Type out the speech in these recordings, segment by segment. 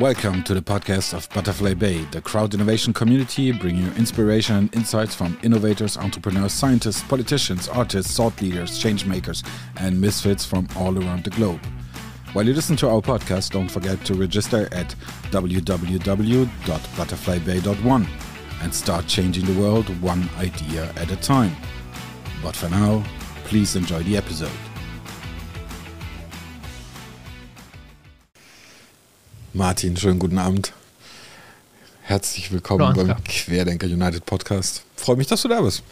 Welcome to the podcast of Butterfly Bay, the crowd innovation community bringing you inspiration and insights from innovators, entrepreneurs, scientists, politicians, artists, thought leaders, change makers, and misfits from all around the globe. While you listen to our podcast, don't forget to register at www.butterflybay.one and start changing the world one idea at a time. But for now, please enjoy the episode. Martin, schönen guten Abend. Herzlich willkommen beim Querdenker United Podcast. Freue mich, dass du da bist.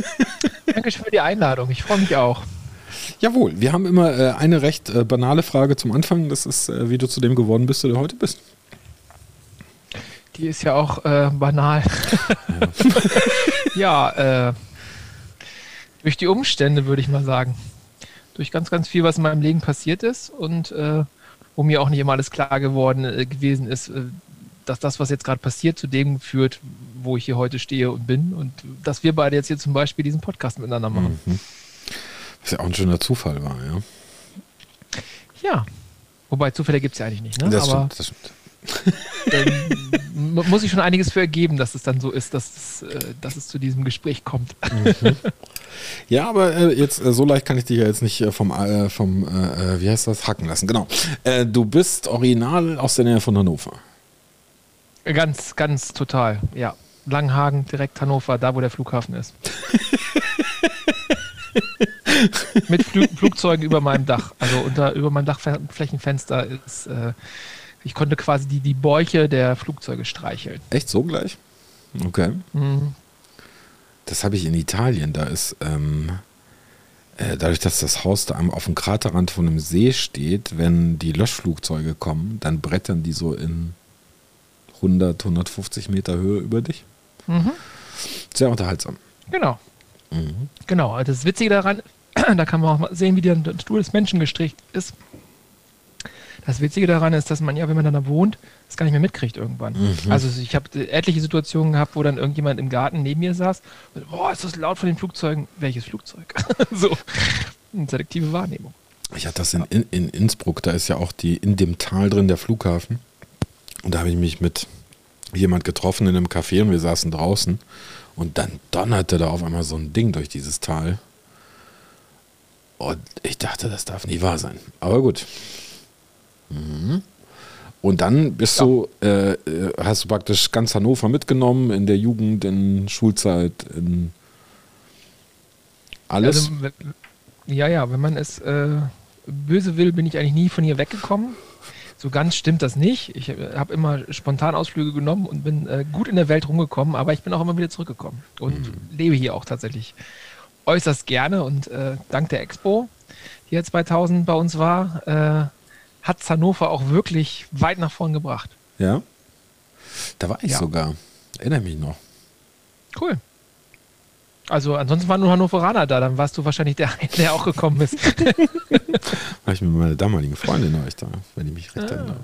Dankeschön für die Einladung. Ich freue mich auch. Jawohl, wir haben immer äh, eine recht äh, banale Frage zum Anfang. Das ist, äh, wie du zu dem geworden bist, der du heute bist. Die ist ja auch äh, banal. Ja, ja äh, durch die Umstände würde ich mal sagen. Durch ganz, ganz viel, was in meinem Leben passiert ist und äh, wo mir auch nicht immer alles klar geworden gewesen ist, dass das, was jetzt gerade passiert, zu dem führt, wo ich hier heute stehe und bin und dass wir beide jetzt hier zum Beispiel diesen Podcast miteinander machen. Mhm. Was ja auch ein schöner Zufall war, ja. Ja. Wobei Zufälle gibt es ja eigentlich nicht, ne? Das Aber stimmt, das stimmt. muss ich schon einiges für ergeben, dass es dann so ist, dass es, äh, dass es zu diesem Gespräch kommt. Mhm. Ja, aber äh, jetzt äh, so leicht kann ich dich ja jetzt nicht vom, vom wie heißt das, hacken lassen. Genau. du bist original aus der Nähe von Hannover. Ganz, ganz total, ja. Langhagen, direkt Hannover, da wo der Flughafen ist. Mit Flug Flugzeugen über meinem Dach. Also unter, über meinem Dachflächenfenster ist, äh, ich konnte quasi die, die Bäuche der Flugzeuge streicheln. Echt so gleich? Okay. Mhm. Das habe ich in Italien. Da ist, ähm, äh, dadurch, dass das Haus da auf dem Kraterrand von einem See steht, wenn die Löschflugzeuge kommen, dann brettern die so in 100, 150 Meter Höhe über dich. Mhm. Sehr unterhaltsam. Genau. Mhm. Genau, also das Witzige daran, da kann man auch mal sehen, wie der Stuhl des Menschen gestrickt ist. Das Witzige daran ist, dass man ja, wenn man dann da wohnt, das gar nicht mehr mitkriegt irgendwann. Mhm. Also ich habe etliche Situationen gehabt, wo dann irgendjemand im Garten neben mir saß und, boah, ist das laut von den Flugzeugen? Welches Flugzeug? so, eine selektive Wahrnehmung. Ich hatte das in, in, in, Innsbruck, da ist ja auch die in dem Tal drin der Flughafen. Und da habe ich mich mit jemand getroffen in einem Café und wir saßen draußen und dann donnerte da auf einmal so ein Ding durch dieses Tal. Und ich dachte, das darf nie wahr sein. Aber gut. Mhm. Und dann bist ja. du, äh, äh, hast du praktisch ganz Hannover mitgenommen in der Jugend, in Schulzeit, in alles. Also, ja, ja, wenn man es äh, böse will, bin ich eigentlich nie von hier weggekommen. So ganz stimmt das nicht. Ich äh, habe immer spontan Ausflüge genommen und bin äh, gut in der Welt rumgekommen, aber ich bin auch immer wieder zurückgekommen und mhm. lebe hier auch tatsächlich äußerst gerne. Und äh, dank der Expo, die ja 2000 bei uns war, hat Hannover auch wirklich weit nach vorn gebracht. Ja. Da war ich ja. sogar. Erinnere mich noch. Cool. Also ansonsten waren nur Hannoveraner da, dann warst du wahrscheinlich der, der auch gekommen ist. war ich mit meiner damaligen Freundin war ich da, wenn ich mich recht ah. erinnere.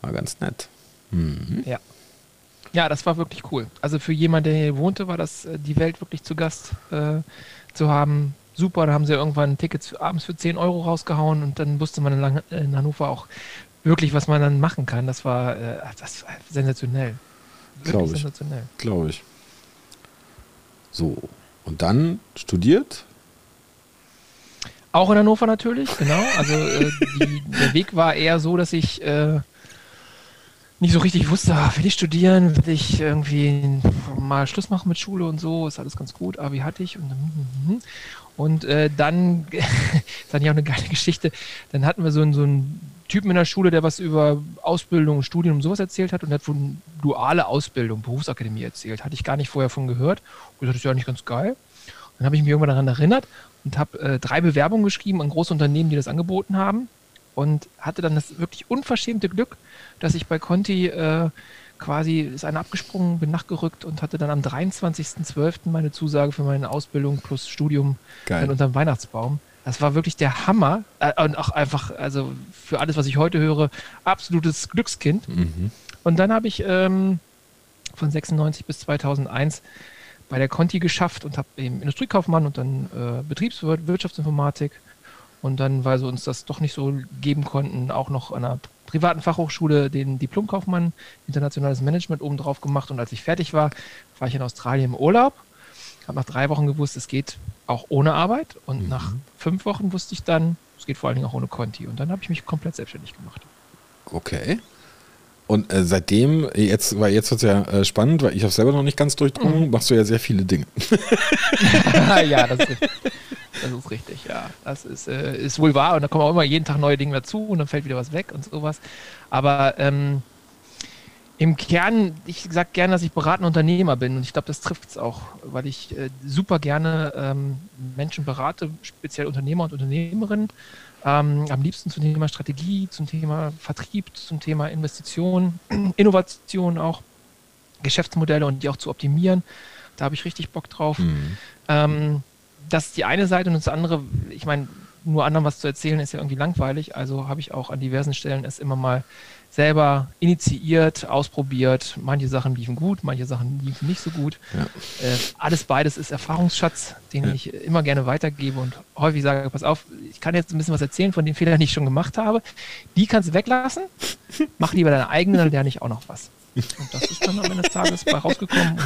War ganz nett. Mhm. Ja. Ja, das war wirklich cool. Also für jemanden, der hier wohnte, war das äh, die Welt wirklich zu Gast äh, zu haben. Super, da haben sie irgendwann ein Ticket für, abends für 10 Euro rausgehauen und dann wusste man in, Lang in Hannover auch wirklich, was man dann machen kann. Das war, äh, das war sensationell. Glaube ich. Glaube ich. So, und dann studiert? Auch in Hannover natürlich, genau. Also äh, die, der Weg war eher so, dass ich äh, nicht so richtig wusste, ah, will ich studieren, will ich irgendwie mal Schluss machen mit Schule und so, ist alles ganz gut, aber wie hatte ich und, und äh, dann, das ist eigentlich auch eine geile Geschichte, dann hatten wir so, so einen Typen in der Schule, der was über Ausbildung, Studium und sowas erzählt hat und hat von duale Ausbildung, Berufsakademie erzählt. Hatte ich gar nicht vorher von gehört. Und das ist ja nicht ganz geil. dann habe ich mich irgendwann daran erinnert und habe äh, drei Bewerbungen geschrieben an große Unternehmen, die das angeboten haben. Und hatte dann das wirklich unverschämte Glück, dass ich bei Conti äh, quasi ist einer abgesprungen, bin nachgerückt und hatte dann am 23.12. meine Zusage für meine Ausbildung plus Studium Geil. dann unterm Weihnachtsbaum. Das war wirklich der Hammer. Äh, und auch einfach, also für alles, was ich heute höre, absolutes Glückskind. Mhm. Und dann habe ich ähm, von 96 bis 2001 bei der Conti geschafft und habe eben Industriekaufmann und dann äh, Betriebswirt, Wirtschaftsinformatik. Und dann, weil sie uns das doch nicht so geben konnten, auch noch an einer privaten Fachhochschule den Diplomkaufmann internationales Management obendrauf gemacht und als ich fertig war, war ich in Australien im Urlaub. Habe nach drei Wochen gewusst, es geht auch ohne Arbeit und mhm. nach fünf Wochen wusste ich dann, es geht vor allen Dingen auch ohne Conti und dann habe ich mich komplett selbstständig gemacht. Okay. Und äh, seitdem, jetzt, weil jetzt wird es ja äh, spannend, weil ich habe selber noch nicht ganz durchdrungen, mhm. machst du ja sehr viele Dinge. ja, das ist richtig. Das ist richtig, ja. Das ist, äh, ist wohl wahr. Und da kommen auch immer jeden Tag neue Dinge dazu und dann fällt wieder was weg und sowas. Aber ähm, im Kern, ich sage gerne, dass ich beratender Unternehmer bin und ich glaube, das trifft es auch, weil ich äh, super gerne ähm, Menschen berate, speziell Unternehmer und Unternehmerinnen ähm, am liebsten zum Thema Strategie, zum Thema Vertrieb, zum Thema Investition, Innovation auch, Geschäftsmodelle und die auch zu optimieren. Da habe ich richtig Bock drauf. Mhm. Ähm, das ist die eine Seite und das andere, ich meine, nur anderen was zu erzählen ist ja irgendwie langweilig. Also habe ich auch an diversen Stellen es immer mal selber initiiert, ausprobiert. Manche Sachen liefen gut, manche Sachen liefen nicht so gut. Ja. Äh, alles beides ist Erfahrungsschatz, den ja. ich immer gerne weitergebe und häufig sage, pass auf, ich kann jetzt ein bisschen was erzählen von den Fehlern, die ich schon gemacht habe. Die kannst du weglassen. Mach lieber deine eigenen, dann lerne ich auch noch was. Und das ist dann am Ende des Tages bei rausgekommen.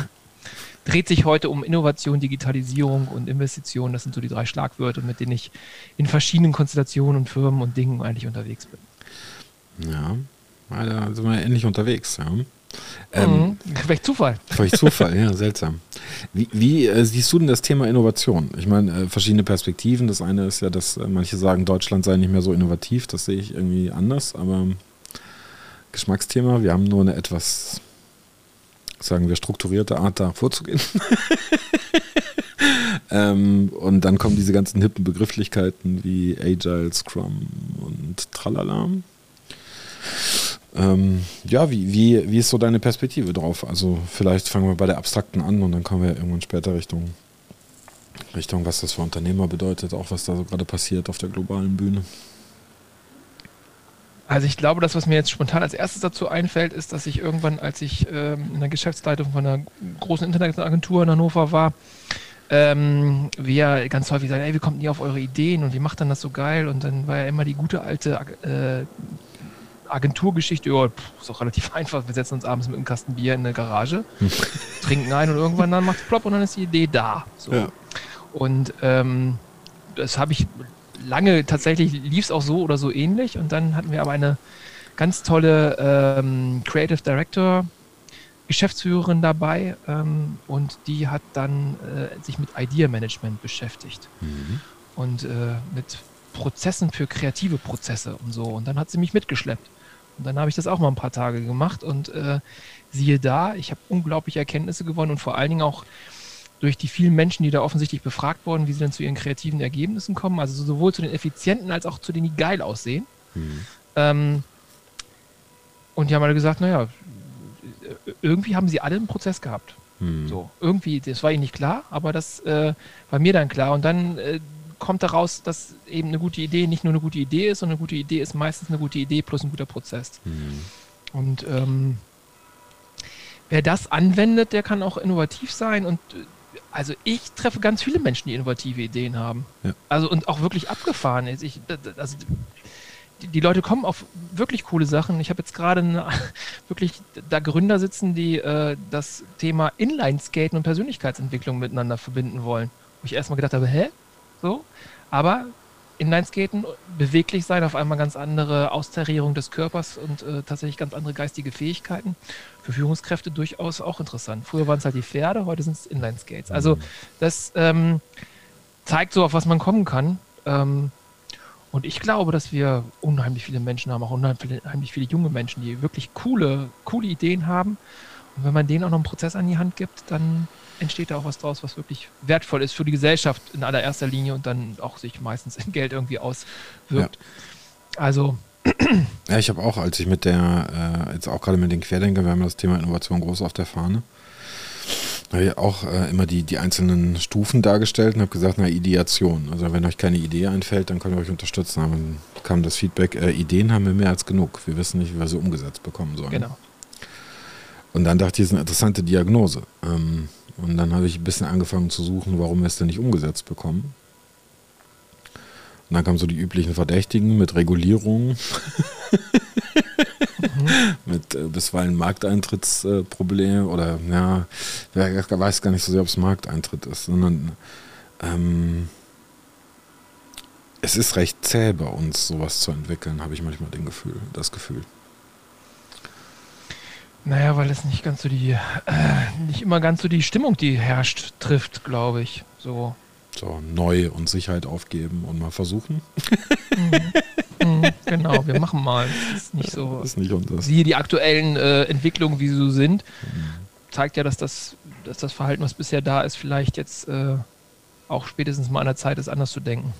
dreht sich heute um Innovation, Digitalisierung und Investition. Das sind so die drei Schlagwörter, mit denen ich in verschiedenen Konstellationen und Firmen und Dingen eigentlich unterwegs bin. Ja, da sind wir ähnlich unterwegs. Ja. Ähm, mhm. Vielleicht Zufall. Vielleicht Zufall, ja, seltsam. Wie, wie äh, siehst du denn das Thema Innovation? Ich meine, äh, verschiedene Perspektiven. Das eine ist ja, dass äh, manche sagen, Deutschland sei nicht mehr so innovativ. Das sehe ich irgendwie anders, aber Geschmacksthema. Wir haben nur eine etwas, sagen wir, strukturierte Art, da vorzugehen. ähm, und dann kommen diese ganzen hippen Begrifflichkeiten wie Agile, Scrum und Tralala. Ähm, ja, wie, wie, wie ist so deine Perspektive drauf? Also vielleicht fangen wir bei der abstrakten an und dann kommen wir irgendwann später Richtung, Richtung, was das für Unternehmer bedeutet, auch was da so gerade passiert auf der globalen Bühne. Also ich glaube, das, was mir jetzt spontan als erstes dazu einfällt, ist, dass ich irgendwann, als ich ähm, in der Geschäftsleitung von einer großen Internetagentur in Hannover war, ähm, wir ganz häufig sagen, ey, wie kommt ihr auf eure Ideen und wie macht dann das so geil? Und dann war ja immer die gute alte äh, Agenturgeschichte, ja, ist auch relativ einfach. Wir setzen uns abends mit einem Kasten Bier in eine Garage, trinken ein und irgendwann dann macht es plopp und dann ist die Idee da. So. Ja. Und ähm, das habe ich lange, tatsächlich lief es auch so oder so ähnlich. Und dann hatten wir aber eine ganz tolle ähm, Creative Director Geschäftsführerin dabei ähm, und die hat dann äh, sich mit Idea Management beschäftigt mhm. und äh, mit Prozessen für kreative Prozesse und so. Und dann hat sie mich mitgeschleppt. Und dann habe ich das auch mal ein paar Tage gemacht und äh, siehe da, ich habe unglaubliche Erkenntnisse gewonnen und vor allen Dingen auch durch die vielen Menschen, die da offensichtlich befragt wurden, wie sie dann zu ihren kreativen Ergebnissen kommen, also sowohl zu den effizienten als auch zu denen, die geil aussehen. Mhm. Ähm, und die haben alle gesagt, naja, irgendwie haben sie alle einen Prozess gehabt. Mhm. So, irgendwie, das war ihnen nicht klar, aber das äh, war mir dann klar. Und dann äh, kommt daraus, dass eben eine gute Idee nicht nur eine gute Idee ist, sondern eine gute Idee ist meistens eine gute Idee plus ein guter Prozess. Mhm. Und ähm, wer das anwendet, der kann auch innovativ sein und also ich treffe ganz viele Menschen, die innovative Ideen haben. Ja. Also und auch wirklich abgefahren ist. Ich, also, die, die, Leute kommen auf wirklich coole Sachen. Ich habe jetzt gerade wirklich da Gründer sitzen, die äh, das Thema Inline-Skaten und Persönlichkeitsentwicklung miteinander verbinden wollen. Wo ich erstmal gedacht habe, hä? So. Aber Inlineskaten, beweglich sein, auf einmal ganz andere Austarierung des Körpers und äh, tatsächlich ganz andere geistige Fähigkeiten. Für Führungskräfte durchaus auch interessant. Früher waren es halt die Pferde, heute sind es Inlineskates. Also mhm. das ähm, zeigt so, auf was man kommen kann. Ähm, und ich glaube, dass wir unheimlich viele Menschen haben, auch unheimlich viele junge Menschen, die wirklich coole, coole Ideen haben. Und wenn man denen auch noch einen Prozess an die Hand gibt, dann entsteht da auch was draus, was wirklich wertvoll ist für die Gesellschaft in allererster Linie und dann auch sich meistens in Geld irgendwie auswirkt. Ja. Also. Ja, ich habe auch, als ich mit der, äh, jetzt auch gerade mit den Querdenkern, wir haben das Thema Innovation groß auf der Fahne, habe ich auch äh, immer die, die einzelnen Stufen dargestellt und habe gesagt, na, Ideation. Also wenn euch keine Idee einfällt, dann könnt ihr euch unterstützen. dann kam das Feedback, äh, Ideen haben wir mehr als genug. Wir wissen nicht, wie wir sie umgesetzt bekommen sollen. Genau. Und dann dachte ich, das ist eine interessante Diagnose. Ähm, und dann habe ich ein bisschen angefangen zu suchen, warum wir es denn nicht umgesetzt bekommen. Und dann kamen so die üblichen Verdächtigen mit Regulierung. mhm. mit äh, bisweilen Markteintrittsprobleme äh, oder ja, wer weiß gar nicht so sehr, ob es Markteintritt ist, sondern ähm, es ist recht zäh bei uns, sowas zu entwickeln, habe ich manchmal den Gefühl, das Gefühl. Naja, weil es nicht ganz so die, äh, nicht immer ganz so die Stimmung, die herrscht, trifft, glaube ich. So. So, neu und Sicherheit aufgeben und mal versuchen. Mhm. Mhm, genau, wir machen mal. Das ist nicht so. Das ist nicht unseres. Siehe die aktuellen äh, Entwicklungen, wie sie so sind, mhm. zeigt ja, dass das, dass das Verhalten, was bisher da ist, vielleicht jetzt äh, auch spätestens mal an der Zeit ist, anders zu denken.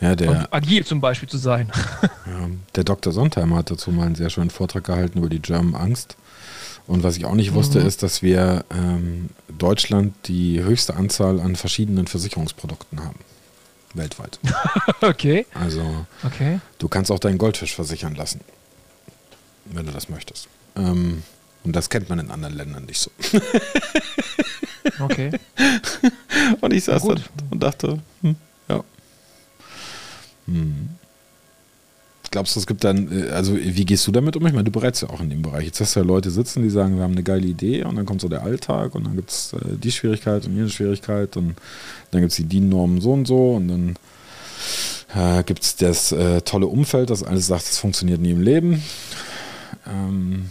Ja, der, und agil zum Beispiel zu sein. Ja, der Dr. Sontheimer hat dazu mal einen sehr schönen Vortrag gehalten über die German Angst. Und was ich auch nicht wusste, mhm. ist, dass wir ähm, Deutschland die höchste Anzahl an verschiedenen Versicherungsprodukten haben. Weltweit. okay. Also okay. du kannst auch deinen Goldfisch versichern lassen, wenn du das möchtest. Ähm, und das kennt man in anderen Ländern nicht so. okay. Und ich saß da und dachte, hm, ja. Hm. Glaubst du, es gibt dann, äh, also wie gehst du damit um? Ich meine, du berätst ja auch in dem Bereich. Jetzt hast du ja Leute sitzen, die sagen, wir haben eine geile Idee und dann kommt so der Alltag und dann gibt es äh, die Schwierigkeit und jene Schwierigkeit und dann gibt es die DIN-Normen so und so und dann äh, gibt es das äh, tolle Umfeld, das alles sagt, es funktioniert nie im Leben. Ähm.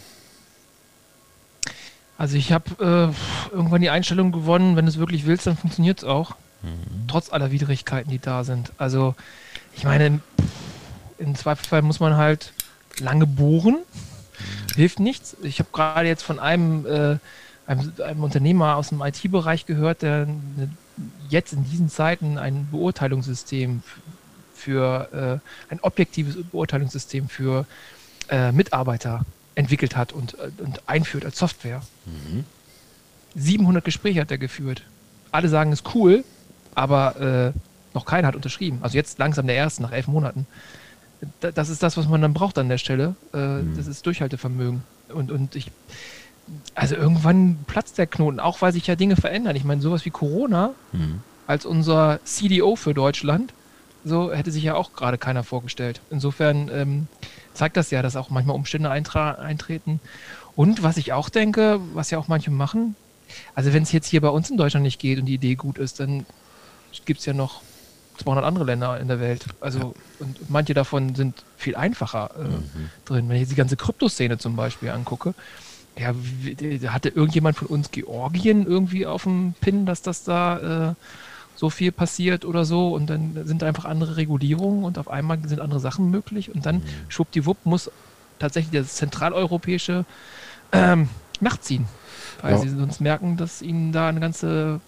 Also ich habe äh, irgendwann die Einstellung gewonnen, wenn du es wirklich willst, dann funktioniert es auch. Mhm. Trotz aller Widrigkeiten, die da sind. Also ich meine, im Zweifelsfall muss man halt lange bohren. Hilft nichts. Ich habe gerade jetzt von einem, äh, einem, einem, Unternehmer aus dem IT-Bereich gehört, der jetzt in diesen Zeiten ein Beurteilungssystem für äh, ein objektives Beurteilungssystem für äh, Mitarbeiter entwickelt hat und, äh, und einführt als Software. Mhm. 700 Gespräche hat er geführt. Alle sagen, es ist cool, aber äh, noch keiner hat unterschrieben. Also jetzt langsam der erste nach elf Monaten das ist das, was man dann braucht an der Stelle. Äh, mhm. Das ist Durchhaltevermögen. Und, und ich, also irgendwann platzt der Knoten, auch weil sich ja Dinge verändern. Ich meine, sowas wie Corona mhm. als unser CDO für Deutschland, so hätte sich ja auch gerade keiner vorgestellt. Insofern ähm, zeigt das ja, dass auch manchmal Umstände eintreten. Und was ich auch denke, was ja auch manche machen, also wenn es jetzt hier bei uns in Deutschland nicht geht und die Idee gut ist, dann gibt es ja noch 200 andere Länder in der Welt. Also, ja. und manche davon sind viel einfacher äh, mhm. drin. Wenn ich jetzt die ganze Kryptoszene zum Beispiel angucke, ja, hatte irgendjemand von uns Georgien irgendwie auf dem Pin, dass das da äh, so viel passiert oder so und dann sind einfach andere Regulierungen und auf einmal sind andere Sachen möglich und dann mhm. schwuppdiwupp muss tatsächlich das zentraleuropäische ähm, nachziehen, weil ja. sie sonst merken, dass ihnen da eine ganze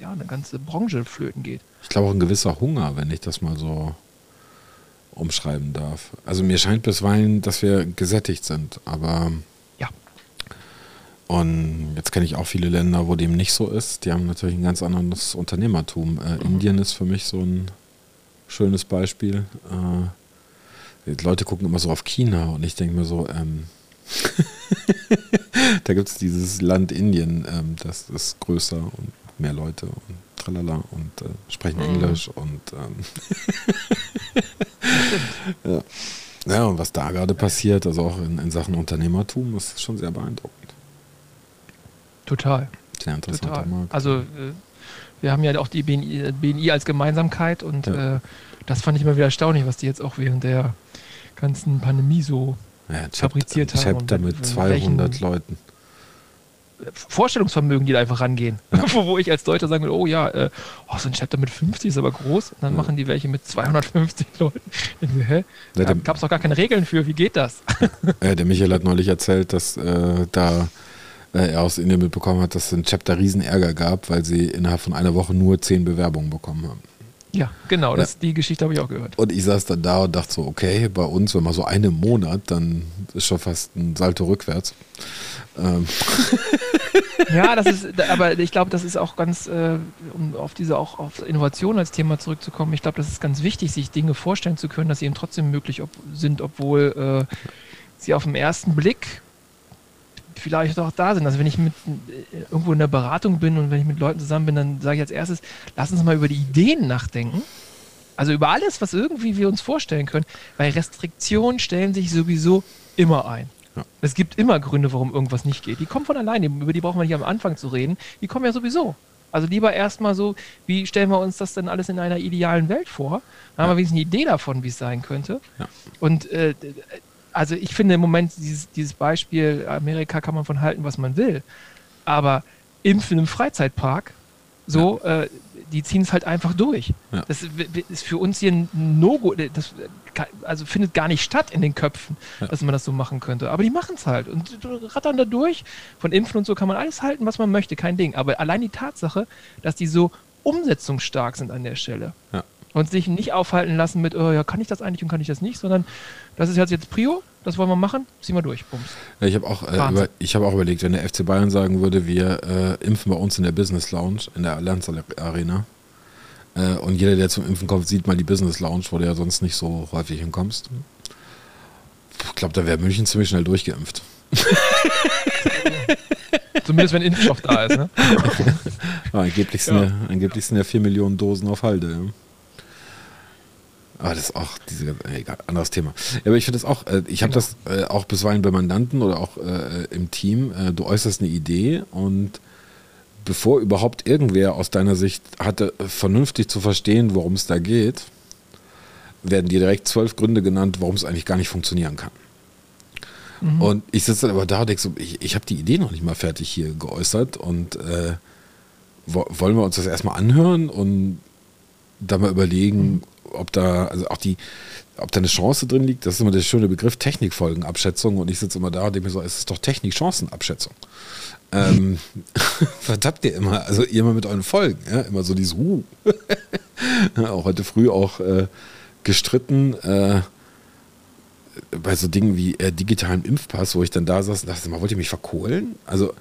ja, eine ganze Branche flöten geht. Ich glaube auch ein gewisser Hunger, wenn ich das mal so umschreiben darf. Also mir scheint bisweilen, dass wir gesättigt sind, aber ja. Und jetzt kenne ich auch viele Länder, wo dem nicht so ist. Die haben natürlich ein ganz anderes Unternehmertum. Äh, mhm. Indien ist für mich so ein schönes Beispiel. Äh, die Leute gucken immer so auf China und ich denke mir so, ähm, da gibt es dieses Land Indien, ähm, das ist größer und mehr Leute und tralala und äh, sprechen mhm. Englisch und ähm, ja. ja, und was da gerade passiert, also auch in, in Sachen Unternehmertum, ist schon sehr beeindruckend. Total. Sehr interessanter Total. Markt. Also äh, wir haben ja auch die BNI, BNI als Gemeinsamkeit und ja. äh, das fand ich immer wieder erstaunlich, was die jetzt auch während der ganzen Pandemie so ja, fabriziert haben. Chapter mit 200 Leuten. Vorstellungsvermögen, die da einfach rangehen. Ja. Wo ich als Deutscher sagen will, oh ja, äh, oh, so ein Chapter mit 50 ist aber groß. Und dann ja. machen die welche mit 250 Leuten. Hä? Da gab es doch gar keine Regeln für, wie geht das? Ja, der Michael hat neulich erzählt, dass äh, da äh, er aus Indien mitbekommen hat, dass es ein Chapter riesen Ärger gab, weil sie innerhalb von einer Woche nur zehn Bewerbungen bekommen haben. Ja, genau, das, die Geschichte habe ich auch gehört. Und ich saß dann da und dachte so, okay, bei uns, wenn man so einen Monat, dann ist schon fast ein Salto rückwärts. Ähm. Ja, das ist, aber ich glaube, das ist auch ganz, äh, um auf diese auch auf Innovation als Thema zurückzukommen, ich glaube, das ist ganz wichtig, sich Dinge vorstellen zu können, dass sie eben trotzdem möglich ob, sind, obwohl äh, sie auf den ersten Blick vielleicht auch da sind. Also wenn ich mit äh, irgendwo in der Beratung bin und wenn ich mit Leuten zusammen bin, dann sage ich als erstes, lass uns mal über die Ideen nachdenken. Also über alles, was irgendwie wir uns vorstellen können, weil Restriktionen stellen sich sowieso immer ein. Ja. Es gibt immer Gründe, warum irgendwas nicht geht. Die kommen von alleine, über die brauchen wir nicht am Anfang zu reden. Die kommen ja sowieso. Also lieber erstmal so, wie stellen wir uns das denn alles in einer idealen Welt vor? Dann haben wir wenigstens eine Idee davon, wie es sein könnte. Ja. Und äh, also ich finde im Moment dieses, dieses Beispiel, Amerika kann man von halten, was man will. Aber Impfen im Freizeitpark, so, ja. äh, die ziehen es halt einfach durch. Ja. Das ist für uns hier ein No-Go, das also findet gar nicht statt in den Köpfen, ja. dass man das so machen könnte. Aber die machen es halt und rattern da durch. Von Impfen und so kann man alles halten, was man möchte, kein Ding. Aber allein die Tatsache, dass die so umsetzungsstark sind an der Stelle. Ja. Und sich nicht aufhalten lassen mit, oh, ja, kann ich das eigentlich und kann ich das nicht, sondern das ist jetzt Prio, das wollen wir machen, ziehen wir durch. Bums. Ja, ich habe auch, äh, über, hab auch überlegt, wenn der FC Bayern sagen würde, wir äh, impfen bei uns in der Business Lounge, in der Allianz Arena. Äh, und jeder, der zum Impfen kommt, sieht mal die Business Lounge, wo du ja sonst nicht so häufig hinkommst. Ich glaube, da wäre München ziemlich schnell durchgeimpft. Zumindest wenn Impfstoff da ist, ne? ja, angeblich, sind ja. Ja, angeblich sind ja 4 Millionen Dosen auf Halde. Ja. Aber das ist auch diese, egal, anderes Thema. Ja, aber ich finde das auch, äh, ich habe genau. das äh, auch bisweilen bei Mandanten oder auch äh, im Team. Äh, du äußerst eine Idee und bevor überhaupt irgendwer aus deiner Sicht hatte, vernünftig zu verstehen, worum es da geht, werden dir direkt zwölf Gründe genannt, warum es eigentlich gar nicht funktionieren kann. Mhm. Und ich sitze dann aber da und denke so, ich, ich habe die Idee noch nicht mal fertig hier geäußert und äh, wollen wir uns das erstmal anhören und da mal überlegen, ob da, also auch die, ob da eine Chance drin liegt, das ist immer der schöne Begriff Technikfolgenabschätzung und ich sitze immer da und denke mir so, es ist doch Technik-Chancenabschätzung. Ähm, was habt ihr immer? Also ihr immer mit euren Folgen, ja? immer so dieses Uh. auch heute früh auch äh, gestritten äh, bei so Dingen wie äh, digitalen Impfpass, wo ich dann da saß und dachte, mal, wollt ihr mich verkohlen? Also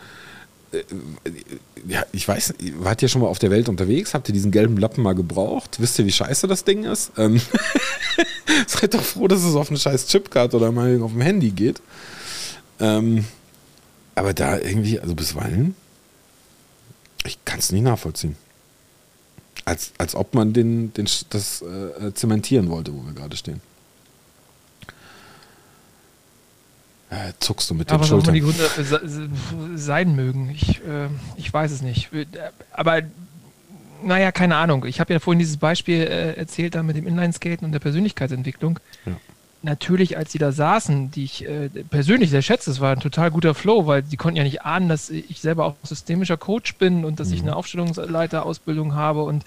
ja, ich weiß, wart ihr schon mal auf der Welt unterwegs? Habt ihr diesen gelben Lappen mal gebraucht? Wisst ihr, wie scheiße das Ding ist? Ähm Seid doch froh, dass es auf eine scheiß Chipcard oder mal auf dem Handy geht. Ähm, aber da irgendwie, also bisweilen, ich kann es nicht nachvollziehen. Als, als ob man den, den, das äh, zementieren wollte, wo wir gerade stehen. Äh, zuckst du mit den Schultern. die Gründe äh, sein mögen. Ich, äh, ich weiß es nicht. Aber naja, keine Ahnung. Ich habe ja vorhin dieses Beispiel äh, erzählt da mit dem Inlineskaten und der Persönlichkeitsentwicklung. Ja. Natürlich, als sie da saßen, die ich äh, persönlich sehr schätze, es war ein total guter Flow, weil sie konnten ja nicht ahnen, dass ich selber auch systemischer Coach bin und dass mhm. ich eine Aufstellungsleiterausbildung habe und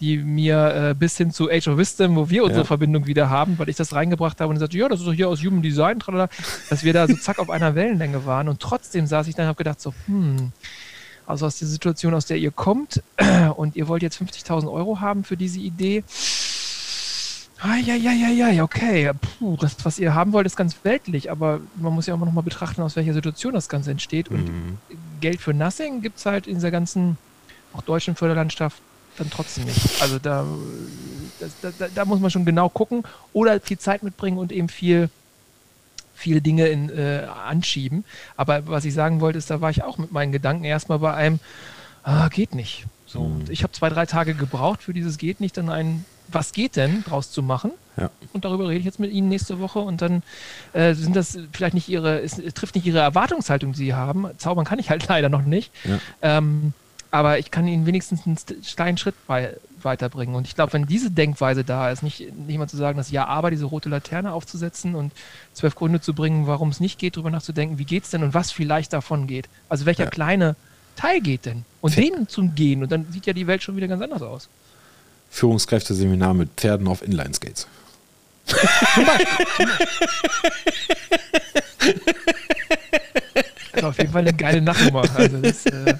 die mir äh, bis hin zu Age of Wisdom, wo wir unsere ja. Verbindung wieder haben, weil ich das reingebracht habe und sagte, ja, das ist doch hier aus Human Design, tralala, dass wir da so zack auf einer Wellenlänge waren. Und trotzdem saß ich dann und habe gedacht, so, hm, also aus der Situation, aus der ihr kommt und ihr wollt jetzt 50.000 Euro haben für diese Idee. Ah, ja, ja, ja, ja, okay. Puh, das, was ihr haben wollt, ist ganz weltlich, aber man muss ja auch noch mal betrachten, aus welcher Situation das Ganze entsteht. Und mhm. Geld für Nothing gibt es halt in dieser ganzen, auch deutschen Förderlandschaft dann trotzdem nicht. Also da, da, da, da, muss man schon genau gucken oder viel Zeit mitbringen und eben viel, viele Dinge in, äh, anschieben. Aber was ich sagen wollte, ist, da war ich auch mit meinen Gedanken erstmal bei einem, ah, geht nicht. So, mhm. ich habe zwei, drei Tage gebraucht für dieses geht nicht, dann ein was geht denn draus zu machen? Ja. Und darüber rede ich jetzt mit Ihnen nächste Woche und dann äh, sind das vielleicht nicht Ihre, es, es, trifft nicht Ihre Erwartungshaltung, die Sie haben. Zaubern kann ich halt leider noch nicht. Ja. Ähm, aber ich kann ihnen wenigstens einen kleinen Schritt bei, weiterbringen. Und ich glaube, wenn diese Denkweise da ist, nicht, nicht mal zu sagen, dass ja, aber diese rote Laterne aufzusetzen und zwölf Gründe zu bringen, warum es nicht geht, darüber nachzudenken, wie geht es denn und was vielleicht davon geht. Also welcher ja. kleine Teil geht denn? Und Pferd. den zu gehen. Und dann sieht ja die Welt schon wieder ganz anders aus. Führungskräfteseminar mit Pferden auf Inline-Skates. Zum Beispiel. Das ist auf jeden Fall eine geile Nachtnummer. Also das, äh,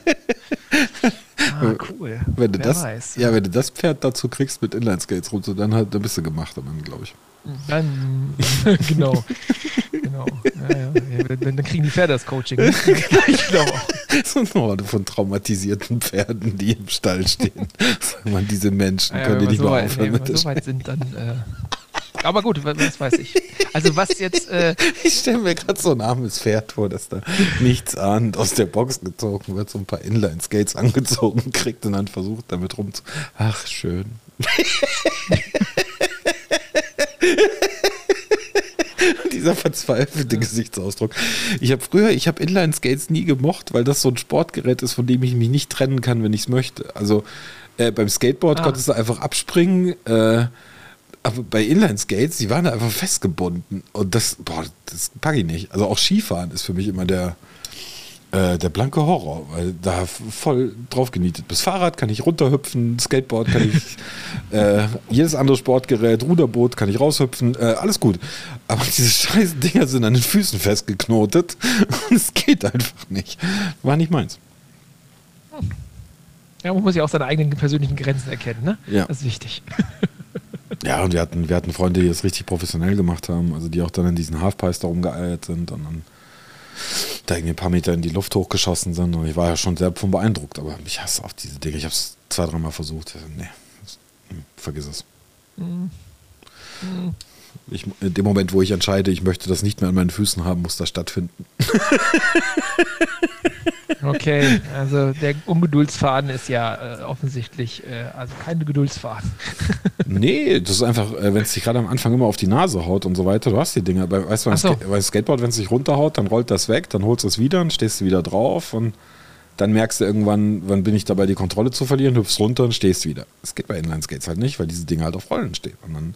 ah, cool. Wenn du Wer das, weiß. Ja, wenn du das Pferd dazu kriegst mit Inline-Skates runter, dann, halt, dann bist du gemacht, dann glaube ich. Dann, genau. genau. Ja, ja. Dann, dann, kriegen die Pferde das Coaching. auch. So eine Horde von traumatisierten Pferden, die im Stall stehen. Sag mal, diese Menschen, ja, können die nicht so mal aufhören nee, mit so weit sind, dann. Äh, Aber gut, was weiß ich. Also was jetzt... Äh ich stelle mir gerade so ein armes Pferd vor, das da nichts ahnt aus der Box gezogen wird, so ein paar Inline-Skates angezogen kriegt und dann versucht damit rumzu... Ach, schön. Dieser verzweifelte Gesichtsausdruck. Ich habe früher, ich habe Inline-Skates nie gemocht, weil das so ein Sportgerät ist, von dem ich mich nicht trennen kann, wenn ich es möchte. Also äh, beim Skateboard ah. konntest du einfach abspringen. Äh, aber bei Inline-Skates, die waren da einfach festgebunden. Und das, boah, das packe ich nicht. Also auch Skifahren ist für mich immer der, äh, der blanke Horror, weil da voll drauf genietet bist. Fahrrad kann ich runterhüpfen, Skateboard kann ich, äh, jedes andere Sportgerät, Ruderboot kann ich raushüpfen, äh, alles gut. Aber diese scheiß Dinger sind an den Füßen festgeknotet und es geht einfach nicht. War nicht meins. Ja, man muss ja auch seine eigenen persönlichen Grenzen erkennen, ne? Ja. Das ist wichtig. Ja, und wir hatten, wir hatten Freunde, die es richtig professionell gemacht haben, also die auch dann in diesen Halfpipes da rumgeeiert sind und dann da irgendwie ein paar Meter in die Luft hochgeschossen sind. Und ich war ja schon sehr von beeindruckt, aber ich hasse auf diese Dinge. Ich habe es zwei, dreimal versucht. Nee, vergiss es. Mhm. Ich, in dem Moment, wo ich entscheide, ich möchte das nicht mehr an meinen Füßen haben, muss das stattfinden. Okay, also der Ungeduldsfaden ist ja äh, offensichtlich äh, also keine Geduldsfaden. nee, das ist einfach, äh, wenn es dich gerade am Anfang immer auf die Nase haut und so weiter, du hast die Dinger. Bei, weißt du, beim, so. Ska beim Skateboard, wenn es dich runterhaut, dann rollt das weg, dann holst du es wieder und stehst du wieder drauf und dann merkst du irgendwann, wann bin ich dabei, die Kontrolle zu verlieren, hüpfst runter und stehst wieder. Das geht bei Inline-Skates halt nicht, weil diese Dinge halt auf Rollen stehen. Und dann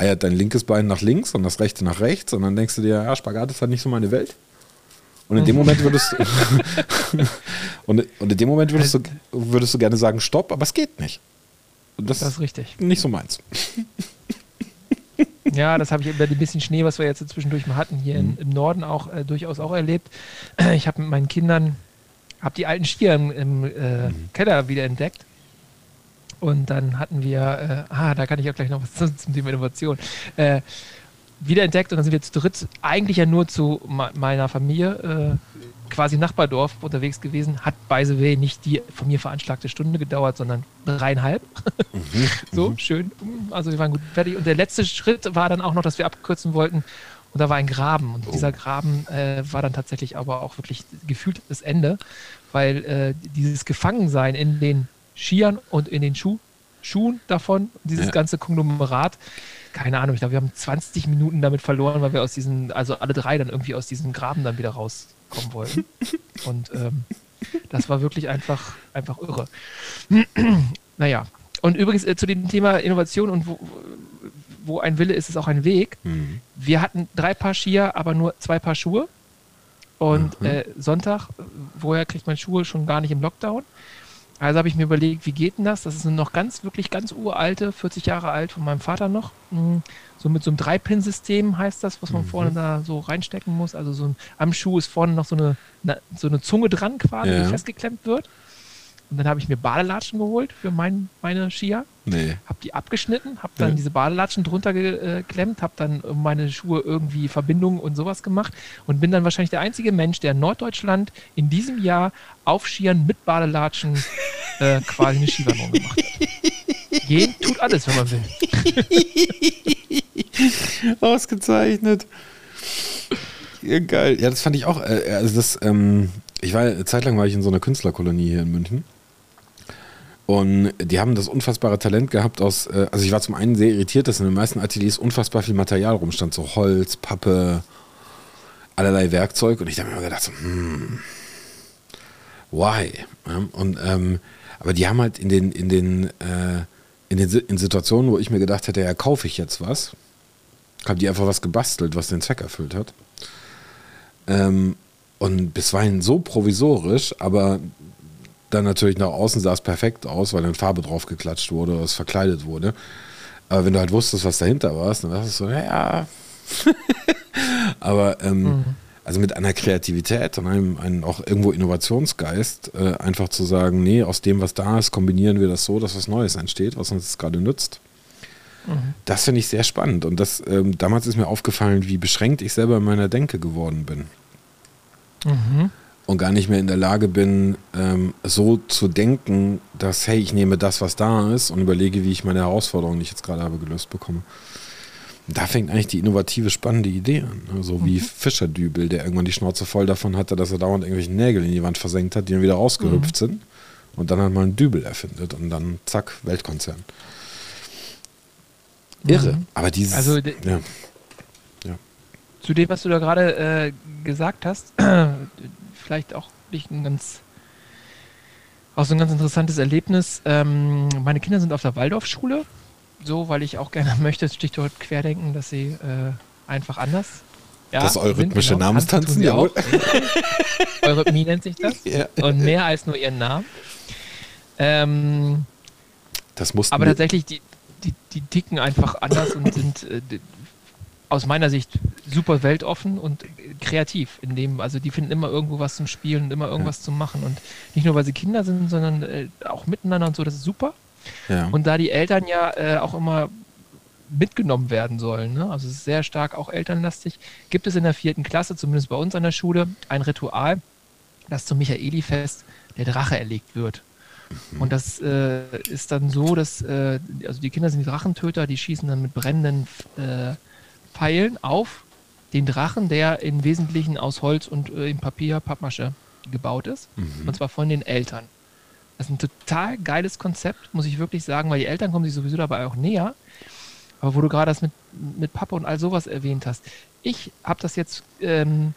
eiert dein linkes Bein nach links und das rechte nach rechts und dann denkst du dir, ja, Spagat ist halt nicht so meine Welt. Und in dem Moment würdest du und, und, in dem Moment würdest du, würdest du gerne sagen, stopp, aber es geht nicht. Das, das ist richtig. Nicht so meins. Ja, das habe ich über ein bisschen Schnee, was wir jetzt zwischendurch mal hatten, hier mhm. in, im Norden auch äh, durchaus auch erlebt. Ich habe mit meinen Kindern, habe die alten Skier im, im äh, mhm. Keller wieder entdeckt. Und dann hatten wir, äh, ah, da kann ich auch gleich noch was zum, zum Thema Innovation. Äh, wiederentdeckt und dann sind wir zu dritt eigentlich ja nur zu meiner Familie äh, quasi Nachbardorf unterwegs gewesen. Hat by the way nicht die von mir veranschlagte Stunde gedauert, sondern dreieinhalb. Mhm, so, mhm. schön. Also wir waren gut fertig. Und der letzte Schritt war dann auch noch, dass wir abkürzen wollten. Und da war ein Graben. Und oh. dieser Graben äh, war dann tatsächlich aber auch wirklich gefühlt das Ende, weil äh, dieses Gefangensein in den Skiern und in den Schuh, Schuhen davon, dieses ja. ganze Konglomerat, keine Ahnung, ich glaube, wir haben 20 Minuten damit verloren, weil wir aus diesen, also alle drei dann irgendwie aus diesem Graben dann wieder rauskommen wollten. Und ähm, das war wirklich einfach, einfach irre. naja. Und übrigens äh, zu dem Thema Innovation und wo, wo ein Wille ist, ist auch ein Weg. Mhm. Wir hatten drei Paar Skier, aber nur zwei Paar Schuhe. Und mhm. äh, Sonntag, woher kriegt man Schuhe schon gar nicht im Lockdown? Also habe ich mir überlegt, wie geht denn das? Das ist eine noch ganz, wirklich ganz uralte, 40 Jahre alt von meinem Vater noch. Hm, so mit so einem Dreipin-System heißt das, was man mhm. vorne da so reinstecken muss. Also so ein, am Schuh ist vorne noch so eine, so eine Zunge dran quasi, ja. die festgeklemmt wird. Und dann habe ich mir Badelatschen geholt für mein, meine Skier. Nee. Habe die abgeschnitten, habe dann ja. diese Badelatschen drunter geklemmt, habe dann meine Schuhe irgendwie Verbindungen und sowas gemacht und bin dann wahrscheinlich der einzige Mensch, der in Norddeutschland in diesem Jahr auf Skiern mit Badelatschen äh, quasi eine Skiwanderung gemacht hat. Gehen tut alles, wenn man will. Ausgezeichnet. Ja, geil. Ja, das fand ich auch. Äh, also das, ähm, ich war zeitlang war ich in so einer Künstlerkolonie hier in München. Und die haben das unfassbare Talent gehabt aus, äh, also ich war zum einen sehr irritiert, dass in den meisten Ateliers unfassbar viel Material rumstand, so Holz, Pappe, allerlei Werkzeug. Und ich habe mir immer gedacht, so, hm, why? und, ähm, aber die haben halt in den, in den, äh, in den in Situationen, wo ich mir gedacht hätte, ja, kaufe ich jetzt was, haben die einfach was gebastelt, was den Zweck erfüllt hat. Ähm, und bisweilen so provisorisch, aber dann natürlich nach außen sah es perfekt aus, weil dann Farbe drauf geklatscht wurde oder es verkleidet wurde. Aber wenn du halt wusstest, was dahinter war, dann war es so, naja. Aber ähm, mhm. also mit einer Kreativität und einem, einem auch irgendwo Innovationsgeist, äh, einfach zu sagen, nee, aus dem, was da ist, kombinieren wir das so, dass was Neues entsteht, was uns gerade nützt. Mhm. Das finde ich sehr spannend. Und das, ähm, damals ist mir aufgefallen, wie beschränkt ich selber in meiner Denke geworden bin. Mhm und gar nicht mehr in der Lage bin, ähm, so zu denken, dass, hey, ich nehme das, was da ist und überlege, wie ich meine Herausforderung, die ich jetzt gerade habe, gelöst bekomme. Da fängt eigentlich die innovative, spannende Idee an. Ne? So wie mhm. Fischerdübel, der irgendwann die Schnauze voll davon hatte, dass er dauernd irgendwelche Nägel in die Wand versenkt hat, die dann wieder rausgehüpft mhm. sind. Und dann halt mal einen Dübel erfindet und dann zack, Weltkonzern. Irre. Mhm. Aber dieses. Also, ja. Zu dem, was du da gerade äh, gesagt hast, vielleicht auch nicht ein ganz. Auch so ein ganz interessantes Erlebnis. Ähm, meine Kinder sind auf der Waldorfschule so, weil ich auch gerne möchte, Stichwort Querdenken, dass sie äh, einfach anders. Ja, das eurythmische genau, Namenstanzen, ja. Eurythmie nennt sich das. Ja. Und mehr als nur ihren Namen. Ähm, das mussten aber tatsächlich, die, die, die ticken einfach anders und sind äh, aus meiner Sicht super weltoffen und kreativ in dem, also die finden immer irgendwo was zum Spielen und immer irgendwas ja. zum Machen und nicht nur, weil sie Kinder sind, sondern äh, auch miteinander und so, das ist super. Ja. Und da die Eltern ja äh, auch immer mitgenommen werden sollen, ne? also es ist sehr stark auch elternlastig, gibt es in der vierten Klasse, zumindest bei uns an der Schule, ein Ritual, dass zum Michaeli-Fest der Drache erlegt wird. Mhm. Und das äh, ist dann so, dass äh, also die Kinder sind die Drachentöter, die schießen dann mit brennenden äh, Pfeilen auf den Drachen, der im Wesentlichen aus Holz und äh, im Papier, Pappmasche gebaut ist. Mhm. Und zwar von den Eltern. Das ist ein total geiles Konzept, muss ich wirklich sagen, weil die Eltern kommen sich sowieso dabei auch näher. Aber wo du gerade das mit, mit Papa und all sowas erwähnt hast, ich habe das jetzt ähm,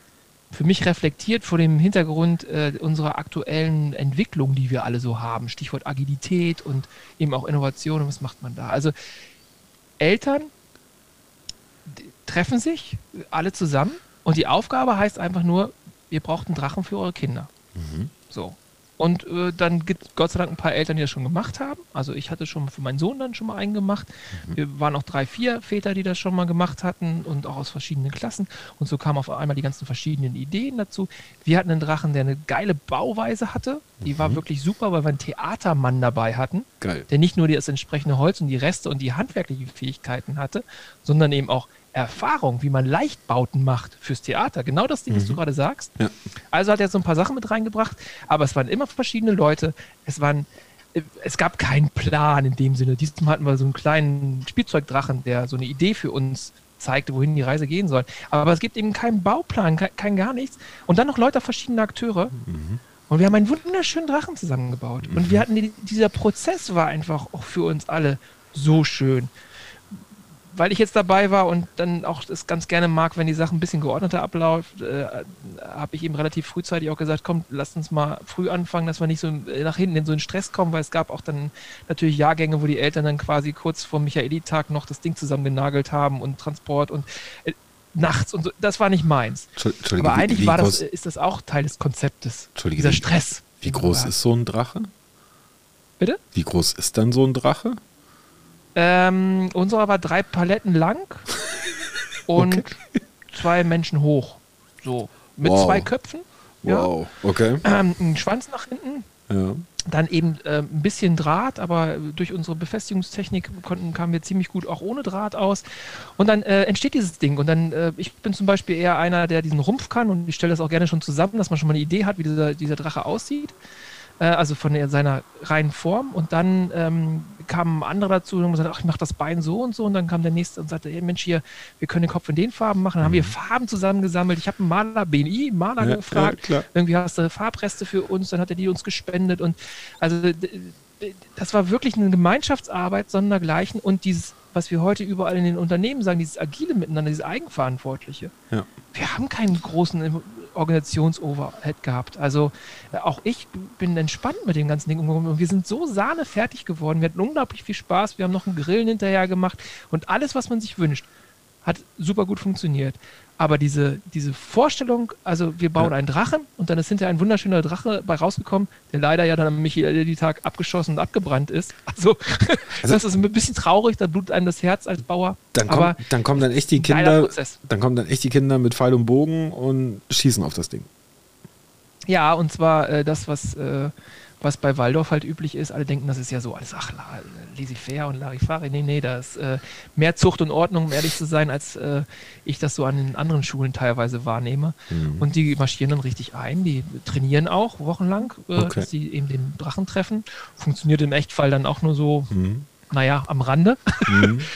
für mich reflektiert vor dem Hintergrund äh, unserer aktuellen Entwicklung, die wir alle so haben. Stichwort Agilität und eben auch Innovation und was macht man da? Also Eltern treffen sich alle zusammen und die Aufgabe heißt einfach nur, ihr braucht einen Drachen für eure Kinder. Mhm. So. Und äh, dann gibt es Gott sei Dank ein paar Eltern, die das schon gemacht haben. Also ich hatte schon für meinen Sohn dann schon mal einen gemacht. Mhm. Wir waren auch drei, vier Väter, die das schon mal gemacht hatten und auch aus verschiedenen Klassen. Und so kamen auf einmal die ganzen verschiedenen Ideen dazu. Wir hatten einen Drachen, der eine geile Bauweise hatte. Die mhm. war wirklich super, weil wir einen Theatermann dabei hatten, Geil. der nicht nur das entsprechende Holz und die Reste und die handwerklichen Fähigkeiten hatte, sondern eben auch Erfahrung, wie man Leichtbauten macht fürs Theater. Genau das Ding, mhm. was du mhm. gerade sagst. Ja. Also hat er so ein paar Sachen mit reingebracht, aber es waren immer verschiedene Leute. Es waren, es gab keinen Plan in dem Sinne. Diesmal hatten wir so einen kleinen Spielzeugdrachen, der so eine Idee für uns zeigte, wohin die Reise gehen soll. Aber es gibt eben keinen Bauplan, kein, kein gar nichts. Und dann noch Leute, verschiedene Akteure. Mhm. Und wir haben einen wunderschönen Drachen zusammengebaut. Mhm. Und wir hatten, dieser Prozess war einfach auch für uns alle so schön weil ich jetzt dabei war und dann auch das ganz gerne mag, wenn die Sachen ein bisschen geordneter ablaufen, äh, habe ich eben relativ frühzeitig auch gesagt, komm, lass uns mal früh anfangen, dass wir nicht so nach hinten in so einen Stress kommen, weil es gab auch dann natürlich Jahrgänge, wo die Eltern dann quasi kurz vor Michaeli-Tag noch das Ding zusammengenagelt haben und Transport und äh, nachts und so. Das war nicht meins. Aber eigentlich wie, wie war das, ist das auch Teil des Konzeptes. Dieser Stress. Wie groß ist so ein Drache? Bitte? Wie groß ist dann so ein Drache? Ähm, unserer war drei Paletten lang und okay. zwei Menschen hoch. So. Mit wow. zwei Köpfen. Wow, ja. okay. Ähm, ein Schwanz nach hinten. Ja. Dann eben äh, ein bisschen Draht, aber durch unsere Befestigungstechnik konnten, kamen wir ziemlich gut auch ohne Draht aus. Und dann äh, entsteht dieses Ding. Und dann, äh, ich bin zum Beispiel eher einer, der diesen Rumpf kann und ich stelle das auch gerne schon zusammen, dass man schon mal eine Idee hat, wie dieser, dieser Drache aussieht äh, also von der, seiner reinen Form. Und dann ähm, kamen andere dazu und haben gesagt, ach, ich mache das Bein so und so. Und dann kam der nächste und sagte, hey Mensch, hier, wir können den Kopf in den Farben machen. Dann haben wir mhm. Farben zusammengesammelt. Ich habe einen Maler, BNI, Maler ja, gefragt. Ja, Irgendwie hast du Farbreste für uns, dann hat er die uns gespendet. Und also das war wirklich eine Gemeinschaftsarbeit sondergleichen und dieses, was wir heute überall in den Unternehmen sagen, dieses agile Miteinander, dieses Eigenverantwortliche. Ja. Wir haben keinen großen Organisationsoverhead gehabt. Also äh, auch ich bin entspannt mit dem ganzen Ding umgegangen und wir sind so sahnefertig geworden. Wir hatten unglaublich viel Spaß. Wir haben noch einen Grillen hinterher gemacht und alles, was man sich wünscht, hat super gut funktioniert. Aber diese, diese Vorstellung, also wir bauen ja. einen Drachen und dann ist hinterher ein wunderschöner Drache bei rausgekommen, der leider ja dann am Michael-Tag abgeschossen und abgebrannt ist. Also, also das ist ein bisschen traurig, da blutet einem das Herz als Bauer. Dann, kommt, dann kommen dann echt die Kinder, dann kommen dann echt die Kinder mit Pfeil und Bogen und schießen auf das Ding. Ja, und zwar äh, das, was äh, was bei Waldorf halt üblich ist. Alle denken, das ist ja so alles, ach, laissez-faire und Larifari. Nee, nee, da ist äh, mehr Zucht und Ordnung, um ehrlich zu sein, als äh, ich das so an den anderen Schulen teilweise wahrnehme. Mhm. Und die marschieren dann richtig ein, die trainieren auch wochenlang, äh, okay. dass sie eben den Drachen treffen. Funktioniert im Echtfall dann auch nur so, mhm. naja, am Rande. Mhm.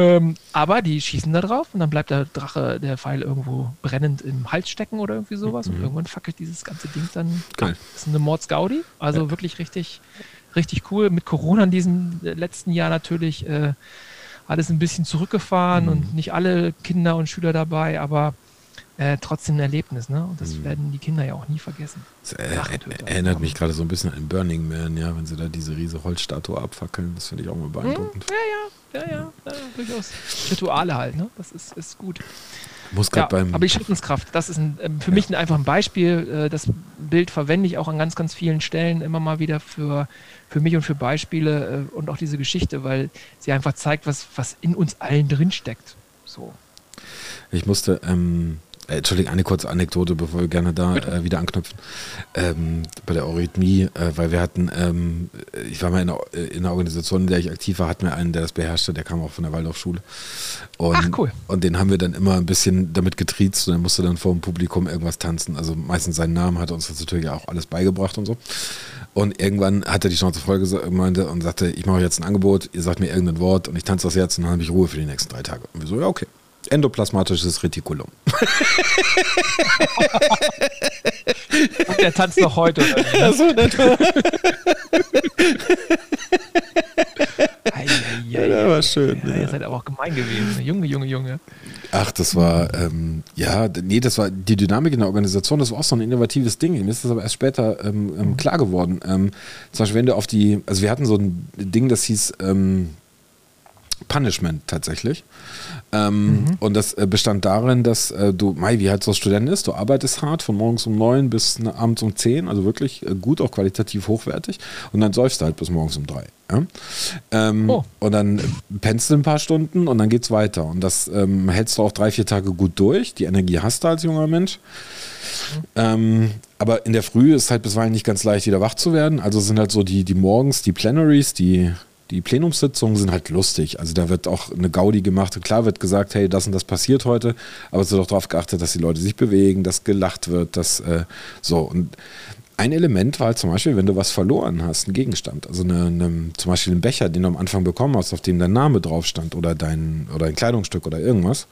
Ähm, aber die schießen da drauf und dann bleibt der Drache, der Pfeil irgendwo brennend im Hals stecken oder irgendwie sowas. Mhm. Und irgendwann fackelt dieses ganze Ding dann. Geil. Das ist eine Mordsgaudi. Also ja. wirklich richtig, richtig cool. Mit Corona in diesem letzten Jahr natürlich äh, alles ein bisschen zurückgefahren mhm. und nicht alle Kinder und Schüler dabei, aber äh, trotzdem ein Erlebnis, ne? Und das mhm. werden die Kinder ja auch nie vergessen. Das äh, erinnert mich gerade so ein bisschen an Burning Man, ja, wenn sie da diese riesige Holzstatue abfackeln. Das finde ich auch mal beeindruckend. Hm, ja, ja, ja, ja, ja, durchaus. Rituale halt, ne? Das ist, ist gut. Muss ja, beim aber die Schaffenskraft, das ist ein, ähm, für ja. mich ein, einfach ein Beispiel. Äh, das Bild verwende ich auch an ganz, ganz vielen Stellen immer mal wieder für, für mich und für Beispiele äh, und auch diese Geschichte, weil sie einfach zeigt, was, was in uns allen drinsteckt. So. Ich musste, ähm, äh, Entschuldigung, eine kurze Anekdote, bevor wir gerne da äh, wieder anknüpfen. Ähm, bei der Eurythmie, äh, weil wir hatten, ähm, ich war mal in einer, äh, in einer, Organisation, in der ich aktiv war, hatten wir einen, der das beherrschte, der kam auch von der Waldorfschule. Und, Ach, cool. Und den haben wir dann immer ein bisschen damit getriezt und er musste dann vor dem Publikum irgendwas tanzen. Also meistens seinen Namen hat er uns das natürlich auch alles beigebracht und so. Und irgendwann hat er die Schnauze voll gemeinte und sagte, ich mache jetzt ein Angebot, ihr sagt mir irgendein Wort und ich tanze das jetzt und dann habe ich Ruhe für die nächsten drei Tage. Und wir so, ja, okay. Endoplasmatisches Retikulum. Und der tanzt noch heute. Oder? Ne? So ja, ja, war schön. Ja, ja. Ihr seid aber auch gemein gewesen. Junge, Junge, Junge. Ach, das war, ähm, ja, nee, das war die Dynamik in der Organisation, das war auch so ein innovatives Ding. Mir ist das aber erst später ähm, ähm, klar geworden. Ähm, zum Beispiel, wenn du auf die, also wir hatten so ein Ding, das hieß ähm, Punishment tatsächlich. Ähm, mhm. Und das äh, bestand darin, dass äh, du, Mai, wie halt so Student ist, du arbeitest hart von morgens um neun bis ne, abends um zehn, also wirklich äh, gut, auch qualitativ hochwertig. Und dann säufst du halt bis morgens um drei. Ja? Ähm, oh. Und dann pennst du ein paar Stunden und dann geht's weiter. Und das ähm, hältst du auch drei, vier Tage gut durch. Die Energie hast du als junger Mensch. Mhm. Aber in der Früh ist halt bisweilen nicht ganz leicht, wieder wach zu werden. Also sind halt so die, die morgens, die Plenaries, die die Plenumssitzungen sind halt lustig. Also da wird auch eine Gaudi gemacht. Und klar wird gesagt, hey, das und das passiert heute, aber es wird auch darauf geachtet, dass die Leute sich bewegen, dass gelacht wird, dass äh, so. Und ein Element war halt zum Beispiel, wenn du was verloren hast, ein Gegenstand, also eine, eine, zum Beispiel einen Becher, den du am Anfang bekommen hast, auf dem dein Name drauf stand oder dein, oder ein Kleidungsstück oder irgendwas.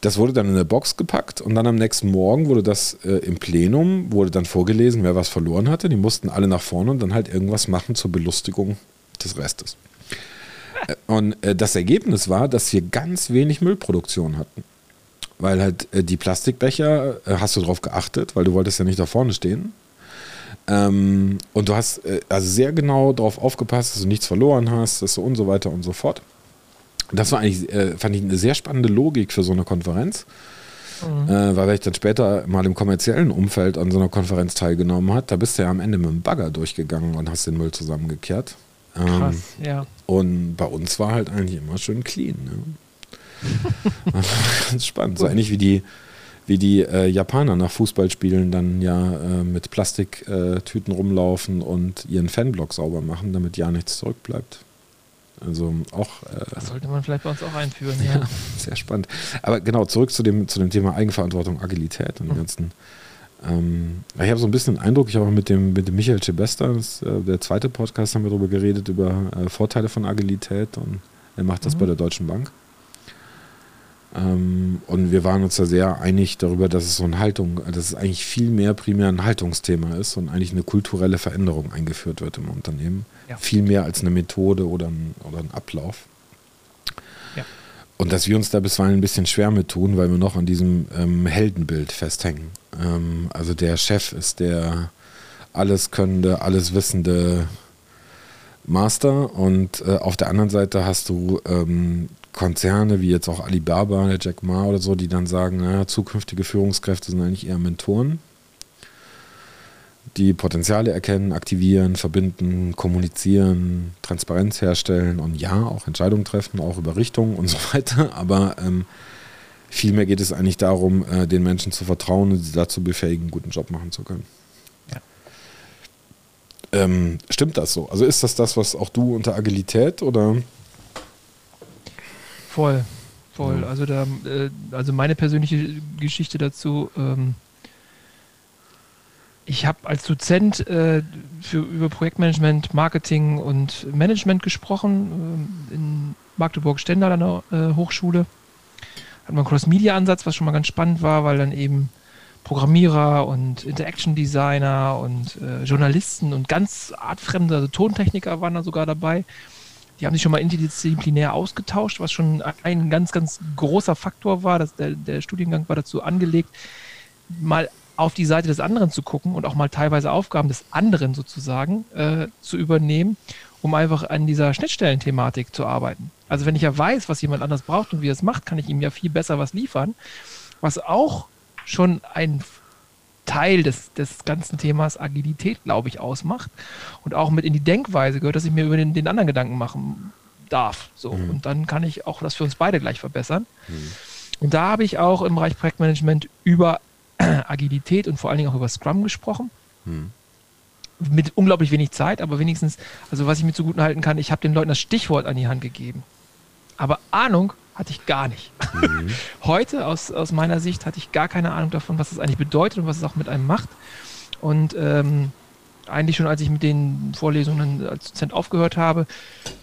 Das wurde dann in eine Box gepackt und dann am nächsten Morgen wurde das äh, im Plenum, wurde dann vorgelesen, wer was verloren hatte. Die mussten alle nach vorne und dann halt irgendwas machen zur Belustigung des Restes. Äh, und äh, das Ergebnis war, dass wir ganz wenig Müllproduktion hatten. Weil halt äh, die Plastikbecher, hast du darauf geachtet, weil du wolltest ja nicht da vorne stehen. Ähm, und du hast also sehr genau darauf aufgepasst, dass du nichts verloren hast, dass du und so weiter und so fort. Das war eigentlich, fand ich, eine sehr spannende Logik für so eine Konferenz. Mhm. Äh, weil wenn ich dann später mal im kommerziellen Umfeld an so einer Konferenz teilgenommen hat, da bist du ja am Ende mit dem Bagger durchgegangen und hast den Müll zusammengekehrt. Krass, ähm, ja. Und bei uns war halt eigentlich immer schön clean. Ne? Ganz spannend. So ähnlich wie die, wie die äh, Japaner nach Fußballspielen dann ja äh, mit Plastiktüten äh, rumlaufen und ihren Fanblock sauber machen, damit ja nichts zurückbleibt. Also auch. Äh, das sollte man vielleicht bei uns auch einführen, ja. ja. Sehr spannend. Aber genau, zurück zu dem, zu dem Thema Eigenverantwortung, Agilität und mhm. den ganzen ähm, ich habe so ein bisschen den Eindruck, ich habe mit dem, mit dem Michael Chebester, das, äh, der zweite Podcast, haben wir darüber geredet, über äh, Vorteile von Agilität und er macht das mhm. bei der Deutschen Bank. Ähm, und wir waren uns da sehr einig darüber, dass es so eine Haltung, dass es eigentlich viel mehr primär ein Haltungsthema ist und eigentlich eine kulturelle Veränderung eingeführt wird im Unternehmen. Ja. Viel mehr als eine Methode oder ein, oder ein Ablauf. Und dass wir uns da bisweilen ein bisschen schwer mit tun, weil wir noch an diesem ähm, Heldenbild festhängen. Ähm, also der Chef ist der alleskönnende, alleswissende Master und äh, auf der anderen Seite hast du ähm, Konzerne wie jetzt auch Alibaba, der Jack Ma oder so, die dann sagen, naja, zukünftige Führungskräfte sind eigentlich eher Mentoren die Potenziale erkennen, aktivieren, verbinden, kommunizieren, Transparenz herstellen und ja, auch Entscheidungen treffen, auch über Richtungen und so weiter. Aber ähm, vielmehr geht es eigentlich darum, äh, den Menschen zu vertrauen und sie dazu befähigen, einen guten Job machen zu können. Ja. Ähm, stimmt das so? Also ist das das, was auch du unter Agilität oder? Voll, voll. Ja. Also da, äh, also meine persönliche Geschichte dazu. Ähm ich habe als Dozent äh, für, über Projektmanagement, Marketing und Management gesprochen äh, in Magdeburg-Stendal an der äh, Hochschule. Hat man einen Cross-Media-Ansatz, was schon mal ganz spannend war, weil dann eben Programmierer und Interaction Designer und äh, Journalisten und ganz artfremde, also Tontechniker waren da sogar dabei. Die haben sich schon mal interdisziplinär ausgetauscht, was schon ein ganz, ganz großer Faktor war. Dass der, der Studiengang war dazu angelegt, mal auf die Seite des anderen zu gucken und auch mal teilweise Aufgaben des anderen sozusagen äh, zu übernehmen, um einfach an dieser Schnittstellenthematik zu arbeiten. Also wenn ich ja weiß, was jemand anders braucht und wie er es macht, kann ich ihm ja viel besser was liefern. Was auch schon ein Teil des, des ganzen Themas Agilität, glaube ich, ausmacht und auch mit in die Denkweise gehört, dass ich mir über den, den anderen Gedanken machen darf. So. Mhm. Und dann kann ich auch das für uns beide gleich verbessern. Mhm. Und da habe ich auch im Bereich Projektmanagement über Agilität und vor allen Dingen auch über Scrum gesprochen. Mhm. Mit unglaublich wenig Zeit, aber wenigstens, also was ich mir zuguten halten kann, ich habe den Leuten das Stichwort an die Hand gegeben. Aber Ahnung hatte ich gar nicht. Mhm. Heute, aus, aus meiner Sicht, hatte ich gar keine Ahnung davon, was das eigentlich bedeutet und was es auch mit einem macht. Und ähm, eigentlich schon, als ich mit den Vorlesungen als Dozent aufgehört habe,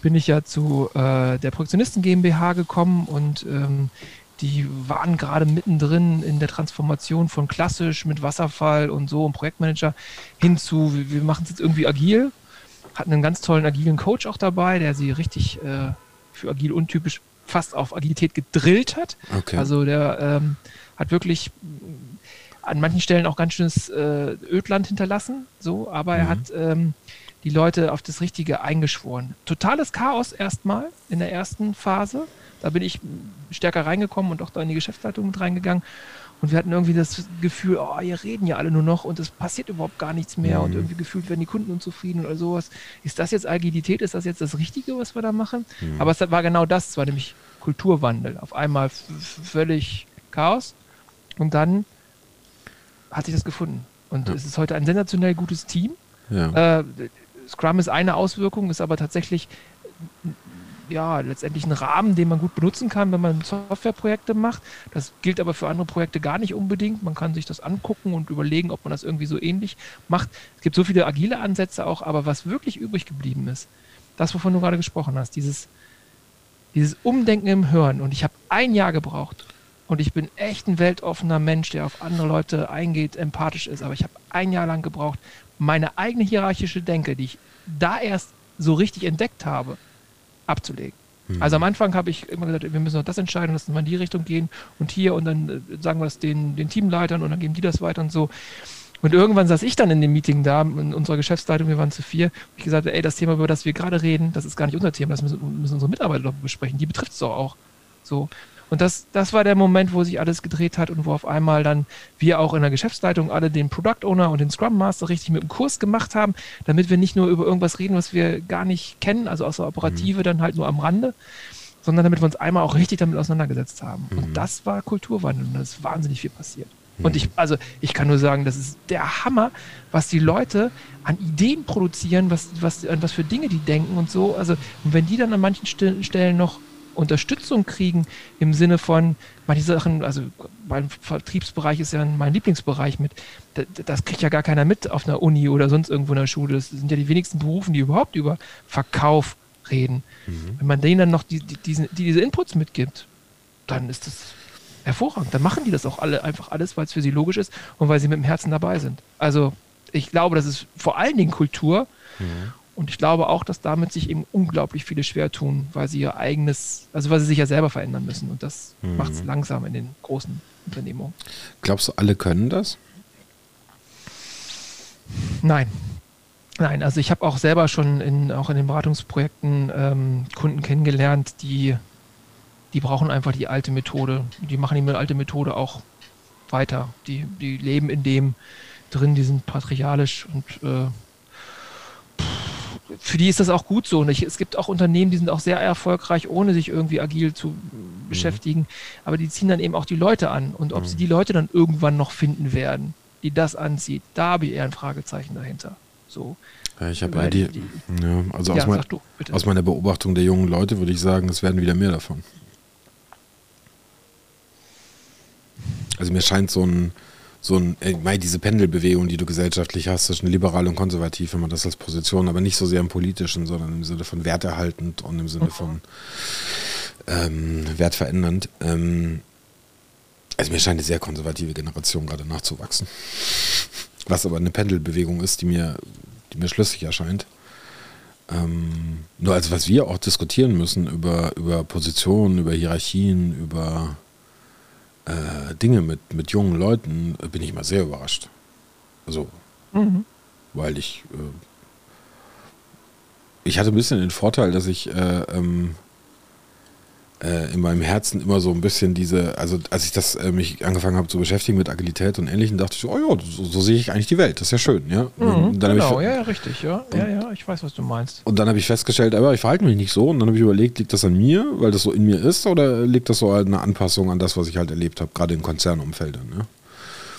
bin ich ja zu äh, der Projektionisten GmbH gekommen und ähm, die waren gerade mittendrin in der Transformation von klassisch mit Wasserfall und so und Projektmanager hin zu, wir machen es jetzt irgendwie agil. Hatten einen ganz tollen agilen Coach auch dabei, der sie richtig äh, für agil untypisch fast auf Agilität gedrillt hat. Okay. Also der ähm, hat wirklich an manchen Stellen auch ganz schönes äh, Ödland hinterlassen, so, aber mhm. er hat ähm, die Leute auf das Richtige eingeschworen. Totales Chaos erstmal in der ersten Phase. Da bin ich stärker reingekommen und auch da in die Geschäftsleitung mit reingegangen. Und wir hatten irgendwie das Gefühl, oh, hier reden ja alle nur noch und es passiert überhaupt gar nichts mehr mhm. und irgendwie gefühlt werden die Kunden unzufrieden oder sowas. Ist das jetzt Agilität? Ist das jetzt das Richtige, was wir da machen? Mhm. Aber es war genau das. Es war nämlich Kulturwandel. Auf einmal völlig Chaos und dann hat sich das gefunden. Und ja. es ist heute ein sensationell gutes Team. Ja. Äh, Scrum ist eine Auswirkung, ist aber tatsächlich ja, letztendlich ein Rahmen, den man gut benutzen kann, wenn man Softwareprojekte macht. Das gilt aber für andere Projekte gar nicht unbedingt. Man kann sich das angucken und überlegen, ob man das irgendwie so ähnlich macht. Es gibt so viele agile Ansätze auch, aber was wirklich übrig geblieben ist, das, wovon du gerade gesprochen hast, dieses dieses Umdenken im Hören. Und ich habe ein Jahr gebraucht. Und ich bin echt ein weltoffener Mensch, der auf andere Leute eingeht, empathisch ist. Aber ich habe ein Jahr lang gebraucht, meine eigene hierarchische Denke, die ich da erst so richtig entdeckt habe, abzulegen. Mhm. Also am Anfang habe ich immer gesagt, wir müssen noch das entscheiden, lassen wir in die Richtung gehen und hier und dann äh, sagen wir es den, den Teamleitern und dann geben die das weiter und so. Und irgendwann saß ich dann in dem Meeting da, in unserer Geschäftsleitung, wir waren zu vier, und ich gesagt ey, das Thema, über das wir gerade reden, das ist gar nicht unser Thema, das müssen, müssen unsere Mitarbeiter besprechen, die betrifft es doch auch. So. Und das, das war der Moment, wo sich alles gedreht hat und wo auf einmal dann wir auch in der Geschäftsleitung alle den Product Owner und den Scrum Master richtig mit dem Kurs gemacht haben, damit wir nicht nur über irgendwas reden, was wir gar nicht kennen, also außer Operative mhm. dann halt nur am Rande, sondern damit wir uns einmal auch richtig damit auseinandergesetzt haben. Mhm. Und das war Kulturwandel und da ist wahnsinnig viel passiert. Und ich, also ich kann nur sagen, das ist der Hammer, was die Leute an Ideen produzieren, was, was, was für Dinge die denken und so. Also, und wenn die dann an manchen Stellen noch Unterstützung kriegen im Sinne von manche Sachen, also mein Vertriebsbereich ist ja mein Lieblingsbereich mit, das, kriegt ja gar keiner mit auf einer Uni oder sonst irgendwo in der Schule. Das sind ja die wenigsten Berufen, die überhaupt über Verkauf reden. Mhm. Wenn man denen dann noch die, die, diese, die diese Inputs mitgibt, dann ist das hervorragend. Dann machen die das auch alle einfach alles, weil es für sie logisch ist und weil sie mit dem Herzen dabei sind. Also ich glaube, das ist vor allen Dingen Kultur. Mhm. Und ich glaube auch, dass damit sich eben unglaublich viele schwer tun, weil sie ihr eigenes, also weil sie sich ja selber verändern müssen. Und das mhm. macht es langsam in den großen Unternehmungen. Glaubst du, alle können das? Nein. Nein, also ich habe auch selber schon in, auch in den Beratungsprojekten ähm, Kunden kennengelernt, die die brauchen einfach die alte Methode. Die machen die alte Methode auch weiter. Die, die leben in dem drin, die sind patriarchalisch und äh, für die ist das auch gut so. Und ich, es gibt auch Unternehmen, die sind auch sehr erfolgreich, ohne sich irgendwie agil zu mhm. beschäftigen. Aber die ziehen dann eben auch die Leute an. Und ob mhm. sie die Leute dann irgendwann noch finden werden, die das anzieht, da habe ich eher ein Fragezeichen dahinter. So. Ja, ich habe die, die, ja, also ja, aus, mein, du, aus meiner Beobachtung der jungen Leute würde ich sagen, es werden wieder mehr davon. Also mir scheint so ein, so ein, äh, diese Pendelbewegung, die du gesellschaftlich hast, zwischen liberal und konservativ, wenn man das als Position, aber nicht so sehr im politischen, sondern im Sinne von werterhaltend und im Sinne von ähm, wertverändernd. Ähm, also mir scheint eine sehr konservative Generation gerade nachzuwachsen. Was aber eine Pendelbewegung ist, die mir, die mir schlüssig erscheint. Ähm, nur also was wir auch diskutieren müssen über, über Positionen, über Hierarchien, über äh, Dinge mit, mit jungen Leuten, bin ich mal sehr überrascht. Also, mhm. weil ich äh, ich hatte ein bisschen den Vorteil, dass ich äh, ähm, äh, in meinem Herzen immer so ein bisschen diese, also als ich das äh, mich angefangen habe zu beschäftigen mit Agilität und Ähnlichem, dachte ich so, oh ja, so, so sehe ich eigentlich die Welt. Das ist ja schön, ja. Mhm, genau, ja, ja, richtig, ja. Und, ja, ja, ich weiß, was du meinst. Und dann habe ich festgestellt, aber ich verhalte mich nicht so. Und dann habe ich überlegt, liegt das an mir, weil das so in mir ist, oder liegt das so halt eine Anpassung an das, was ich halt erlebt habe, gerade in Konzernumfeldern, ja.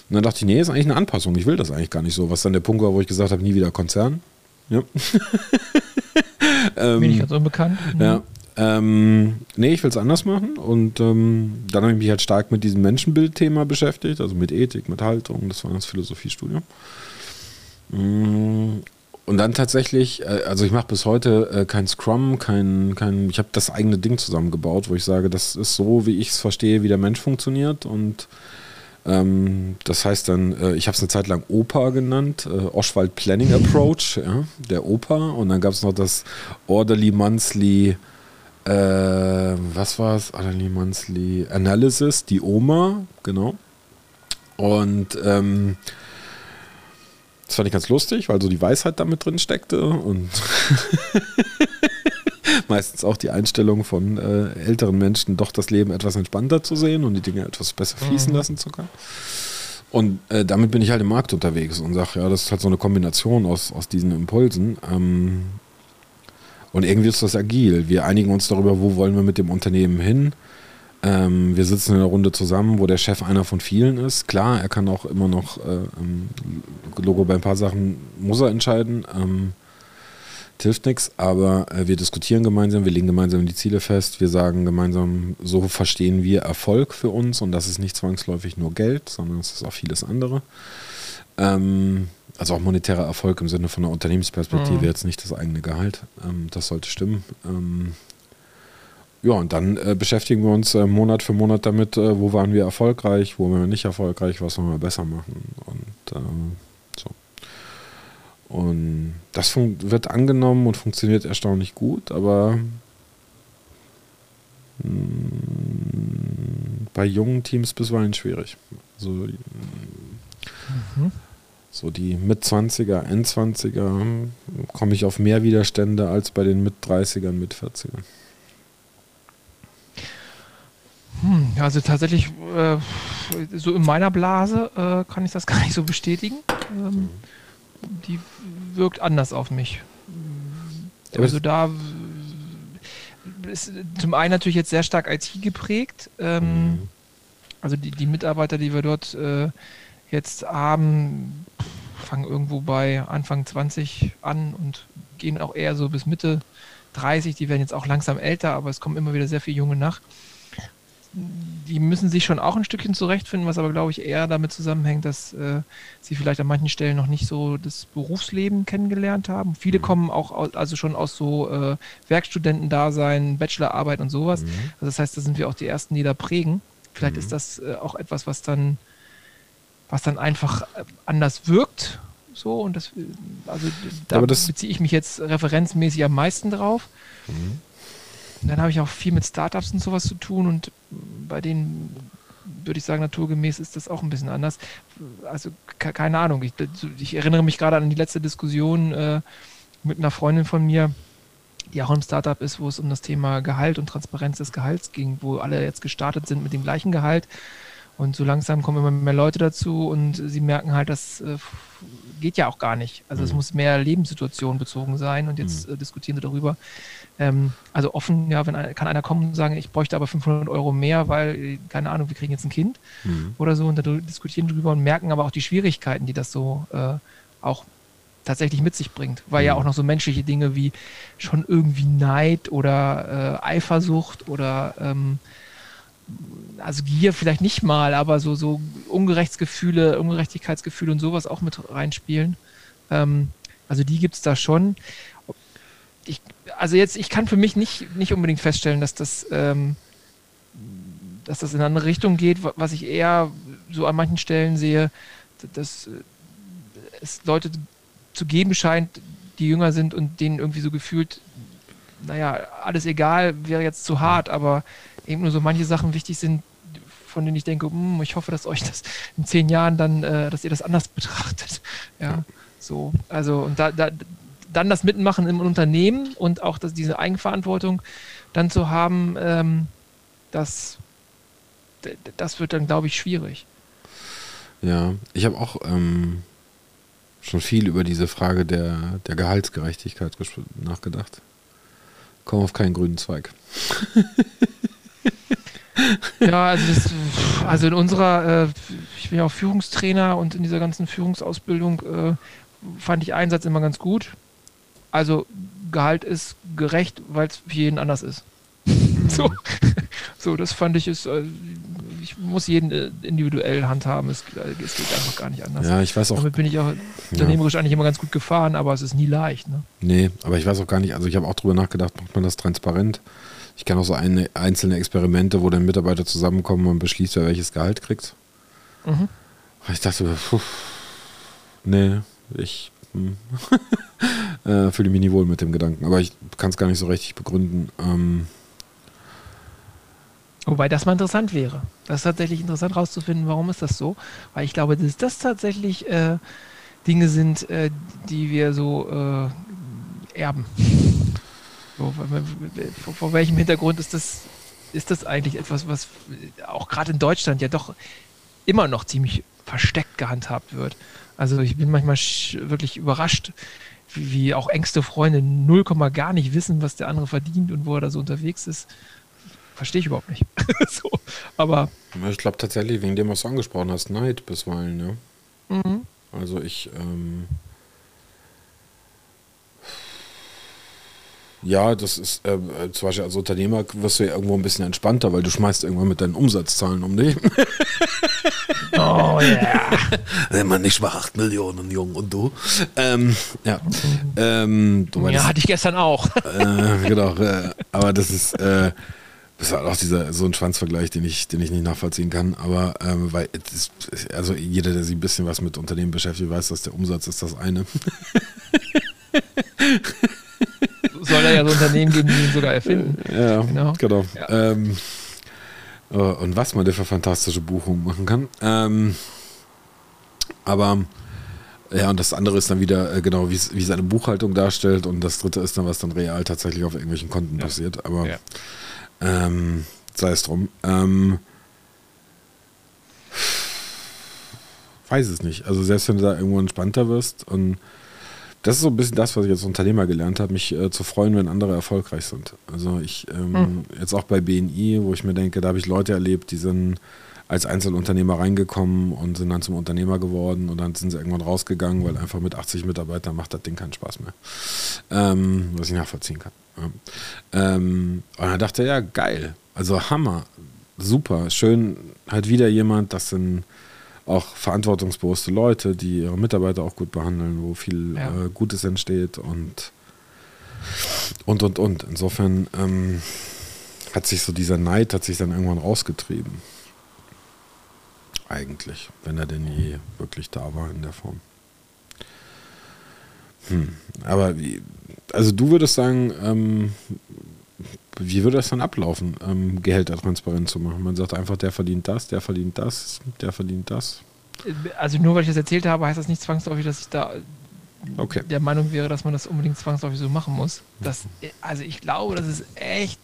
Und dann dachte ich, nee, ist eigentlich eine Anpassung. Ich will das eigentlich gar nicht so. Was dann der Punkt war, wo ich gesagt habe, nie wieder Konzern. Ja. ähm, Bin ich ganz unbekannt. Mhm. Ja. Ähm, nee, ich will es anders machen. Und ähm, dann habe ich mich halt stark mit diesem Menschenbildthema beschäftigt, also mit Ethik, mit Haltung. Das war das Philosophiestudium. Mm, und dann tatsächlich, äh, also ich mache bis heute äh, kein Scrum, kein, kein ich habe das eigene Ding zusammengebaut, wo ich sage, das ist so, wie ich es verstehe, wie der Mensch funktioniert. Und ähm, das heißt dann, äh, ich habe es eine Zeit lang OPA genannt, Oschwald Planning Approach, ja, der OPA. Und dann gab es noch das Orderly Monthly, äh, was war es? Orderly Monthly Analysis, die OMA, genau. Und ähm, das fand ich ganz lustig, weil so die Weisheit damit drin steckte und meistens auch die Einstellung von äh, älteren Menschen, doch das Leben etwas entspannter zu sehen und die Dinge etwas besser fließen mhm. lassen zu können. Und äh, damit bin ich halt im Markt unterwegs und sage, ja, das ist halt so eine Kombination aus, aus diesen Impulsen. Ähm, und irgendwie ist das agil. Wir einigen uns darüber, wo wollen wir mit dem Unternehmen hin. Ähm, wir sitzen in einer Runde zusammen, wo der Chef einer von vielen ist. Klar, er kann auch immer noch, äh, ähm, Logo bei ein paar Sachen muss er entscheiden. Ähm, hilft nichts, aber äh, wir diskutieren gemeinsam, wir legen gemeinsam die Ziele fest, wir sagen gemeinsam, so verstehen wir Erfolg für uns und das ist nicht zwangsläufig nur Geld, sondern es ist auch vieles andere. Ähm, also auch monetärer Erfolg im Sinne von einer Unternehmensperspektive, mhm. jetzt nicht das eigene Gehalt. Ähm, das sollte stimmen. Ähm, ja, und dann äh, beschäftigen wir uns äh, Monat für Monat damit, äh, wo waren wir erfolgreich, wo waren wir nicht erfolgreich, was wollen wir besser machen. Und ähm, und das wird angenommen und funktioniert erstaunlich gut, aber mh, mm, bei jungen Teams bisweilen schwierig. Also, mhm. So die Mit-20er, End-20er komme ich auf mehr Widerstände als bei den Mit-30ern, Mit-40ern. Hm, also tatsächlich, äh, so in meiner Blase äh, kann ich das gar nicht so bestätigen. Ähm, die wirkt anders auf mich. Also da ist zum einen natürlich jetzt sehr stark IT geprägt. Ähm, mhm. Also die, die Mitarbeiter, die wir dort äh, jetzt haben, fangen irgendwo bei Anfang 20 an und gehen auch eher so bis Mitte 30. Die werden jetzt auch langsam älter, aber es kommen immer wieder sehr viele Junge nach die müssen sich schon auch ein Stückchen zurechtfinden, was aber, glaube ich, eher damit zusammenhängt, dass äh, sie vielleicht an manchen Stellen noch nicht so das Berufsleben kennengelernt haben. Viele mhm. kommen auch aus, also schon aus so äh, Werkstudentendasein, Bachelorarbeit und sowas. Mhm. Also das heißt, da sind wir auch die Ersten, die da prägen. Vielleicht mhm. ist das äh, auch etwas, was dann, was dann einfach äh, anders wirkt. So, und das, also da beziehe ich mich jetzt referenzmäßig am meisten drauf. Mhm. Dann habe ich auch viel mit Startups und sowas zu tun und bei denen würde ich sagen, naturgemäß ist das auch ein bisschen anders. Also keine Ahnung. Ich, ich erinnere mich gerade an die letzte Diskussion äh, mit einer Freundin von mir, die auch im Startup ist, wo es um das Thema Gehalt und Transparenz des Gehalts ging, wo alle jetzt gestartet sind mit dem gleichen Gehalt. Und so langsam kommen immer mehr Leute dazu und sie merken halt, das äh, geht ja auch gar nicht. Also mhm. es muss mehr Lebenssituation bezogen sein und jetzt mhm. äh, diskutieren sie darüber, ähm, also offen, ja, wenn kann einer kommen und sagen, ich bräuchte aber 500 Euro mehr, weil, keine Ahnung, wir kriegen jetzt ein Kind mhm. oder so und da diskutieren drüber und merken aber auch die Schwierigkeiten, die das so äh, auch tatsächlich mit sich bringt, weil mhm. ja auch noch so menschliche Dinge wie schon irgendwie Neid oder äh, Eifersucht oder ähm, also Gier vielleicht nicht mal, aber so, so Ungerechtsgefühle, Ungerechtigkeitsgefühle und sowas auch mit reinspielen. Ähm, also die gibt es da schon ich, also jetzt, ich kann für mich nicht, nicht unbedingt feststellen, dass das, ähm, dass das in eine andere Richtung geht, was ich eher so an manchen Stellen sehe, dass es Leute zu geben scheint, die jünger sind und denen irgendwie so gefühlt, naja, alles egal, wäre jetzt zu hart, aber eben nur so manche Sachen wichtig sind, von denen ich denke, hm, ich hoffe, dass euch das in zehn Jahren dann, äh, dass ihr das anders betrachtet. Ja, so. Also, und da, da, dann das Mitmachen im Unternehmen und auch das, diese Eigenverantwortung dann zu haben, ähm, das, das wird dann, glaube ich, schwierig. Ja, ich habe auch ähm, schon viel über diese Frage der, der Gehaltsgerechtigkeit nachgedacht. Komm auf keinen grünen Zweig. ja, also, das, also in unserer, äh, ich bin ja auch Führungstrainer und in dieser ganzen Führungsausbildung äh, fand ich Einsatz immer ganz gut. Also Gehalt ist gerecht, weil es für jeden anders ist. so. so, das fand ich ist, äh, ich muss jeden äh, individuell handhaben. Es, äh, es, geht einfach gar nicht anders. Ja, ich weiß auch. Damit bin ich auch unternehmerisch ja. eigentlich immer ganz gut gefahren, aber es ist nie leicht. Ne? Nee, aber ich weiß auch gar nicht, also ich habe auch drüber nachgedacht, macht man das transparent? Ich kenne auch so eine, einzelne Experimente, wo dann Mitarbeiter zusammenkommen und beschließt, wer welches Gehalt kriegt. Mhm. Ich dachte, puh, nee, ich hm. äh, fühle mich nie wohl mit dem Gedanken. Aber ich kann es gar nicht so richtig begründen. Ähm, Wobei das mal interessant wäre. Das ist tatsächlich interessant rauszufinden, warum ist das so. Weil ich glaube, dass das tatsächlich äh, Dinge sind, äh, die wir so äh, erben. So, vor, vor, welchem Hintergrund ist das, ist das eigentlich etwas, was auch gerade in Deutschland ja doch immer noch ziemlich versteckt gehandhabt wird. Also ich bin manchmal wirklich überrascht, wie, wie auch engste Freunde 0, gar nicht wissen, was der andere verdient und wo er da so unterwegs ist verstehe ich überhaupt nicht. so, aber. Ich glaube tatsächlich, wegen dem, was du angesprochen hast, Neid bisweilen, ja. Mhm. Also ich, ähm, Ja, das ist äh, zum Beispiel als Unternehmer wirst du ja irgendwo ein bisschen entspannter, weil du schmeißt irgendwann mit deinen Umsatzzahlen um dich. Oh ja. Yeah. Man nicht mal 8 Millionen, Jung und du. Ähm, ja. Ähm, du ja, hatte ich gestern auch. Äh, genau, äh, aber das ist, äh, das ist halt auch dieser, so ein Schwanzvergleich, den ich, den ich nicht nachvollziehen kann. Aber ähm, weil ist, also jeder, der sich ein bisschen was mit Unternehmen beschäftigt, weiß, dass der Umsatz ist das eine. Soll da ja so Unternehmen geben, die ihn sogar erfinden. Ja, genau. genau. Ja. Ähm, äh, und was man der für fantastische Buchungen machen kann. Ähm, aber ja, und das andere ist dann wieder äh, genau, wie, wie seine Buchhaltung darstellt. Und das dritte ist dann, was dann real tatsächlich auf irgendwelchen Konten ja. passiert. Aber ja. Ähm, sei es drum. Ähm, weiß es nicht. Also selbst wenn du da irgendwo entspannter wirst und das ist so ein bisschen das, was ich als Unternehmer gelernt habe, mich äh, zu freuen, wenn andere erfolgreich sind. Also ich ähm, hm. jetzt auch bei BNI, wo ich mir denke, da habe ich Leute erlebt, die sind als Einzelunternehmer reingekommen und sind dann zum Unternehmer geworden und dann sind sie irgendwann rausgegangen, weil einfach mit 80 Mitarbeitern macht das Ding keinen Spaß mehr. Ähm, was ich nachvollziehen kann. Ähm, und dann dachte er, ja, geil. Also Hammer. Super. Schön, halt wieder jemand, das sind auch verantwortungsbewusste Leute, die ihre Mitarbeiter auch gut behandeln, wo viel ja. äh, Gutes entsteht und und und und. Insofern ähm, hat sich so dieser Neid hat sich dann irgendwann rausgetrieben. Eigentlich, wenn er denn je wirklich da war in der Form. Hm. Aber wie, also du würdest sagen, ähm, wie würde das dann ablaufen, ähm, Gehälter transparent zu machen? Man sagt einfach, der verdient das, der verdient das, der verdient das. Also nur weil ich das erzählt habe, heißt das nicht zwangsläufig, dass ich da okay. der Meinung wäre, dass man das unbedingt zwangsläufig so machen muss. Das, also ich glaube, das ist echt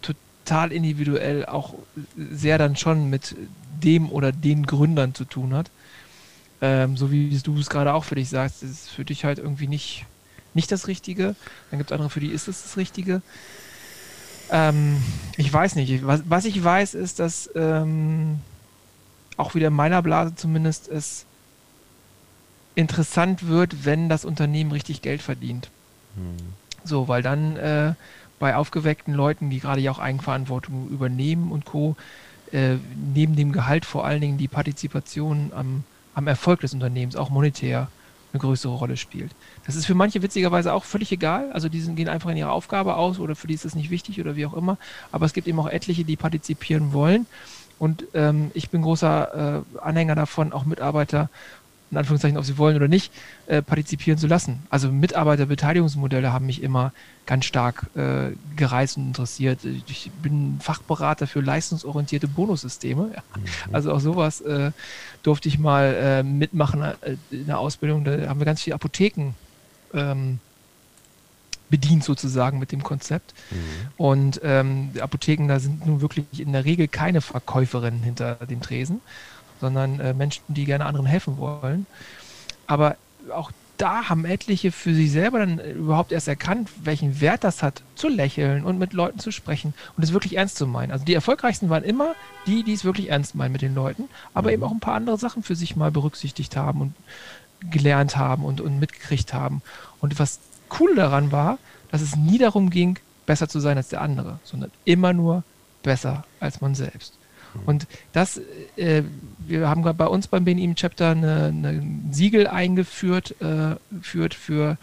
total individuell, auch sehr dann schon mit dem oder den Gründern zu tun hat. Ähm, so wie du es gerade auch für dich sagst, ist für dich halt irgendwie nicht nicht das Richtige. Dann gibt es andere, für die ist es das Richtige. Ähm, ich weiß nicht. Was, was, ich weiß, ist, dass ähm, auch wieder in meiner Blase zumindest es interessant wird, wenn das Unternehmen richtig Geld verdient. Hm. So, weil dann äh, bei aufgeweckten Leuten, die gerade ja auch Eigenverantwortung übernehmen und Co., äh, neben dem Gehalt vor allen Dingen die Partizipation am, am Erfolg des Unternehmens, auch monetär, eine größere Rolle spielt. Das ist für manche witzigerweise auch völlig egal. Also die sind, gehen einfach in ihre Aufgabe aus oder für die ist das nicht wichtig oder wie auch immer. Aber es gibt eben auch etliche, die partizipieren wollen. Und ähm, ich bin großer äh, Anhänger davon, auch Mitarbeiter in Anführungszeichen, ob sie wollen oder nicht, äh, partizipieren zu lassen. Also Mitarbeiterbeteiligungsmodelle haben mich immer ganz stark äh, gereizt und interessiert. Ich bin Fachberater für leistungsorientierte Bonussysteme. Ja. Mhm. Also auch sowas äh, durfte ich mal äh, mitmachen äh, in der Ausbildung. Da haben wir ganz viele Apotheken ähm, bedient sozusagen mit dem Konzept. Mhm. Und ähm, die Apotheken, da sind nun wirklich in der Regel keine Verkäuferinnen hinter dem Tresen, sondern äh, Menschen, die gerne anderen helfen wollen. Aber auch da haben etliche für sich selber dann überhaupt erst erkannt, welchen Wert das hat, zu lächeln und mit Leuten zu sprechen und es wirklich ernst zu meinen. Also die erfolgreichsten waren immer die, die es wirklich ernst meinen mit den Leuten, aber mhm. eben auch ein paar andere Sachen für sich mal berücksichtigt haben und gelernt haben und, und mitgekriegt haben. Und was cool daran war, dass es nie darum ging, besser zu sein als der andere, sondern immer nur besser als man selbst. Und das, äh, wir haben bei uns beim BNIM Chapter eine Siegel eingeführt äh, führt für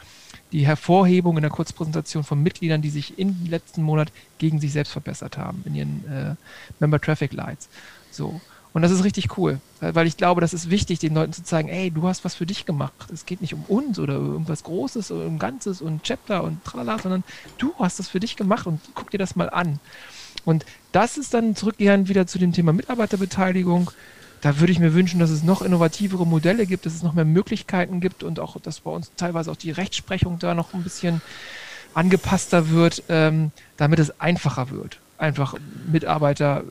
die Hervorhebung in der Kurzpräsentation von Mitgliedern, die sich im letzten Monat gegen sich selbst verbessert haben in ihren äh, Member Traffic Lights. So. Und das ist richtig cool, weil ich glaube, das ist wichtig, den Leuten zu zeigen, ey, du hast was für dich gemacht. Es geht nicht um uns oder irgendwas Großes oder um Ganzes und Chapter und tralala, sondern du hast das für dich gemacht und guck dir das mal an. Und das ist dann zurückgehend wieder zu dem Thema Mitarbeiterbeteiligung. Da würde ich mir wünschen, dass es noch innovativere Modelle gibt, dass es noch mehr Möglichkeiten gibt und auch, dass bei uns teilweise auch die Rechtsprechung da noch ein bisschen angepasster wird, ähm, damit es einfacher wird, einfach Mitarbeiter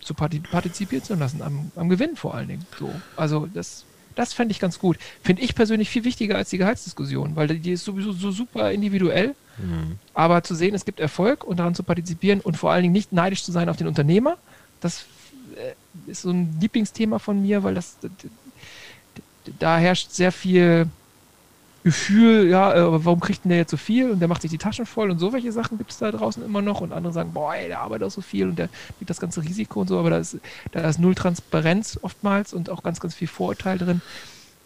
zu partizipieren zu lassen, am, am Gewinn vor allen Dingen. So. Also das das fände ich ganz gut. Finde ich persönlich viel wichtiger als die Gehaltsdiskussion, weil die ist sowieso so super individuell. Mhm. Aber zu sehen, es gibt Erfolg und daran zu partizipieren und vor allen Dingen nicht neidisch zu sein auf den Unternehmer, das äh, ist so ein Lieblingsthema von mir, weil das da herrscht sehr viel Gefühl, ja, äh, warum kriegt denn der jetzt so viel und der macht sich die Taschen voll und so welche Sachen gibt es da draußen immer noch und andere sagen, boah, ey, der arbeitet auch so viel und der kriegt das ganze Risiko und so, aber da ist, da ist null Transparenz oftmals und auch ganz, ganz viel Vorurteil drin.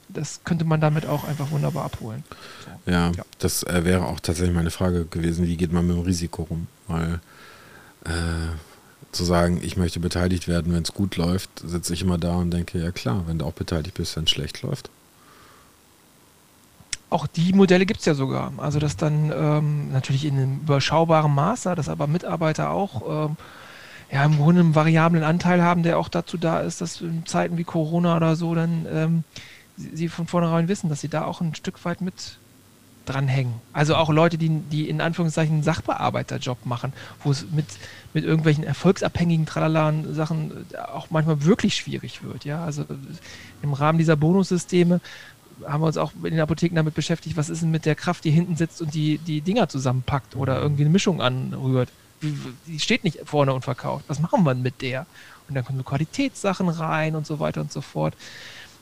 Das könnte man damit auch einfach wunderbar abholen. So. Ja, ja, das äh, wäre auch tatsächlich meine Frage gewesen, wie geht man mit dem Risiko rum? Weil äh, zu sagen, ich möchte beteiligt werden, wenn es gut läuft, sitze ich immer da und denke, ja klar, wenn du auch beteiligt bist, wenn es schlecht läuft auch die Modelle gibt es ja sogar. Also dass dann ähm, natürlich in einem überschaubaren Maße, dass aber Mitarbeiter auch ähm, ja, im Grunde einen variablen Anteil haben, der auch dazu da ist, dass in Zeiten wie Corona oder so dann ähm, sie von vornherein wissen, dass sie da auch ein Stück weit mit dranhängen. Also auch Leute, die, die in Anführungszeichen einen Sachbearbeiterjob machen, wo es mit, mit irgendwelchen erfolgsabhängigen Tralalan Sachen auch manchmal wirklich schwierig wird. Ja, also im Rahmen dieser Bonussysteme haben wir uns auch in den Apotheken damit beschäftigt, was ist denn mit der Kraft, die hinten sitzt und die, die Dinger zusammenpackt oder irgendwie eine Mischung anrührt. Die steht nicht vorne und verkauft. Was machen wir mit der? Und dann kommen so Qualitätssachen rein und so weiter und so fort.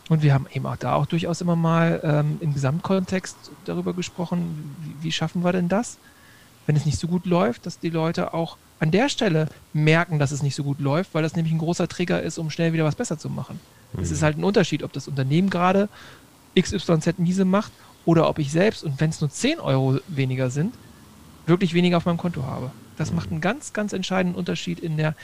Und wir haben eben auch da auch durchaus immer mal ähm, im Gesamtkontext darüber gesprochen, wie, wie schaffen wir denn das, wenn es nicht so gut läuft, dass die Leute auch an der Stelle merken, dass es nicht so gut läuft, weil das nämlich ein großer Trigger ist, um schnell wieder was besser zu machen. Es mhm. ist halt ein Unterschied, ob das Unternehmen gerade XYZ miese macht oder ob ich selbst, und wenn es nur 10 Euro weniger sind, wirklich weniger auf meinem Konto habe. Das macht einen ganz, ganz entscheidenden Unterschied in der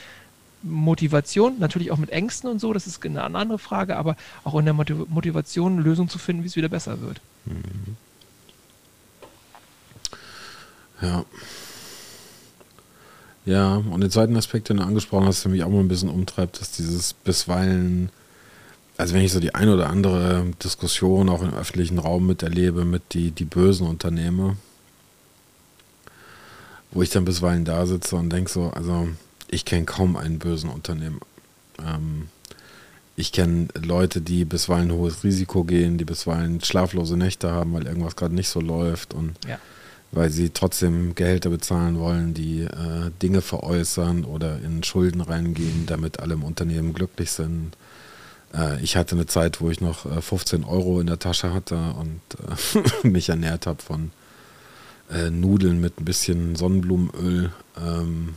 Motivation, natürlich auch mit Ängsten und so, das ist eine andere Frage, aber auch in der Motivation, Lösungen zu finden, wie es wieder besser wird. Mhm. Ja. Ja, und den zweiten Aspekt, den du angesprochen hast, der mich auch mal ein bisschen umtreibt, ist dieses bisweilen also wenn ich so die ein oder andere Diskussion auch im öffentlichen Raum miterlebe mit die, die bösen Unternehmer, wo ich dann bisweilen da sitze und denke so, also ich kenne kaum einen bösen Unternehmer. Ähm, ich kenne Leute, die bisweilen hohes Risiko gehen, die bisweilen schlaflose Nächte haben, weil irgendwas gerade nicht so läuft und ja. weil sie trotzdem Gehälter bezahlen wollen, die äh, Dinge veräußern oder in Schulden reingehen, damit alle im Unternehmen glücklich sind. Äh, ich hatte eine Zeit, wo ich noch 15 äh, Euro in der Tasche hatte und äh, mich ernährt habe von Nudeln mit ein bisschen Sonnenblumenöl, ähm,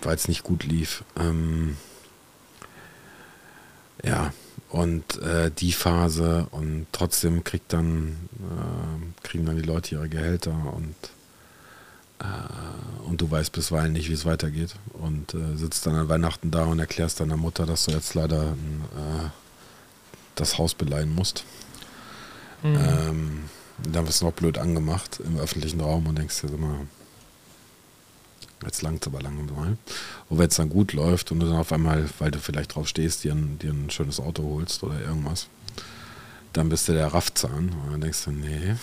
weil es nicht gut lief. Ähm, ja, Und die Phase und trotzdem kriegt dann, kriegen dann die Leute ihre Gehälter und, und du weißt bisweilen nicht, wie es weitergeht. Und äh, sitzt dann an Weihnachten da und erklärst deiner Mutter, dass du jetzt leider äh, das Haus beleihen musst. Mhm. Ähm, dann wirst du noch blöd angemacht im öffentlichen Raum und denkst dir immer, jetzt langt es aber langsam. Und wenn es dann gut läuft und du dann auf einmal, weil du vielleicht drauf stehst, dir ein, dir ein schönes Auto holst oder irgendwas, dann bist du der Raffzahn und dann denkst du, nee,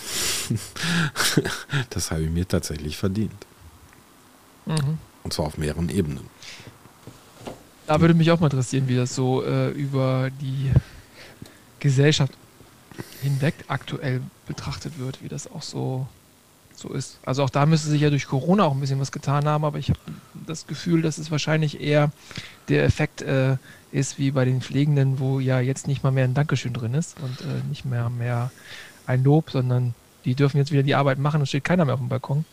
das habe ich mir tatsächlich verdient. Mhm. Und zwar auf mehreren Ebenen. Da würde mich auch mal interessieren, wie das so äh, über die Gesellschaft hinweg aktuell betrachtet wird, wie das auch so, so ist. Also auch da müsste sich ja durch Corona auch ein bisschen was getan haben, aber ich habe das Gefühl, dass es wahrscheinlich eher der Effekt äh, ist wie bei den Pflegenden, wo ja jetzt nicht mal mehr ein Dankeschön drin ist und äh, nicht mehr mehr ein Lob, sondern die dürfen jetzt wieder die Arbeit machen und steht keiner mehr auf dem Balkon.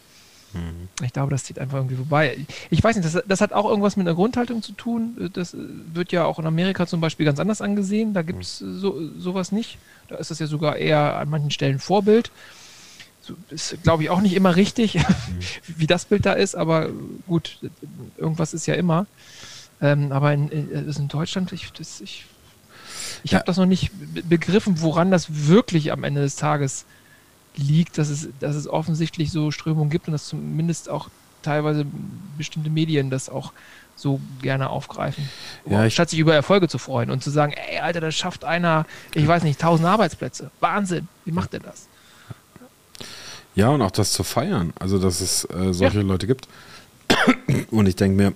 Mhm. Ich glaube, das zieht einfach irgendwie vorbei. Ich weiß nicht, das, das, hat auch irgendwas mit einer Grundhaltung zu tun. Das wird ja auch in Amerika zum Beispiel ganz anders angesehen. Da gibt es mhm. so, sowas nicht. Da ist das ja sogar eher an manchen Stellen Vorbild. So, ist, glaube ich, auch nicht immer richtig, mhm. wie das Bild da ist, aber gut, irgendwas ist ja immer. Ähm, aber in, in, in, Deutschland, ich, ich, ich ja. habe das noch nicht begriffen, woran das wirklich am Ende des Tages liegt, dass es, dass es offensichtlich so Strömungen gibt und dass zumindest auch teilweise bestimmte Medien das auch so gerne aufgreifen. Ja, statt sich über Erfolge zu freuen und zu sagen, ey, Alter, das schafft einer, ich weiß nicht, tausend Arbeitsplätze. Wahnsinn, wie macht er das? Ja, und auch das zu feiern, also dass es äh, solche ja. Leute gibt. Und ich denke mir,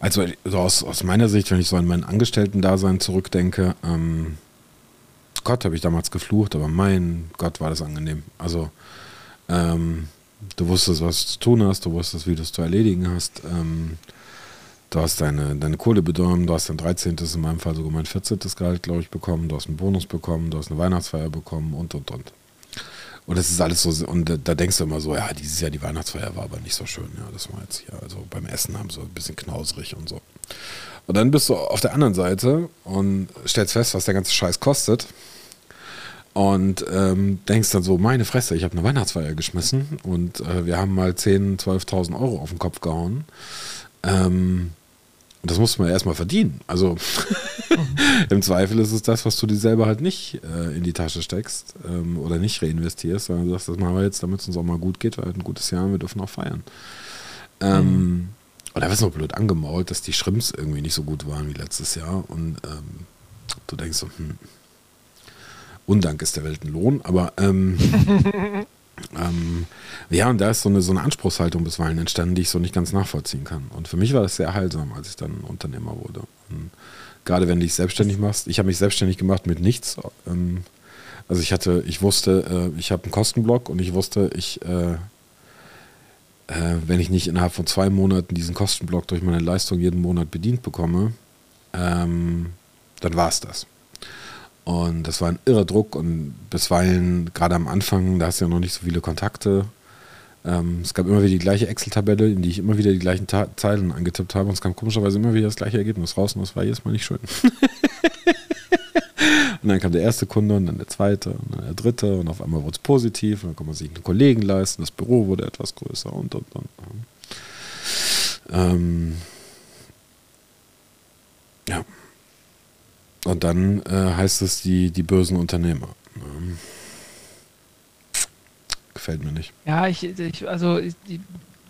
also, also aus, aus meiner Sicht, wenn ich so an mein Angestellten-Dasein zurückdenke, ähm, Gott, habe ich damals geflucht, aber mein Gott war das angenehm. Also ähm, du wusstest, was du zu tun hast, du wusstest, wie du es zu erledigen hast. Ähm, du hast deine, deine Kohle bekommen, du hast dein 13., in meinem Fall sogar mein 14. Gehalt, glaube ich, bekommen, du hast einen Bonus bekommen, du hast eine Weihnachtsfeier bekommen und und und. Und das ist alles so, und da denkst du immer so, ja, dieses Jahr die Weihnachtsfeier war aber nicht so schön. Ja, das war jetzt hier, also beim Essen haben sie ein bisschen knausrig und so. Und dann bist du auf der anderen Seite und stellst fest, was der ganze Scheiß kostet. Und ähm, denkst dann so, meine Fresse, ich habe eine Weihnachtsfeier geschmissen und äh, wir haben mal 10.000, 12.000 Euro auf den Kopf gehauen. Ähm, das muss man erstmal verdienen. Also im Zweifel ist es das, was du dir selber halt nicht äh, in die Tasche steckst ähm, oder nicht reinvestierst, sondern du sagst, das machen wir jetzt, damit es uns auch mal gut geht, weil ein gutes Jahr und wir dürfen auch feiern. Ähm, mhm. Und da wird es noch blöd angemault, dass die Shrimps irgendwie nicht so gut waren wie letztes Jahr. Und ähm, du denkst so, hm, Undank ist der Welt ein Lohn, aber ähm, ähm, ja, und da ist so eine, so eine Anspruchshaltung bisweilen entstanden, die ich so nicht ganz nachvollziehen kann. Und für mich war das sehr heilsam, als ich dann Unternehmer wurde. Und gerade wenn du dich selbstständig machst, ich habe mich selbstständig gemacht mit nichts. Ähm, also ich hatte, ich wusste, äh, ich habe einen Kostenblock und ich wusste, ich äh, äh, wenn ich nicht innerhalb von zwei Monaten diesen Kostenblock durch meine Leistung jeden Monat bedient bekomme, ähm, dann war es das. Und das war ein irrer Druck und bisweilen, gerade am Anfang, da hast du ja noch nicht so viele Kontakte. Ähm, es gab immer wieder die gleiche Excel-Tabelle, in die ich immer wieder die gleichen Ta Zeilen angetippt habe und es kam komischerweise immer wieder das gleiche Ergebnis raus und das war jedes Mal nicht schön. und dann kam der erste Kunde und dann der zweite und dann der dritte und auf einmal wurde es positiv und dann konnte man sich einen Kollegen leisten, das Büro wurde etwas größer und und und. Ähm, ja. Und dann äh, heißt es die, die bösen Unternehmer. Gefällt mir nicht. Ja, ich, ich also ich,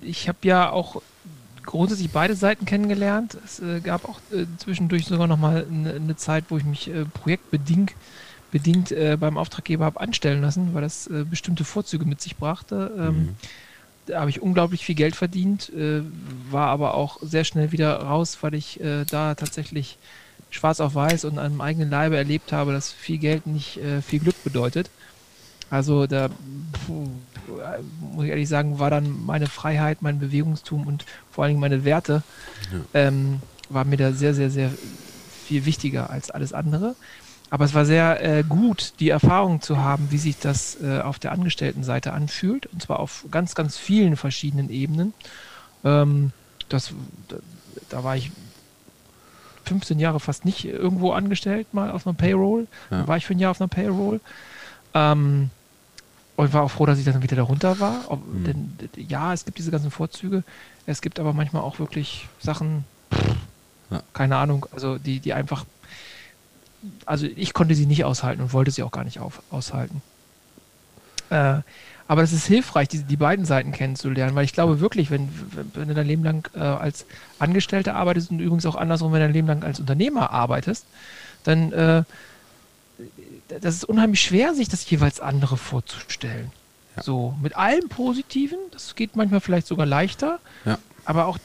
ich habe ja auch grundsätzlich beide Seiten kennengelernt. Es äh, gab auch äh, zwischendurch sogar noch mal eine, eine Zeit, wo ich mich äh, projektbedingt bedingt äh, beim Auftraggeber habe anstellen lassen, weil das äh, bestimmte Vorzüge mit sich brachte. Ähm, mhm. Da habe ich unglaublich viel Geld verdient, äh, war aber auch sehr schnell wieder raus, weil ich da tatsächlich schwarz auf weiß und an einem eigenen Leibe erlebt habe, dass viel Geld nicht viel Glück bedeutet. Also da puh, muss ich ehrlich sagen, war dann meine Freiheit, mein Bewegungstum und vor allen Dingen meine Werte, ja. ähm, war mir da sehr, sehr, sehr viel wichtiger als alles andere. Aber es war sehr äh, gut, die Erfahrung zu haben, wie sich das äh, auf der Angestelltenseite anfühlt. Und zwar auf ganz, ganz vielen verschiedenen Ebenen. Ähm, das, da, da, war ich 15 Jahre fast nicht irgendwo angestellt, mal auf einer Payroll. Ja. war ich für ein Jahr auf einer Payroll. Ähm, und war auch froh, dass ich dann wieder darunter war. Ob, mhm. Denn ja, es gibt diese ganzen Vorzüge. Es gibt aber manchmal auch wirklich Sachen, ja. keine Ahnung, also die, die einfach, also ich konnte sie nicht aushalten und wollte sie auch gar nicht auf, aushalten. Äh, aber es ist hilfreich, die, die beiden Seiten kennenzulernen, weil ich glaube wirklich, wenn, wenn du dein Leben lang äh, als Angestellter arbeitest und übrigens auch andersrum, wenn du dein Leben lang als Unternehmer arbeitest, dann äh, das ist unheimlich schwer, sich das jeweils andere vorzustellen. Ja. So, mit allem Positiven, das geht manchmal vielleicht sogar leichter, ja. aber auch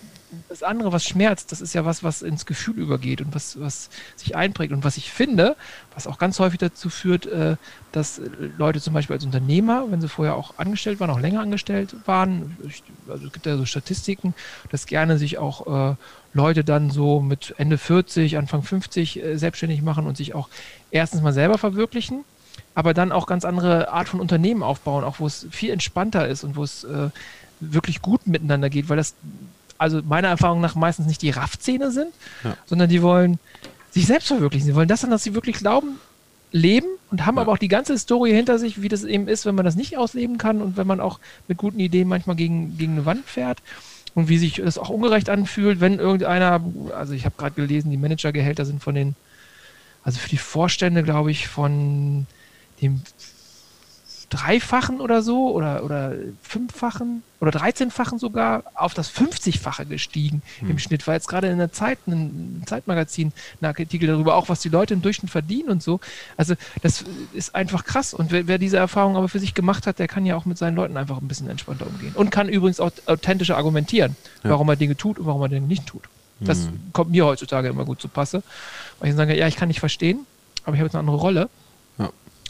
das andere, was schmerzt, das ist ja was, was ins Gefühl übergeht und was, was sich einprägt. Und was ich finde, was auch ganz häufig dazu führt, äh, dass Leute zum Beispiel als Unternehmer, wenn sie vorher auch angestellt waren, auch länger angestellt waren, also es gibt ja so Statistiken, dass gerne sich auch äh, Leute dann so mit Ende 40, Anfang 50 äh, selbstständig machen und sich auch erstens mal selber verwirklichen, aber dann auch ganz andere Art von Unternehmen aufbauen, auch wo es viel entspannter ist und wo es äh, wirklich gut miteinander geht, weil das also meiner Erfahrung nach meistens nicht die Raffzähne sind, ja. sondern die wollen sich selbst verwirklichen. Sie wollen das dann, dass sie wirklich glauben, leben und haben ja. aber auch die ganze Historie hinter sich, wie das eben ist, wenn man das nicht ausleben kann und wenn man auch mit guten Ideen manchmal gegen, gegen eine Wand fährt und wie sich das auch ungerecht anfühlt, wenn irgendeiner, also ich habe gerade gelesen, die Managergehälter sind von den, also für die Vorstände, glaube ich, von dem Dreifachen oder so oder, oder Fünffachen oder Dreizehnfachen sogar auf das 50-fache gestiegen hm. im Schnitt. War jetzt gerade in der Zeit, ein Zeitmagazin, ein Artikel darüber, auch was die Leute im Durchschnitt verdienen und so. Also das ist einfach krass. Und wer, wer diese Erfahrung aber für sich gemacht hat, der kann ja auch mit seinen Leuten einfach ein bisschen entspannter umgehen. Und kann übrigens auch authentischer argumentieren, ja. warum er Dinge tut und warum er Dinge nicht tut. Das hm. kommt mir heutzutage immer gut zu Passe. Weil ich sage, ja, ich kann nicht verstehen, aber ich habe jetzt eine andere Rolle.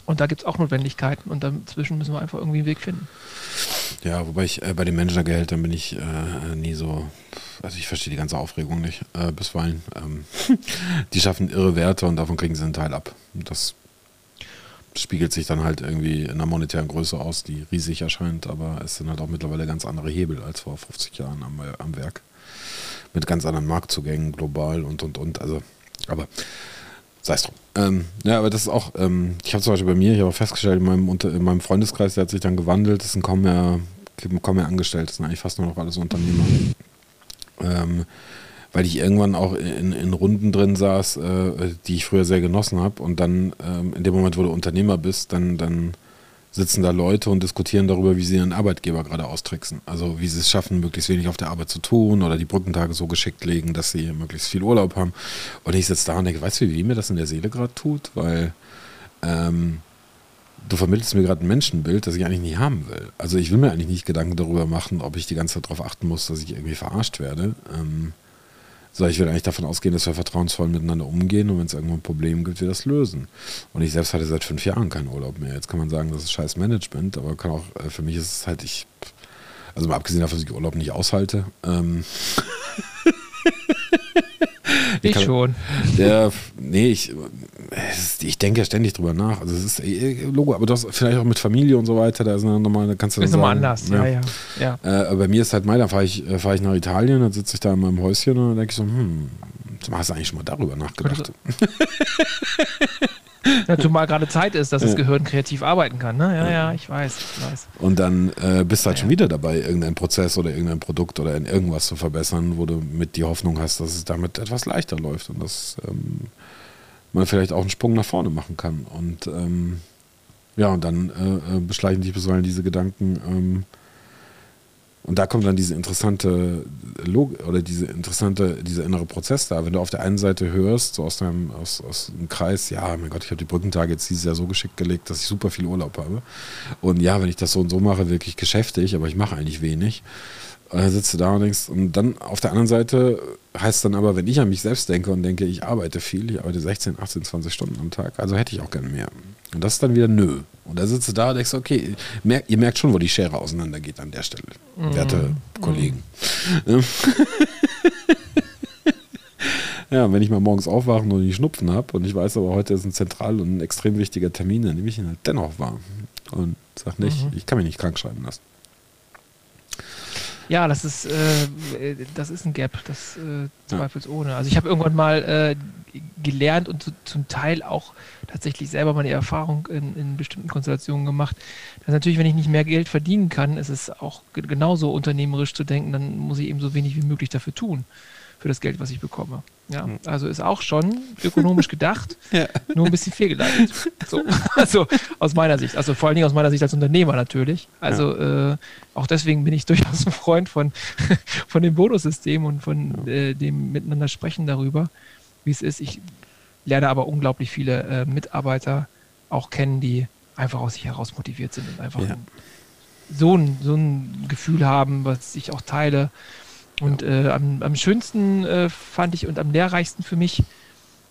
Und da gibt es auch Notwendigkeiten und dazwischen müssen wir einfach irgendwie einen Weg finden. Ja, wobei ich äh, bei den Managergehältern bin ich äh, nie so, also ich verstehe die ganze Aufregung nicht, äh, bisweilen. Ähm, die schaffen irre Werte und davon kriegen sie einen Teil ab. Das spiegelt sich dann halt irgendwie in einer monetären Größe aus, die riesig erscheint, aber es sind halt auch mittlerweile ganz andere Hebel als vor 50 Jahren am, am Werk. Mit ganz anderen Marktzugängen global und und und. Also, aber sei es drum. Ähm, ja, aber das ist auch, ähm, ich habe zum Beispiel bei mir, ich habe festgestellt, in meinem, in meinem Freundeskreis, der hat sich dann gewandelt, das sind kaum mehr, kaum mehr Angestellte, das sind eigentlich fast nur noch alles Unternehmer. Ähm, weil ich irgendwann auch in, in Runden drin saß, äh, die ich früher sehr genossen habe und dann ähm, in dem Moment, wo du Unternehmer bist, dann, dann sitzen da Leute und diskutieren darüber, wie sie ihren Arbeitgeber gerade austricksen. Also wie sie es schaffen, möglichst wenig auf der Arbeit zu tun oder die Brückentage so geschickt legen, dass sie möglichst viel Urlaub haben. Und ich sitze da und denke, weißt du, wie mir das in der Seele gerade tut? Weil ähm, du vermittelst mir gerade ein Menschenbild, das ich eigentlich nicht haben will. Also ich will mir eigentlich nicht Gedanken darüber machen, ob ich die ganze Zeit darauf achten muss, dass ich irgendwie verarscht werde. Ähm, so, ich will eigentlich davon ausgehen, dass wir vertrauensvoll miteinander umgehen und wenn es irgendwo ein Problem gibt, wir das lösen. Und ich selbst hatte seit fünf Jahren keinen Urlaub mehr. Jetzt kann man sagen, das ist scheiß Management, aber kann auch, äh, für mich ist es halt, ich, also mal abgesehen davon, dass ich Urlaub nicht aushalte. Ähm, ich, kann, schon. Der, nee, ich, ich denke ja ständig drüber nach. Also es ist äh, Logo, aber das vielleicht auch mit Familie und so weiter, da ist nochmal, da kannst du Ist nochmal anders, ja, ja. ja. ja. Äh, bei mir ist halt mal, dann fahre ich, äh, fahr ich nach Italien, dann sitze ich da in meinem Häuschen und dann denke ich so, hm, hast du eigentlich schon mal darüber nachgedacht? Ja, zumal gerade Zeit ist, dass das Gehirn kreativ arbeiten kann. Ne? Ja, ja, ich weiß, ich weiß. Und dann äh, bist du halt ja, schon wieder dabei, irgendeinen Prozess oder irgendein Produkt oder irgendwas zu verbessern, wo du mit die Hoffnung hast, dass es damit etwas leichter läuft und dass ähm, man vielleicht auch einen Sprung nach vorne machen kann. Und ähm, ja, und dann äh, äh beschleichen dich bisweilen diese Gedanken, ähm, und da kommt dann diese interessante Log oder diese interessante, dieser innere Prozess da. Wenn du auf der einen Seite hörst, so aus deinem, aus, aus dem Kreis, ja, mein Gott, ich habe die Brückentage jetzt dieses Jahr so geschickt gelegt, dass ich super viel Urlaub habe. Und ja, wenn ich das so und so mache, wirklich geschäftig, aber ich mache eigentlich wenig. Und dann sitzt du da und denkst, und dann auf der anderen Seite heißt dann aber, wenn ich an mich selbst denke und denke, ich arbeite viel, ich arbeite 16, 18, 20 Stunden am Tag, also hätte ich auch gerne mehr. Und das ist dann wieder nö. Und da sitzt du da und denkst, okay, mer ihr merkt schon, wo die Schere auseinandergeht an der Stelle, mm. werte mm. Kollegen. ja, wenn ich mal morgens aufwache und die Schnupfen habe und ich weiß aber, heute ist ein zentral und ein extrem wichtiger Termin, dann nehme ich ihn halt dennoch wahr. Und sag nicht, mhm. ich kann mich nicht krank schreiben lassen. Ja, das ist, äh, das ist ein Gap, das äh, zweifelsohne. Also ich habe irgendwann mal äh, gelernt und zu, zum Teil auch tatsächlich selber meine Erfahrung in, in, bestimmten Konstellationen gemacht, dass natürlich, wenn ich nicht mehr Geld verdienen kann, ist es auch genauso unternehmerisch zu denken, dann muss ich eben so wenig wie möglich dafür tun für das Geld, was ich bekomme. Ja, hm. also ist auch schon ökonomisch gedacht, ja. nur ein bisschen fehlgeleitet. So. Also aus meiner Sicht, also vor allen Dingen aus meiner Sicht als Unternehmer natürlich. Also ja. äh, auch deswegen bin ich durchaus ein Freund von, von dem Bonussystem und von äh, dem Miteinander sprechen darüber, wie es ist. Ich lerne aber unglaublich viele äh, Mitarbeiter auch kennen, die einfach aus sich heraus motiviert sind und einfach ja. so, ein, so ein Gefühl haben, was ich auch teile und äh, am, am, schönsten äh, fand ich und am lehrreichsten für mich,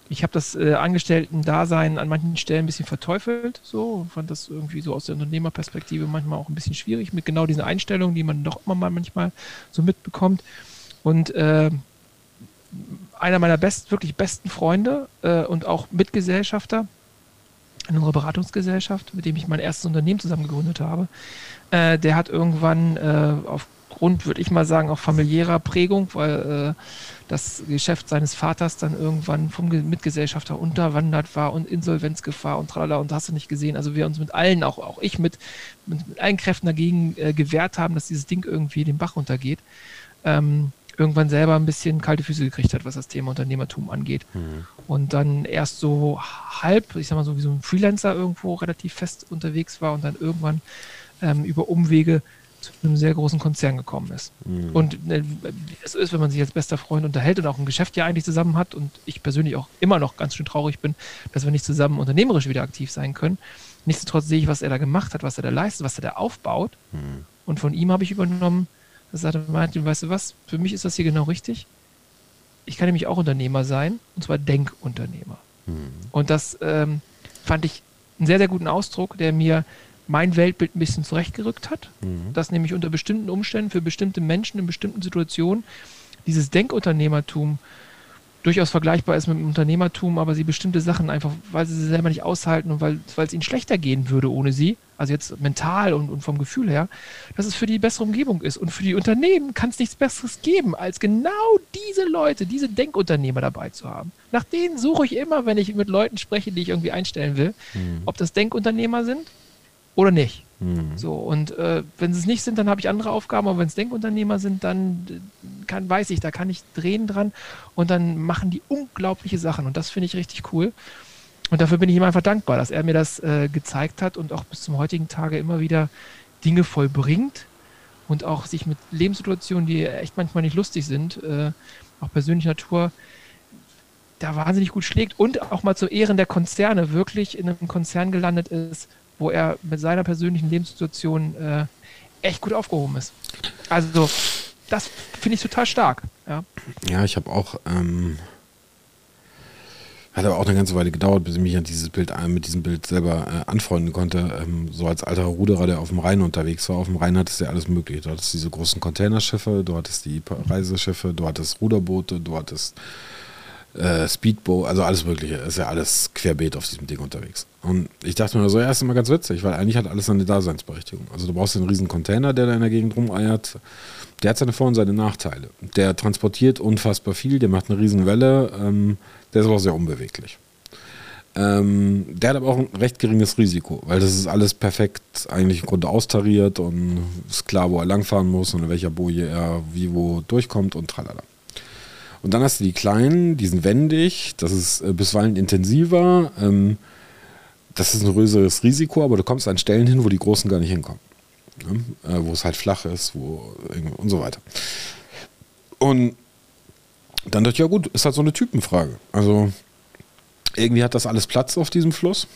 ich habe das äh, Angestellten-Dasein an manchen Stellen ein bisschen verteufelt, so, fand das irgendwie so aus der Unternehmerperspektive manchmal auch ein bisschen schwierig mit genau diesen Einstellungen, die man doch immer mal manchmal so mitbekommt. Und äh, einer meiner best, wirklich besten Freunde äh, und auch Mitgesellschafter in unserer Beratungsgesellschaft, mit dem ich mein erstes Unternehmen zusammen gegründet habe, äh, der hat irgendwann auf aufgrund, würde ich mal sagen, auch familiärer Prägung, weil äh, das Geschäft seines Vaters dann irgendwann vom Mitgesellschafter unterwandert war und Insolvenzgefahr und tralala und hast du nicht gesehen. Also wir uns mit allen, auch, auch ich mit, mit, mit allen Kräften dagegen äh, gewehrt haben, dass dieses Ding irgendwie den Bach runtergeht. Ähm, irgendwann selber ein bisschen kalte Füße gekriegt hat, was das Thema Unternehmertum angeht. Mhm. Und dann erst so halb, ich sag mal so wie so ein Freelancer irgendwo relativ fest unterwegs war und dann irgendwann ähm, über Umwege zu einem sehr großen Konzern gekommen ist. Mhm. Und äh, es ist, wenn man sich als bester Freund unterhält und auch ein Geschäft ja eigentlich zusammen hat und ich persönlich auch immer noch ganz schön traurig bin, dass wir nicht zusammen unternehmerisch wieder aktiv sein können. Nichtsdestotrotz sehe ich, was er da gemacht hat, was er da leistet, was er da aufbaut. Mhm. Und von ihm habe ich übernommen, dass er sagte, Martin, weißt du was, für mich ist das hier genau richtig. Ich kann nämlich auch Unternehmer sein, und zwar Denkunternehmer. Mhm. Und das ähm, fand ich einen sehr, sehr guten Ausdruck, der mir mein Weltbild ein bisschen zurechtgerückt hat, mhm. dass nämlich unter bestimmten Umständen für bestimmte Menschen in bestimmten Situationen dieses Denkunternehmertum durchaus vergleichbar ist mit dem Unternehmertum, aber sie bestimmte Sachen einfach, weil sie sie selber nicht aushalten und weil, weil es ihnen schlechter gehen würde ohne sie, also jetzt mental und, und vom Gefühl her, dass es für die bessere Umgebung ist. Und für die Unternehmen kann es nichts Besseres geben, als genau diese Leute, diese Denkunternehmer dabei zu haben. Nach denen suche ich immer, wenn ich mit Leuten spreche, die ich irgendwie einstellen will, mhm. ob das Denkunternehmer sind oder nicht. Mhm. So, und äh, wenn sie es nicht sind, dann habe ich andere Aufgaben, aber wenn es Denkunternehmer sind, dann äh, kann, weiß ich, da kann ich drehen dran und dann machen die unglaubliche Sachen und das finde ich richtig cool. Und dafür bin ich ihm einfach dankbar, dass er mir das äh, gezeigt hat und auch bis zum heutigen Tage immer wieder Dinge vollbringt und auch sich mit Lebenssituationen, die echt manchmal nicht lustig sind, äh, auch persönlicher Natur, da wahnsinnig gut schlägt und auch mal zu Ehren der Konzerne wirklich in einem Konzern gelandet ist, wo er mit seiner persönlichen Lebenssituation äh, echt gut aufgehoben ist. Also, das finde ich total stark. Ja, ja ich habe auch. Ähm, hat aber auch eine ganze Weile gedauert, bis ich mich an dieses Bild, äh, mit diesem Bild selber äh, anfreunden konnte. Ähm, so als alter Ruderer, der auf dem Rhein unterwegs war. Auf dem Rhein hattest du ja alles mögliche. Du hattest diese großen Containerschiffe, du hattest die Reiseschiffe, du hattest Ruderboote, du hattest äh, Speedboat, also alles Mögliche. Ist ja alles querbeet auf diesem Ding unterwegs. Und ich dachte mir so, ja, ist immer ganz witzig, weil eigentlich hat alles eine Daseinsberechtigung. Also du brauchst einen riesen Container, der da in der Gegend rumeiert. Der hat seine Vor- und seine Nachteile. Der transportiert unfassbar viel, der macht eine riesen Welle, ähm, der ist aber auch sehr unbeweglich. Ähm, der hat aber auch ein recht geringes Risiko, weil das ist alles perfekt eigentlich im Grunde austariert und ist klar, wo er langfahren muss und in welcher Boje er wie wo durchkommt und tralala. Und dann hast du die kleinen, die sind wendig, das ist äh, bisweilen intensiver, ähm, das ist ein größeres Risiko, aber du kommst an Stellen hin, wo die großen gar nicht hinkommen. Ne? Äh, wo es halt flach ist, wo und so weiter. Und dann dachte ich, ja gut, ist halt so eine Typenfrage. Also irgendwie hat das alles Platz auf diesem Fluss.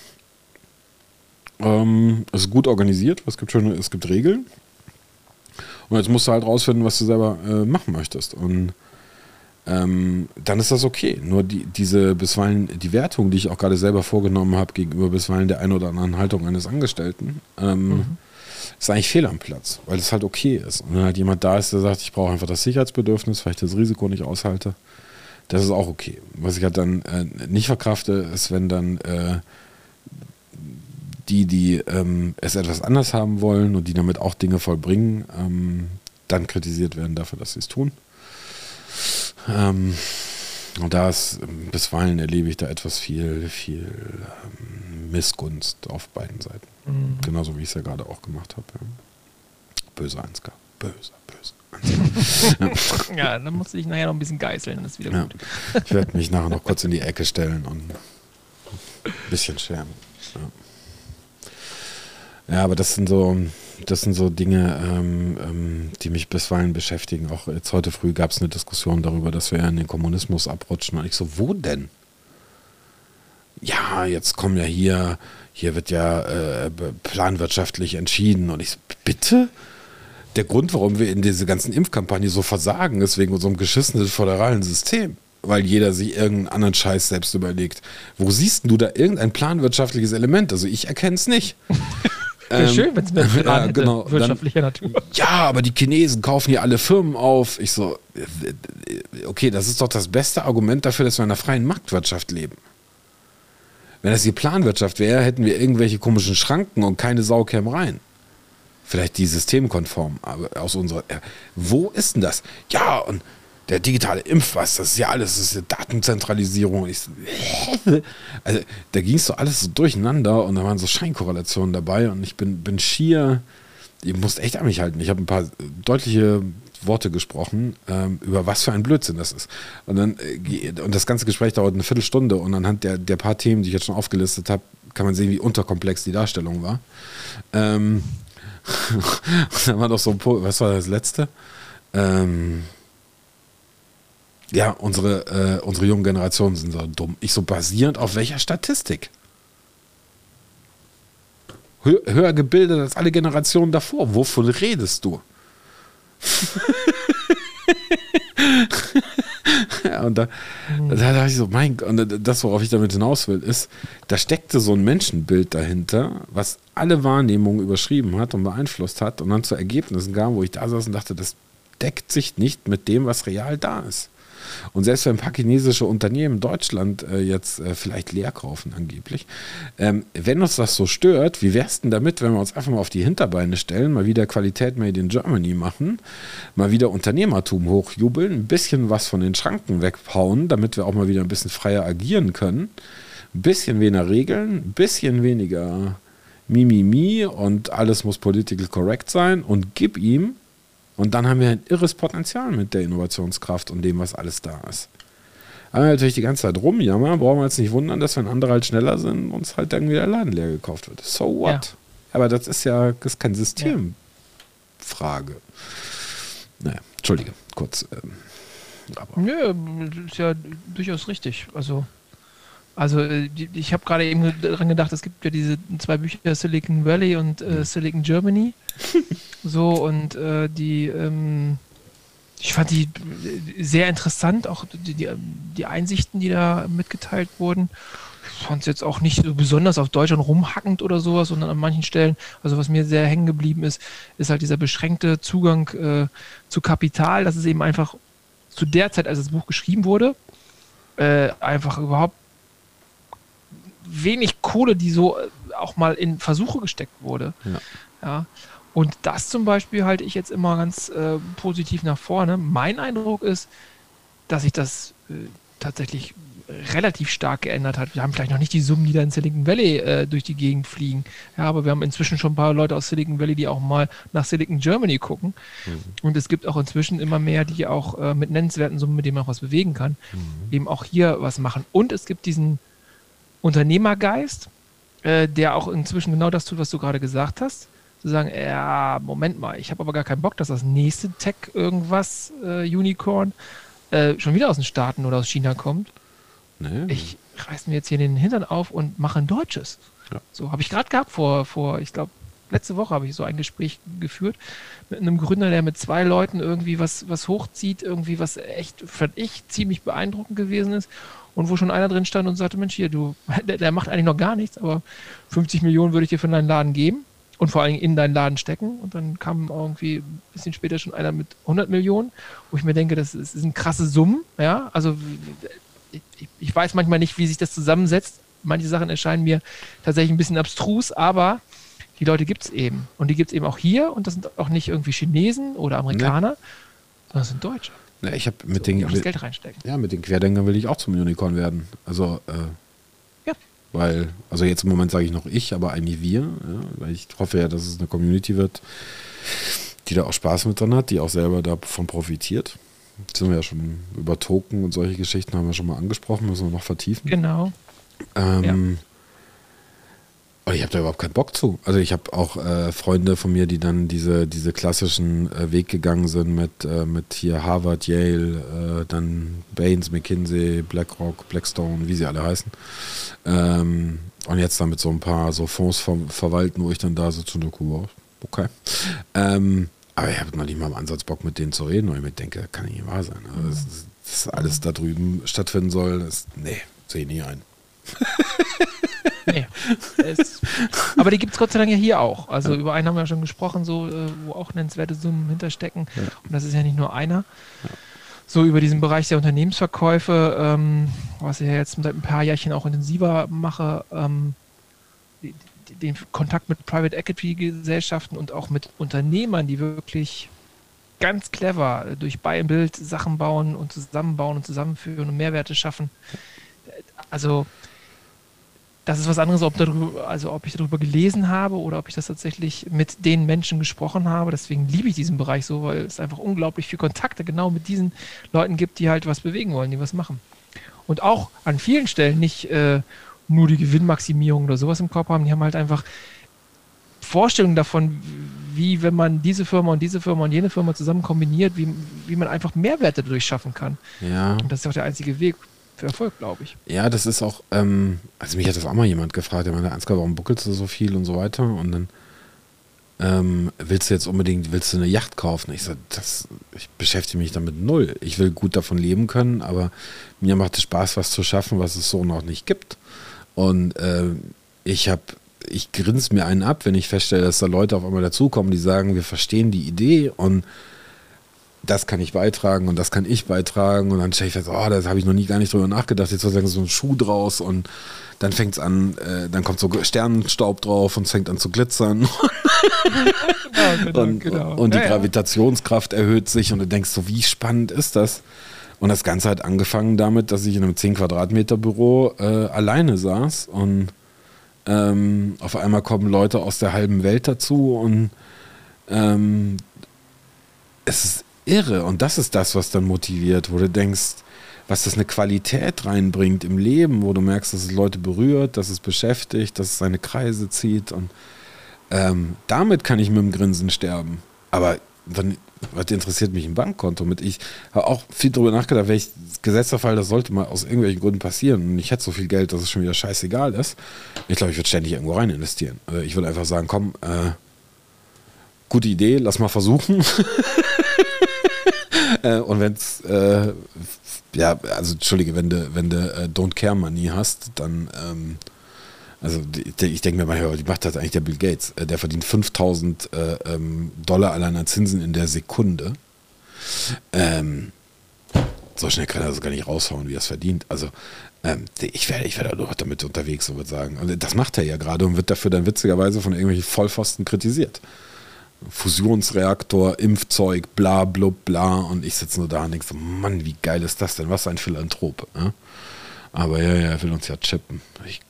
Ähm, es ist gut organisiert, es gibt, schöne, es gibt Regeln. Und jetzt musst du halt rausfinden, was du selber äh, machen möchtest. Und ähm, dann ist das okay. Nur die, diese bisweilen, die Wertung, die ich auch gerade selber vorgenommen habe gegenüber bisweilen der ein oder anderen Haltung eines Angestellten, ähm, mhm. ist eigentlich fehl am Platz, weil es halt okay ist. Und wenn halt jemand da ist, der sagt, ich brauche einfach das Sicherheitsbedürfnis, weil ich das Risiko nicht aushalte, das ist auch okay. Was ich halt dann äh, nicht verkrafte, ist, wenn dann äh, die, die ähm, es etwas anders haben wollen und die damit auch Dinge vollbringen, ähm, dann kritisiert werden dafür, dass sie es tun. Ähm, und da ist, bisweilen erlebe ich da etwas viel, viel ähm, Missgunst auf beiden Seiten. Mhm. Genauso wie ich es ja gerade auch gemacht habe. Ja. Böse Ansgar. Böse, böse. ja, dann musst du dich nachher noch ein bisschen geißeln, das ist wieder ja. gut. Ich werde mich nachher noch kurz in die Ecke stellen und ein bisschen schämen. Ja. ja, aber das sind so, das sind so Dinge, ähm, ähm, die mich bisweilen beschäftigen. Auch jetzt heute früh gab es eine Diskussion darüber, dass wir ja in den Kommunismus abrutschen. Und ich so, wo denn? Ja, jetzt kommen ja hier, hier wird ja äh, planwirtschaftlich entschieden. Und ich so, bitte? Der Grund, warum wir in diese ganzen Impfkampagne so versagen, ist wegen unserem geschissenen föderalen System weil jeder sich irgendeinen anderen Scheiß selbst überlegt. Wo siehst du da irgendein planwirtschaftliches Element? Also ich erkenne es nicht. Wäre ähm, schön, wenn es mehr ja, hätte, genau. wirtschaftlicher Dann, Natur. Ja, aber die Chinesen kaufen hier alle Firmen auf. Ich so, okay, das ist doch das beste Argument dafür, dass wir in einer freien Marktwirtschaft leben. Wenn das hier Planwirtschaft wäre, hätten wir irgendwelche komischen Schranken und keine Sau käme rein. Vielleicht die systemkonform, aber aus unserer. Ja, wo ist denn das? Ja, und der digitale Impfpass, das ist ja alles, das ist ja Datenzentralisierung. Ich, also da ging es so alles so durcheinander und da waren so Scheinkorrelationen dabei und ich bin, bin schier, ihr musst echt an mich halten. Ich habe ein paar deutliche Worte gesprochen, ähm, über was für ein Blödsinn das ist. Und dann, äh, und das ganze Gespräch dauert eine Viertelstunde und anhand der, der paar Themen, die ich jetzt schon aufgelistet habe, kann man sehen, wie unterkomplex die Darstellung war. Ähm, und dann war noch so ein, was war das letzte? Ähm, ja, unsere, äh, unsere jungen Generationen sind so dumm. Ich so basierend auf welcher Statistik? Hö höher gebildet als alle Generationen davor. Wovon redest du? ja, und da, da dachte ich so, mein Gott, und das, worauf ich damit hinaus will, ist, da steckte so ein Menschenbild dahinter, was alle Wahrnehmungen überschrieben hat und beeinflusst hat und dann zu Ergebnissen kam, wo ich da saß und dachte, das deckt sich nicht mit dem, was real da ist. Und selbst wenn ein paar chinesische Unternehmen Deutschland äh, jetzt äh, vielleicht leer kaufen, angeblich, ähm, wenn uns das so stört, wie wär's denn damit, wenn wir uns einfach mal auf die Hinterbeine stellen, mal wieder Qualität Made in Germany machen, mal wieder Unternehmertum hochjubeln, ein bisschen was von den Schranken weghauen, damit wir auch mal wieder ein bisschen freier agieren können, ein bisschen weniger Regeln, ein bisschen weniger Mimimi und alles muss political correct sein und gib ihm und dann haben wir ein irres Potenzial mit der Innovationskraft und dem, was alles da ist. Aber natürlich die ganze Zeit rumjammern, brauchen wir uns nicht wundern, dass wenn andere halt schneller sind, uns halt irgendwie der Laden leer gekauft wird. So what? Ja. Aber das ist ja das ist keine Systemfrage. Ja. Naja, entschuldige, kurz. Ähm, aber. Nö, ist ja durchaus richtig. Also also äh, ich habe gerade eben daran gedacht, es gibt ja diese zwei Bücher Silicon Valley und äh. Silicon Germany. so und äh, die, ähm, ich fand die sehr interessant, auch die, die, die Einsichten, die da mitgeteilt wurden. Ich fand es jetzt auch nicht so besonders auf Deutschland rumhackend oder sowas, sondern an manchen Stellen, also was mir sehr hängen geblieben ist, ist halt dieser beschränkte Zugang äh, zu Kapital. Das ist eben einfach zu der Zeit, als das Buch geschrieben wurde, äh, einfach überhaupt wenig Kohle, die so äh, auch mal in Versuche gesteckt wurde. Ja. ja. Und das zum Beispiel halte ich jetzt immer ganz äh, positiv nach vorne. Mein Eindruck ist, dass sich das äh, tatsächlich relativ stark geändert hat. Wir haben vielleicht noch nicht die Summen, die da in Silicon Valley äh, durch die Gegend fliegen. Ja, aber wir haben inzwischen schon ein paar Leute aus Silicon Valley, die auch mal nach Silicon Germany gucken. Mhm. Und es gibt auch inzwischen immer mehr, die auch äh, mit nennenswerten Summen, mit denen man auch was bewegen kann, mhm. eben auch hier was machen. Und es gibt diesen Unternehmergeist, äh, der auch inzwischen genau das tut, was du gerade gesagt hast. Zu sagen, ja, Moment mal, ich habe aber gar keinen Bock, dass das nächste Tech irgendwas, äh, Unicorn, äh, schon wieder aus den Staaten oder aus China kommt. Nee. Ich reiß mir jetzt hier den Hintern auf und mache ein deutsches. Ja. So habe ich gerade gehabt vor, vor ich glaube, letzte Woche habe ich so ein Gespräch geführt mit einem Gründer, der mit zwei Leuten irgendwie was, was hochzieht, irgendwie was echt, fand ich, ziemlich beeindruckend gewesen ist und wo schon einer drin stand und sagte, Mensch, hier, du, der, der macht eigentlich noch gar nichts, aber 50 Millionen würde ich dir für deinen Laden geben und vor allem in deinen Laden stecken. Und dann kam irgendwie ein bisschen später schon einer mit 100 Millionen, wo ich mir denke, das, ist, das sind krasse Summen. Ja, also ich, ich, weiß manchmal nicht, wie sich das zusammensetzt. Manche Sachen erscheinen mir tatsächlich ein bisschen abstrus, aber Die Leute gibt es eben. Und die gibt es eben auch hier. Und das sind auch nicht irgendwie Chinesen oder Amerikaner, nee. sondern das sind Deutsche. Ja, ich habe mit so, den das Geld reinstecken. Ja, mit den Querdenkern will ich auch zum Unicorn werden. Also äh. Weil, also jetzt im Moment sage ich noch ich, aber eigentlich wir, ja, weil ich hoffe ja, dass es eine Community wird, die da auch Spaß mit drin hat, die auch selber davon profitiert. Jetzt sind wir ja schon über Token und solche Geschichten haben wir schon mal angesprochen, müssen wir noch vertiefen. Genau. Ähm, ja. Aber ich habe da überhaupt keinen Bock zu. Also ich habe auch äh, Freunde von mir, die dann diese, diese klassischen äh, Weg gegangen sind mit, äh, mit hier Harvard, Yale, äh, dann Baines, McKinsey, BlackRock, Blackstone, wie sie alle heißen. Ähm, und jetzt dann mit so ein paar so Fonds ver verwalten, wo ich dann da sitze und so, okay. Ähm, aber ich habe noch nicht mal im Ansatz Bock, mit denen zu reden, weil ich mir denke, kann nicht wahr sein. Also das, das alles da drüben stattfinden soll, das, nee, sehe ich nie ein. nee. Es, aber die gibt es Gott sei Dank ja hier auch. Also ja. über einen haben wir ja schon gesprochen, so, äh, wo auch nennenswerte Summen hinterstecken. Ja. Und das ist ja nicht nur einer. Ja. So über diesen Bereich der Unternehmensverkäufe, ähm, was ich ja jetzt seit ein paar Jahrchen auch intensiver mache, ähm, den Kontakt mit Private Equity Gesellschaften und auch mit Unternehmern, die wirklich ganz clever durch Buy and Build Sachen bauen und zusammenbauen und zusammenführen und Mehrwerte schaffen. Also das ist was anderes, ob, darüber, also ob ich darüber gelesen habe oder ob ich das tatsächlich mit den Menschen gesprochen habe. Deswegen liebe ich diesen Bereich so, weil es einfach unglaublich viel Kontakte genau mit diesen Leuten gibt, die halt was bewegen wollen, die was machen. Und auch an vielen Stellen nicht äh, nur die Gewinnmaximierung oder sowas im Kopf haben, die haben halt einfach Vorstellungen davon, wie wenn man diese Firma und diese Firma und jene Firma zusammen kombiniert, wie, wie man einfach Mehrwerte dadurch schaffen kann. Ja. Und das ist auch der einzige Weg Erfolg, glaube ich. Ja, das ist auch, ähm, also mich hat das auch mal jemand gefragt, der meinte, Ansgar, warum buckelst du so viel und so weiter? Und dann ähm, willst du jetzt unbedingt, willst du eine Yacht kaufen? Ich sage, das, ich beschäftige mich damit null. Ich will gut davon leben können, aber mir macht es Spaß, was zu schaffen, was es so noch nicht gibt. Und äh, ich habe, ich grinse mir einen ab, wenn ich feststelle, dass da Leute auf einmal dazukommen, die sagen, wir verstehen die Idee und das kann ich beitragen und das kann ich beitragen und dann stelle ich fest, oh, das habe ich noch nie gar nicht drüber nachgedacht, jetzt sozusagen so ein Schuh draus und dann fängt es an, äh, dann kommt so Sternenstaub drauf und es fängt an zu glitzern ja, genau, und, genau. und die ja, Gravitationskraft erhöht sich und du denkst so, wie spannend ist das? Und das Ganze hat angefangen damit, dass ich in einem 10 Quadratmeter Büro äh, alleine saß und ähm, auf einmal kommen Leute aus der halben Welt dazu und ähm, es ist irre. Und das ist das, was dann motiviert, wo du denkst, was das eine Qualität reinbringt im Leben, wo du merkst, dass es Leute berührt, dass es beschäftigt, dass es seine Kreise zieht. Und ähm, damit kann ich mit dem Grinsen sterben. Aber dann, was interessiert mich ein Bankkonto mit? Ich habe auch viel darüber nachgedacht, welch gesetzter Fall, das sollte mal aus irgendwelchen Gründen passieren. Und ich hätte so viel Geld, dass es schon wieder scheißegal ist. Ich glaube, ich würde ständig irgendwo rein investieren. Also ich würde einfach sagen, komm, äh, gute Idee, lass mal versuchen. äh, und wenn es, äh, ja, also entschuldige, wenn du, wenn äh, Don't Care Money hast, dann, ähm, also ich denke mir mal, die macht das eigentlich der Bill Gates. Äh, der verdient 5000 äh, ähm, Dollar allein an Zinsen in der Sekunde. Ähm, so schnell kann er das gar nicht raushauen, wie er es verdient. Also ähm, ich werde ich werde nur damit unterwegs, so würde sagen. Und das macht er ja gerade und wird dafür dann witzigerweise von irgendwelchen Vollpfosten kritisiert. Fusionsreaktor, Impfzeug, bla, blub, bla. Und ich sitze nur da und denke so, Mann, wie geil ist das denn? Was ein Philanthrop. Ne? Aber ja, ja, er will uns ja chippen. Ich,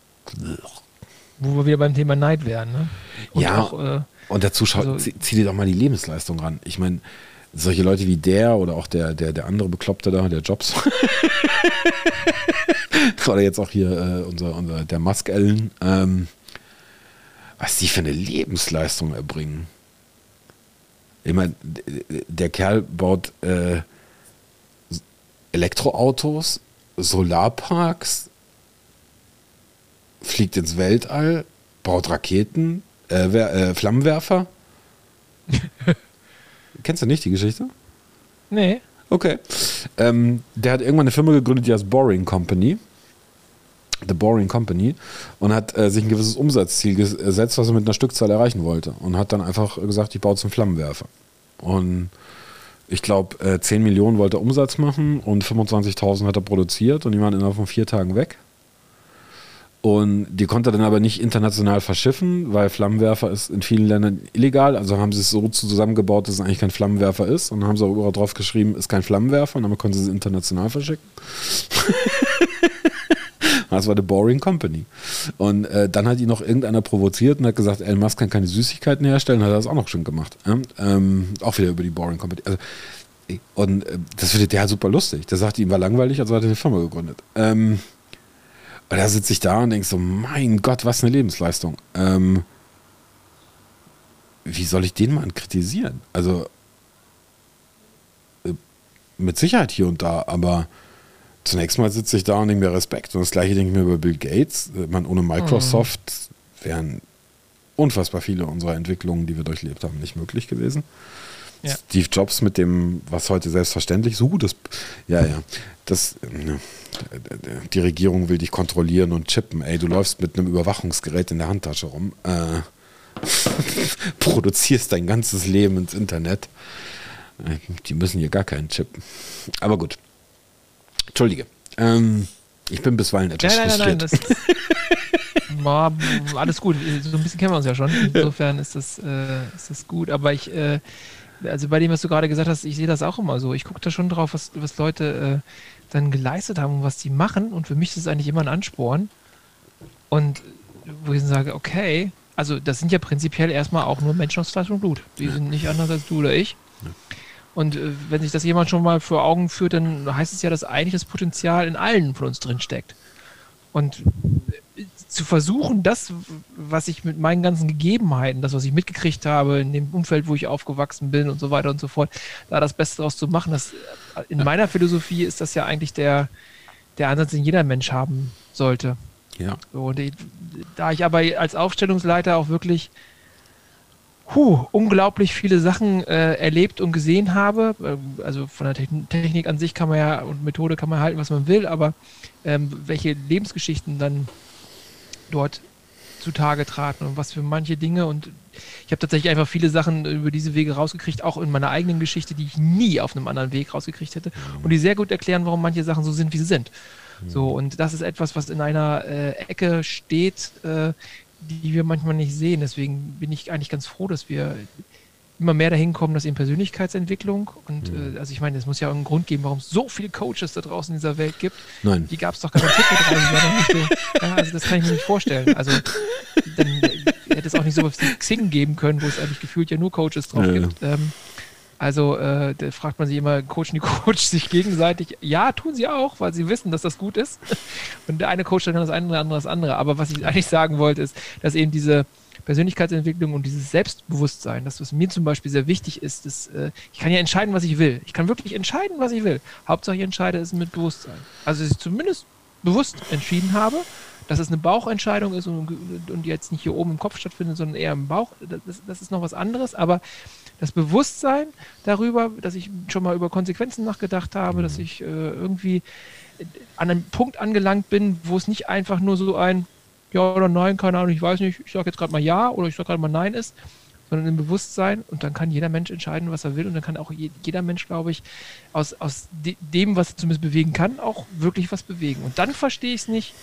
Wo wir wieder beim Thema Neid wären. Ne? Und ja, auch, äh, und dazu schau, also, zieh, zieh dir doch mal die Lebensleistung ran. Ich meine, solche Leute wie der oder auch der, der, der andere Bekloppte da, der Jobs. oder jetzt auch hier äh, unser, unser, der Musk Ellen. Ähm, was die für eine Lebensleistung erbringen. Ich meine, der Kerl baut äh, Elektroautos, Solarparks, fliegt ins Weltall, baut Raketen, äh, äh, Flammenwerfer. Kennst du nicht die Geschichte? Nee. Okay. Ähm, der hat irgendwann eine Firma gegründet, die heißt Boring Company. The Boring Company und hat äh, sich ein gewisses Umsatzziel gesetzt, was er mit einer Stückzahl erreichen wollte. Und hat dann einfach gesagt, ich baue zum Flammenwerfer. Und ich glaube, äh, 10 Millionen wollte er Umsatz machen und 25.000 hat er produziert und die waren innerhalb von vier Tagen weg. Und die konnte er dann aber nicht international verschiffen, weil Flammenwerfer ist in vielen Ländern illegal. Also haben sie es so zusammengebaut, dass es eigentlich kein Flammenwerfer ist. Und dann haben sie auch drauf geschrieben, ist kein Flammenwerfer. Und dann konnten sie es international verschicken. das war The Boring Company. Und äh, dann hat ihn noch irgendeiner provoziert und hat gesagt, Elon Musk kann keine Süßigkeiten herstellen. Hat er das auch noch schon gemacht. Ähm, auch wieder über die Boring Company. Also, und äh, das findet der halt super lustig. Der sagt, ihm war langweilig, also hat er eine Firma gegründet. Ähm, und da sitze ich da und denke so, mein Gott, was eine Lebensleistung. Ähm, wie soll ich den Mann kritisieren? Also äh, mit Sicherheit hier und da, aber zunächst mal sitze ich da und denke mir Respekt. Und das gleiche denke ich mir über Bill Gates. Man, ohne Microsoft wären unfassbar viele unserer Entwicklungen, die wir durchlebt haben, nicht möglich gewesen. Ja. Steve Jobs mit dem, was heute selbstverständlich so gut ist. Ja, ja. Das, ja, die Regierung will dich kontrollieren und chippen. Ey, du läufst mit einem Überwachungsgerät in der Handtasche rum, äh, produzierst dein ganzes Leben ins Internet. Äh, die müssen hier gar keinen chippen. Aber gut. Entschuldige. Ähm, ich bin bisweilen etwas nein, nein, frustriert. Nein, nein, das, alles gut. So ein bisschen kennen wir uns ja schon. Insofern ist das, äh, ist das gut. Aber ich, äh, also bei dem, was du gerade gesagt hast, ich sehe das auch immer so. Ich gucke da schon drauf, was, was Leute äh, dann geleistet haben und was die machen. Und für mich ist es eigentlich immer ein Ansporn. Und wo ich dann sage, okay, also das sind ja prinzipiell erstmal auch nur Menschen aus Fleisch und Blut. Die sind nicht anders als du oder ich. Ja. Und äh, wenn sich das jemand schon mal vor Augen führt, dann heißt es ja, dass eigentlich das Potenzial in allen von uns drin steckt. Und zu versuchen, das, was ich mit meinen ganzen Gegebenheiten, das, was ich mitgekriegt habe, in dem Umfeld, wo ich aufgewachsen bin und so weiter und so fort, da das Beste daraus zu machen, das, in meiner Philosophie ist das ja eigentlich der, der Ansatz, den jeder Mensch haben sollte. Ja. So, und ich, da ich aber als Aufstellungsleiter auch wirklich huh, unglaublich viele Sachen äh, erlebt und gesehen habe. Äh, also von der Technik an sich kann man ja und Methode kann man halten, was man will, aber ähm, welche Lebensgeschichten dann dort zutage traten und was für manche Dinge und ich habe tatsächlich einfach viele Sachen über diese Wege rausgekriegt, auch in meiner eigenen Geschichte, die ich nie auf einem anderen Weg rausgekriegt hätte mhm. und die sehr gut erklären, warum manche Sachen so sind, wie sie sind. Mhm. So, und das ist etwas, was in einer äh, Ecke steht, äh, die wir manchmal nicht sehen. Deswegen bin ich eigentlich ganz froh, dass wir immer mehr dahin kommen, dass eben Persönlichkeitsentwicklung und mhm. äh, also ich meine, es muss ja einen Grund geben, warum es so viele Coaches da draußen in dieser Welt gibt. Nein. Die gab es doch gar nicht so. Ja, also das kann ich mir nicht vorstellen. Also dann hätte es auch nicht so was Xing geben können, wo es eigentlich gefühlt ja nur Coaches drauf ja. gibt. Ähm, also äh, da fragt man sich immer, coachen die Coach sich gegenseitig? Ja, tun sie auch, weil sie wissen, dass das gut ist. Und der eine Coach dann das eine, der andere das andere. Aber was ich eigentlich sagen wollte, ist, dass eben diese Persönlichkeitsentwicklung und dieses Selbstbewusstsein, das was mir zum Beispiel sehr wichtig ist, ist, äh, ich kann ja entscheiden, was ich will. Ich kann wirklich entscheiden, was ich will. Hauptsache ich entscheide es mit Bewusstsein. Also dass ich zumindest bewusst entschieden habe, dass es eine Bauchentscheidung ist und, und jetzt nicht hier oben im Kopf stattfindet, sondern eher im Bauch, das, das ist noch was anderes, aber das Bewusstsein darüber, dass ich schon mal über Konsequenzen nachgedacht habe, dass ich äh, irgendwie an einem Punkt angelangt bin, wo es nicht einfach nur so ein, ja oder nein, keine Ahnung, ich weiß nicht, ich sage jetzt gerade mal ja oder ich sage gerade mal nein ist, sondern im Bewusstsein und dann kann jeder Mensch entscheiden, was er will und dann kann auch jeder Mensch, glaube ich, aus, aus dem, was er zumindest bewegen kann, auch wirklich was bewegen. Und dann verstehe ich es nicht,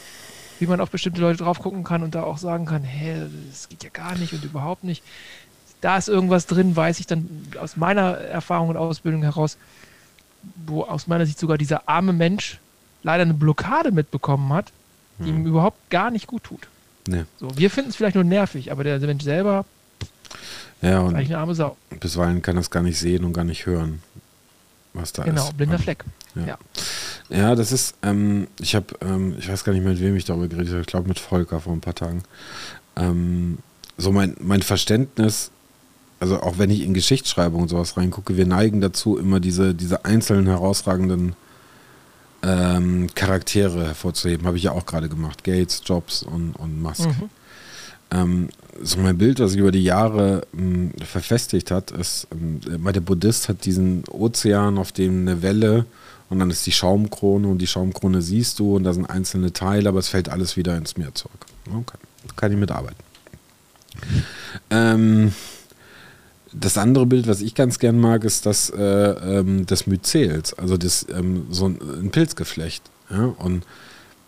wie man auf bestimmte Leute drauf gucken kann und da auch sagen kann, hä, das geht ja gar nicht und überhaupt nicht. Da ist irgendwas drin, weiß ich dann aus meiner Erfahrung und Ausbildung heraus, wo aus meiner Sicht sogar dieser arme Mensch leider eine Blockade mitbekommen hat, die hm. ihm überhaupt gar nicht gut tut. Nee. So, wir finden es vielleicht nur nervig, aber der Mensch selber ja, und ist eigentlich eine arme Sau. Bisweilen kann er es gar nicht sehen und gar nicht hören, was da genau, ist. Genau, blinder Fleck. Ja. ja. ja das ist, ähm, ich habe, ähm, ich weiß gar nicht mehr, mit wem ich darüber geredet habe, ich glaube mit Volker vor ein paar Tagen. Ähm, so mein, mein Verständnis, also auch wenn ich in Geschichtsschreibung und sowas reingucke, wir neigen dazu, immer diese, diese einzelnen herausragenden ähm, Charaktere hervorzuheben. Habe ich ja auch gerade gemacht. Gates, Jobs und, und Musk. Mhm. Ähm, so mein Bild, was sich über die Jahre ähm, verfestigt hat, ist, ähm, der Buddhist hat diesen Ozean, auf dem eine Welle und dann ist die Schaumkrone und die Schaumkrone siehst du und da sind einzelne Teile, aber es fällt alles wieder ins Meer zurück. Okay. Kann ich mitarbeiten. Ähm, das andere Bild, was ich ganz gern mag, ist das äh, ähm, des Myzels, also das, ähm, so ein, ein Pilzgeflecht. Ja? Und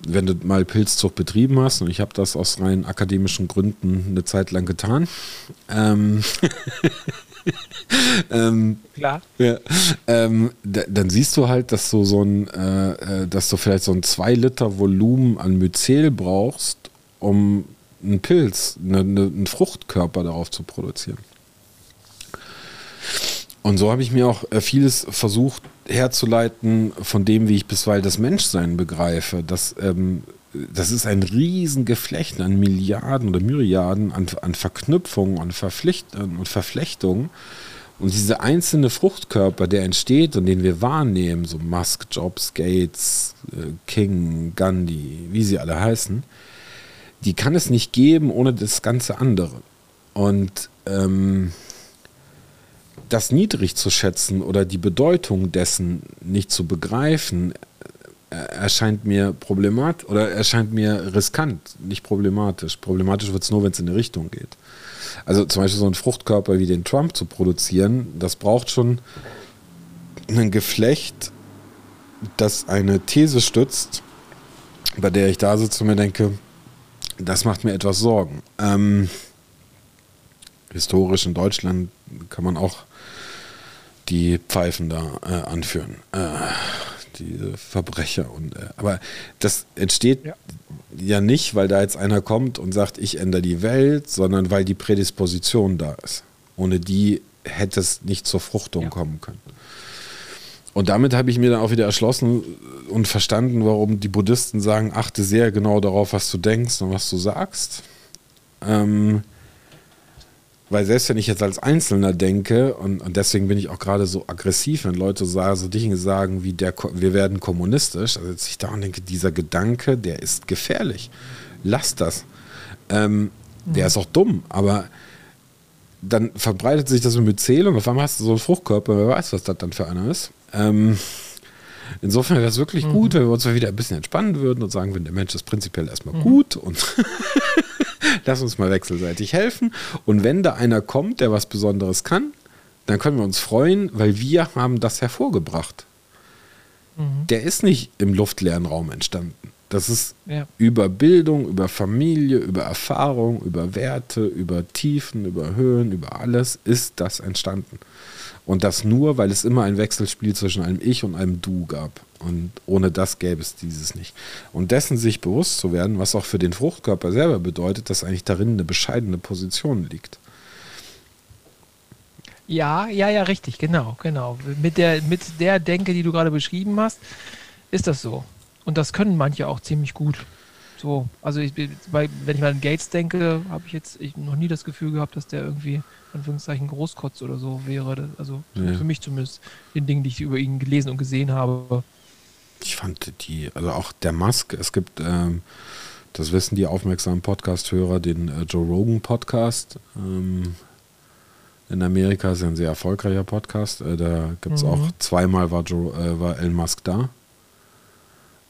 wenn du mal Pilzzucht betrieben hast, und ich habe das aus rein akademischen Gründen eine Zeit lang getan, ähm, ähm, Klar. Ja, ähm, dann siehst du halt, dass du so ein, äh, äh dass du vielleicht so ein 2 Liter Volumen an Myzel brauchst, um einen Pilz, eine, eine, einen Fruchtkörper darauf zu produzieren. Und so habe ich mir auch äh, vieles versucht herzuleiten von dem, wie ich bisweilen das Menschsein begreife. Das, ähm, das ist ein Riesengeflecht an Milliarden oder Myriaden an, an Verknüpfungen, an, Verpflicht und Verflechtungen. Und diese einzelne Fruchtkörper, der entsteht und den wir wahrnehmen, so Musk, Jobs, Gates, äh, King, Gandhi, wie sie alle heißen, die kann es nicht geben ohne das ganze andere. Und ähm, das niedrig zu schätzen oder die Bedeutung dessen nicht zu begreifen, äh, erscheint mir problematisch oder erscheint mir riskant, nicht problematisch. Problematisch wird es nur, wenn es in eine Richtung geht. Also zum Beispiel so einen Fruchtkörper wie den Trump zu produzieren, das braucht schon ein Geflecht, das eine These stützt, bei der ich da sitze und mir denke, das macht mir etwas Sorgen. Ähm, historisch in Deutschland kann man auch die Pfeifen da äh, anführen. Äh, diese Verbrecher. Und, äh, aber das entsteht ja. ja. nicht, weil da jetzt einer kommt und sagt, ich ändere die Welt, sondern weil die Prädisposition da ist. Ohne die hätte es nicht zur Fruchtung ja. kommen können. Und damit habe ich mir dann auch wieder erschlossen und verstanden, warum die Buddhisten sagen, achte sehr genau darauf, was du denkst und was du sagst. Ähm, weil selbst wenn ich jetzt als Einzelner denke, und, und deswegen bin ich auch gerade so aggressiv, wenn Leute sagen, so Dinge sagen wie der, wir werden kommunistisch, also jetzt ich da und denke, dieser Gedanke, der ist gefährlich. Lass das. Ähm, mhm. Der ist auch dumm, aber dann verbreitet sich das mit Myzel und auf einmal hast du so einen Fruchtkörper, wer weiß, was das dann für einer ist. Ähm, insofern wäre es wirklich mhm. gut, wenn wir uns mal wieder ein bisschen entspannen würden und sagen, wenn der Mensch ist prinzipiell erstmal mhm. gut und Lass uns mal wechselseitig helfen. Und wenn da einer kommt, der was Besonderes kann, dann können wir uns freuen, weil wir haben das hervorgebracht. Mhm. Der ist nicht im luftleeren Raum entstanden. Das ist ja. über Bildung, über Familie, über Erfahrung, über Werte, über Tiefen, über Höhen, über alles ist das entstanden. Und das nur, weil es immer ein Wechselspiel zwischen einem Ich und einem Du gab. Und ohne das gäbe es dieses nicht. Und dessen sich bewusst zu werden, was auch für den Fruchtkörper selber bedeutet, dass eigentlich darin eine bescheidene Position liegt. Ja, ja, ja, richtig, genau, genau. Mit der, mit der Denke, die du gerade beschrieben hast, ist das so. Und das können manche auch ziemlich gut. So, also ich, wenn ich mal an Gates denke, habe ich jetzt ich noch nie das Gefühl gehabt, dass der irgendwie Anführungszeichen Großkotz oder so wäre. Also ja. für mich zumindest in Dingen, die ich über ihn gelesen und gesehen habe. Ich fand die, also auch der Musk, es gibt, ähm, das wissen die aufmerksamen Podcast-Hörer, den äh, Joe Rogan Podcast. Ähm, in Amerika ist ein sehr erfolgreicher Podcast. Äh, da gibt es mhm. auch zweimal war, Joe, äh, war Elon Musk da.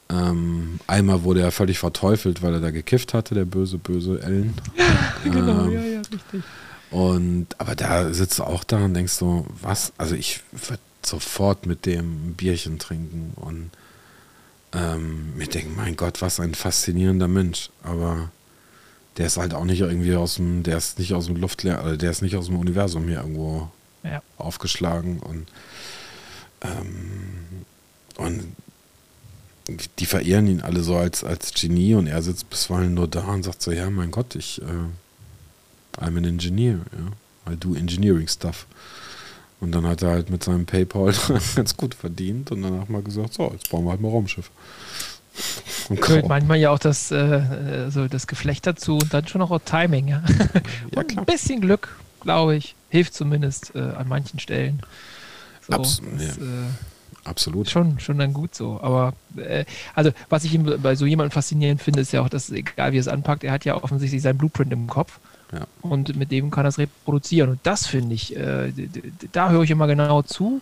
Ähm, einmal wurde er völlig verteufelt, weil er da gekifft hatte, der böse, böse Ellen. genau, ähm, ja, ja, richtig. Und, aber da sitzt du auch da und denkst so, was? Also ich würde sofort mit dem ein Bierchen trinken und ähm, mir denken, mein Gott, was ein faszinierender Mensch. Aber der ist halt auch nicht irgendwie aus dem, der ist nicht aus dem Luftleer, also der ist nicht aus dem Universum hier irgendwo ja. aufgeschlagen und ähm, und die verehren ihn alle so als, als Genie und er sitzt bisweilen nur da und sagt so, ja, mein Gott, ich, äh, I'm an engineer, ja, I do engineering stuff. Und dann hat er halt mit seinem PayPal ganz gut verdient und danach mal gesagt, so, jetzt bauen wir halt mal Raumschiff. Und Gehört manchmal ja auch das, äh, so das Geflecht dazu und dann schon auch Timing, ja. ja ein bisschen Glück, glaube ich, hilft zumindest äh, an manchen Stellen. So, Abs das, ja. äh, Absolut. Schon, schon dann gut so. Aber äh, also, was ich bei so jemandem faszinierend finde, ist ja auch, dass egal wie er es anpackt, er hat ja offensichtlich sein Blueprint im Kopf. Ja. Und mit dem kann er es reproduzieren. Und das finde ich, äh, da höre ich immer genau zu,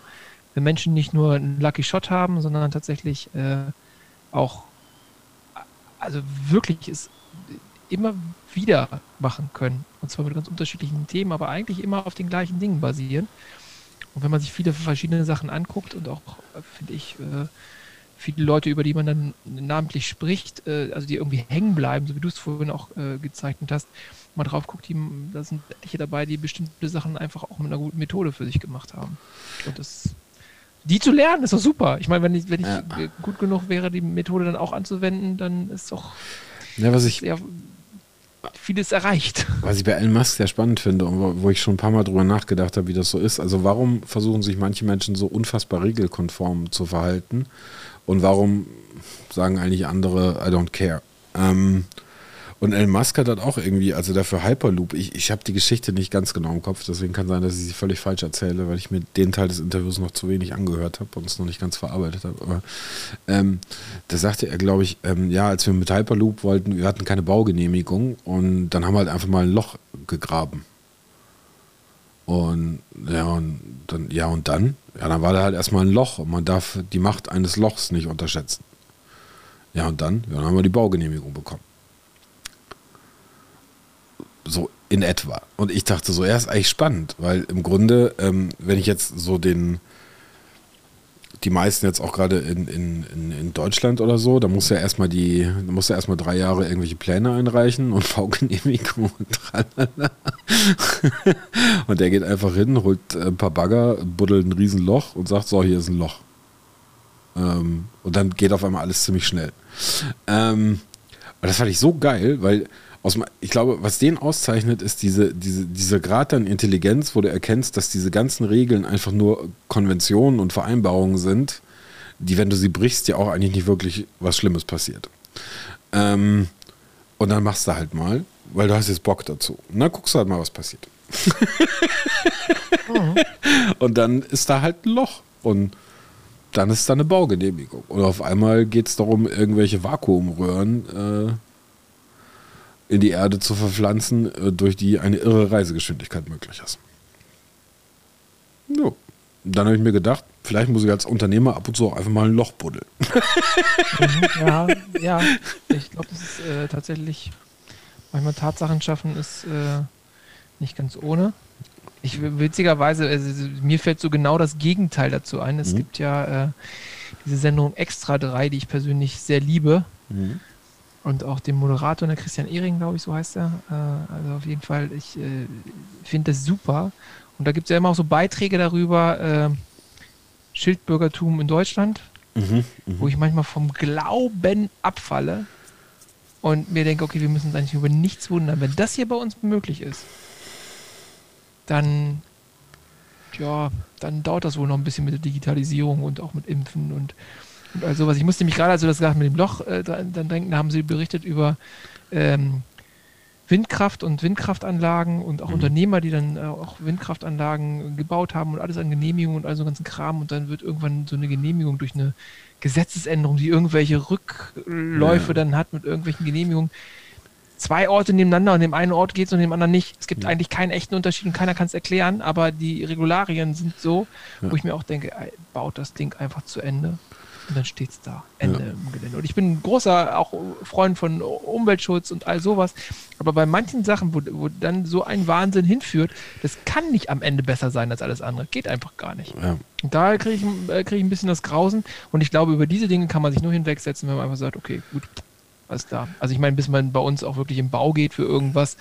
wenn Menschen nicht nur einen Lucky Shot haben, sondern tatsächlich äh, auch, also wirklich es immer wieder machen können. Und zwar mit ganz unterschiedlichen Themen, aber eigentlich immer auf den gleichen Dingen basieren. Und wenn man sich viele verschiedene Sachen anguckt und auch, finde ich, äh, viele Leute, über die man dann namentlich spricht, äh, also die irgendwie hängen bleiben, so wie du es vorhin auch äh, gezeichnet hast, mal drauf guckt, die, da sind welche dabei, die bestimmte Sachen einfach auch mit einer guten Methode für sich gemacht haben. Und das, die zu lernen, ist doch super. Ich meine, wenn ich, wenn ich ja. gut genug wäre, die Methode dann auch anzuwenden, dann ist doch ja, was ich, sehr, vieles erreicht. Was ich bei Elon Musk sehr spannend finde und wo, ich schon ein paar Mal drüber nachgedacht habe, wie das so ist. Also warum versuchen sich manche Menschen so unfassbar regelkonform zu verhalten und warum sagen eigentlich andere, I don't care? Ähm, und Elon Musk hat das auch irgendwie, also dafür Hyperloop, ich, ich habe die Geschichte nicht ganz genau im Kopf, deswegen kann sein, dass ich sie völlig falsch erzähle, weil ich mir den Teil des Interviews noch zu wenig angehört habe und es noch nicht ganz verarbeitet habe. Aber ähm, da sagte er, glaube ich, ähm, ja, als wir mit Hyperloop wollten, wir hatten keine Baugenehmigung und dann haben wir halt einfach mal ein Loch gegraben. Und ja, und dann, ja, und dann? Ja, dann war da halt erstmal ein Loch und man darf die Macht eines Lochs nicht unterschätzen. Ja, und dann? Ja, dann haben wir die Baugenehmigung bekommen. So in etwa. Und ich dachte so, er ist eigentlich spannend, weil im Grunde, ähm, wenn ich jetzt so den, die meisten jetzt auch gerade in, in, in, Deutschland oder so, da muss ja erstmal die, da muss ja erstmal drei Jahre irgendwelche Pläne einreichen und Baugenehmigung und tralala. und der geht einfach hin, holt ein paar Bagger, buddelt ein Riesenloch und sagt, so, hier ist ein Loch. Ähm, und dann geht auf einmal alles ziemlich schnell. Ähm, und das fand ich so geil, weil aus, ich glaube, was den auszeichnet, ist diese, diese, dieser Grad an Intelligenz, wo du erkennst, dass diese ganzen Regeln einfach nur Konventionen und Vereinbarungen sind, die, wenn du sie brichst, ja auch eigentlich nicht wirklich was Schlimmes passiert. Ähm, und dann machst du halt mal, weil du hast jetzt Bock dazu. Und dann guckst du halt mal, was passiert. mhm. Und dann ist da halt ein Loch. Und dann ist da eine Baugenehmigung. Und auf einmal geht es darum, irgendwelche Vakuumröhren äh, in die Erde zu verpflanzen, äh, durch die eine irre Reisegeschwindigkeit möglich ist. Jo. Dann habe ich mir gedacht, vielleicht muss ich als Unternehmer ab und zu auch einfach mal ein Loch buddeln. Mhm, ja, ja. Ich glaube, das ist äh, tatsächlich manchmal Tatsachen schaffen ist äh, nicht ganz ohne. Ich witzigerweise, also, mir fällt so genau das Gegenteil dazu ein. Es mhm. gibt ja äh, diese Sendung Extra 3, die ich persönlich sehr liebe. Mhm und auch dem Moderator, der Christian Ehring, glaube ich, so heißt er. Äh, also auf jeden Fall, ich äh, finde das super. Und da gibt es ja immer auch so Beiträge darüber, äh, Schildbürgertum in Deutschland, mhm, mh. wo ich manchmal vom Glauben abfalle und mir denke, okay, wir müssen uns eigentlich über nichts wundern. Wenn das hier bei uns möglich ist, dann, ja, dann dauert das wohl noch ein bisschen mit der Digitalisierung und auch mit Impfen und und all sowas. Ich musste mich gerade, als du das gesagt mit dem Loch äh, dann denken, da haben sie berichtet über ähm, Windkraft und Windkraftanlagen und auch mhm. Unternehmer, die dann äh, auch Windkraftanlagen gebaut haben und alles an Genehmigungen und all so ganzen Kram und dann wird irgendwann so eine Genehmigung durch eine Gesetzesänderung, die irgendwelche Rückläufe ja. dann hat mit irgendwelchen Genehmigungen. Zwei Orte nebeneinander und dem einen Ort geht es und dem anderen nicht. Es gibt ja. eigentlich keinen echten Unterschied und keiner kann es erklären, aber die Regularien sind so, ja. wo ich mir auch denke, baut das Ding einfach zu Ende. Und dann steht es da, Ende ja. im Gelände. Und ich bin ein großer auch Freund von Umweltschutz und all sowas. Aber bei manchen Sachen, wo, wo dann so ein Wahnsinn hinführt, das kann nicht am Ende besser sein als alles andere. Geht einfach gar nicht. Ja. Und da kriege ich, äh, krieg ich ein bisschen das Grausen. Und ich glaube, über diese Dinge kann man sich nur hinwegsetzen, wenn man einfach sagt, okay, gut, alles klar. Also ich meine, bis man bei uns auch wirklich im Bau geht für irgendwas,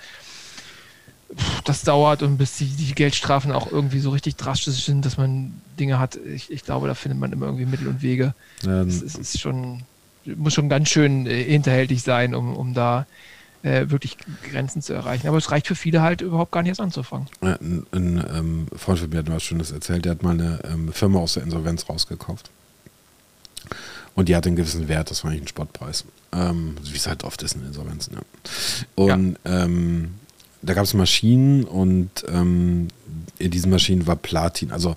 das dauert und bis die, die, Geldstrafen auch irgendwie so richtig drastisch sind, dass man Dinge hat. Ich, ich glaube, da findet man immer irgendwie Mittel und Wege. Ja, es, es, ist schon, muss schon ganz schön äh, hinterhältig sein, um, um da äh, wirklich Grenzen zu erreichen. Aber es reicht für viele halt überhaupt gar nicht erst anzufangen. Ein, ein ähm, Freund von mir hat was Schönes erzählt. Der hat mal eine ähm, Firma aus der Insolvenz rausgekauft. Und die hat einen gewissen Wert, das war eigentlich ein Spottpreis. Ähm, wie es halt oft ist in Insolvenzen. Ja. Und ja. Ähm, da gab es Maschinen und ähm, in diesen Maschinen war Platin. Also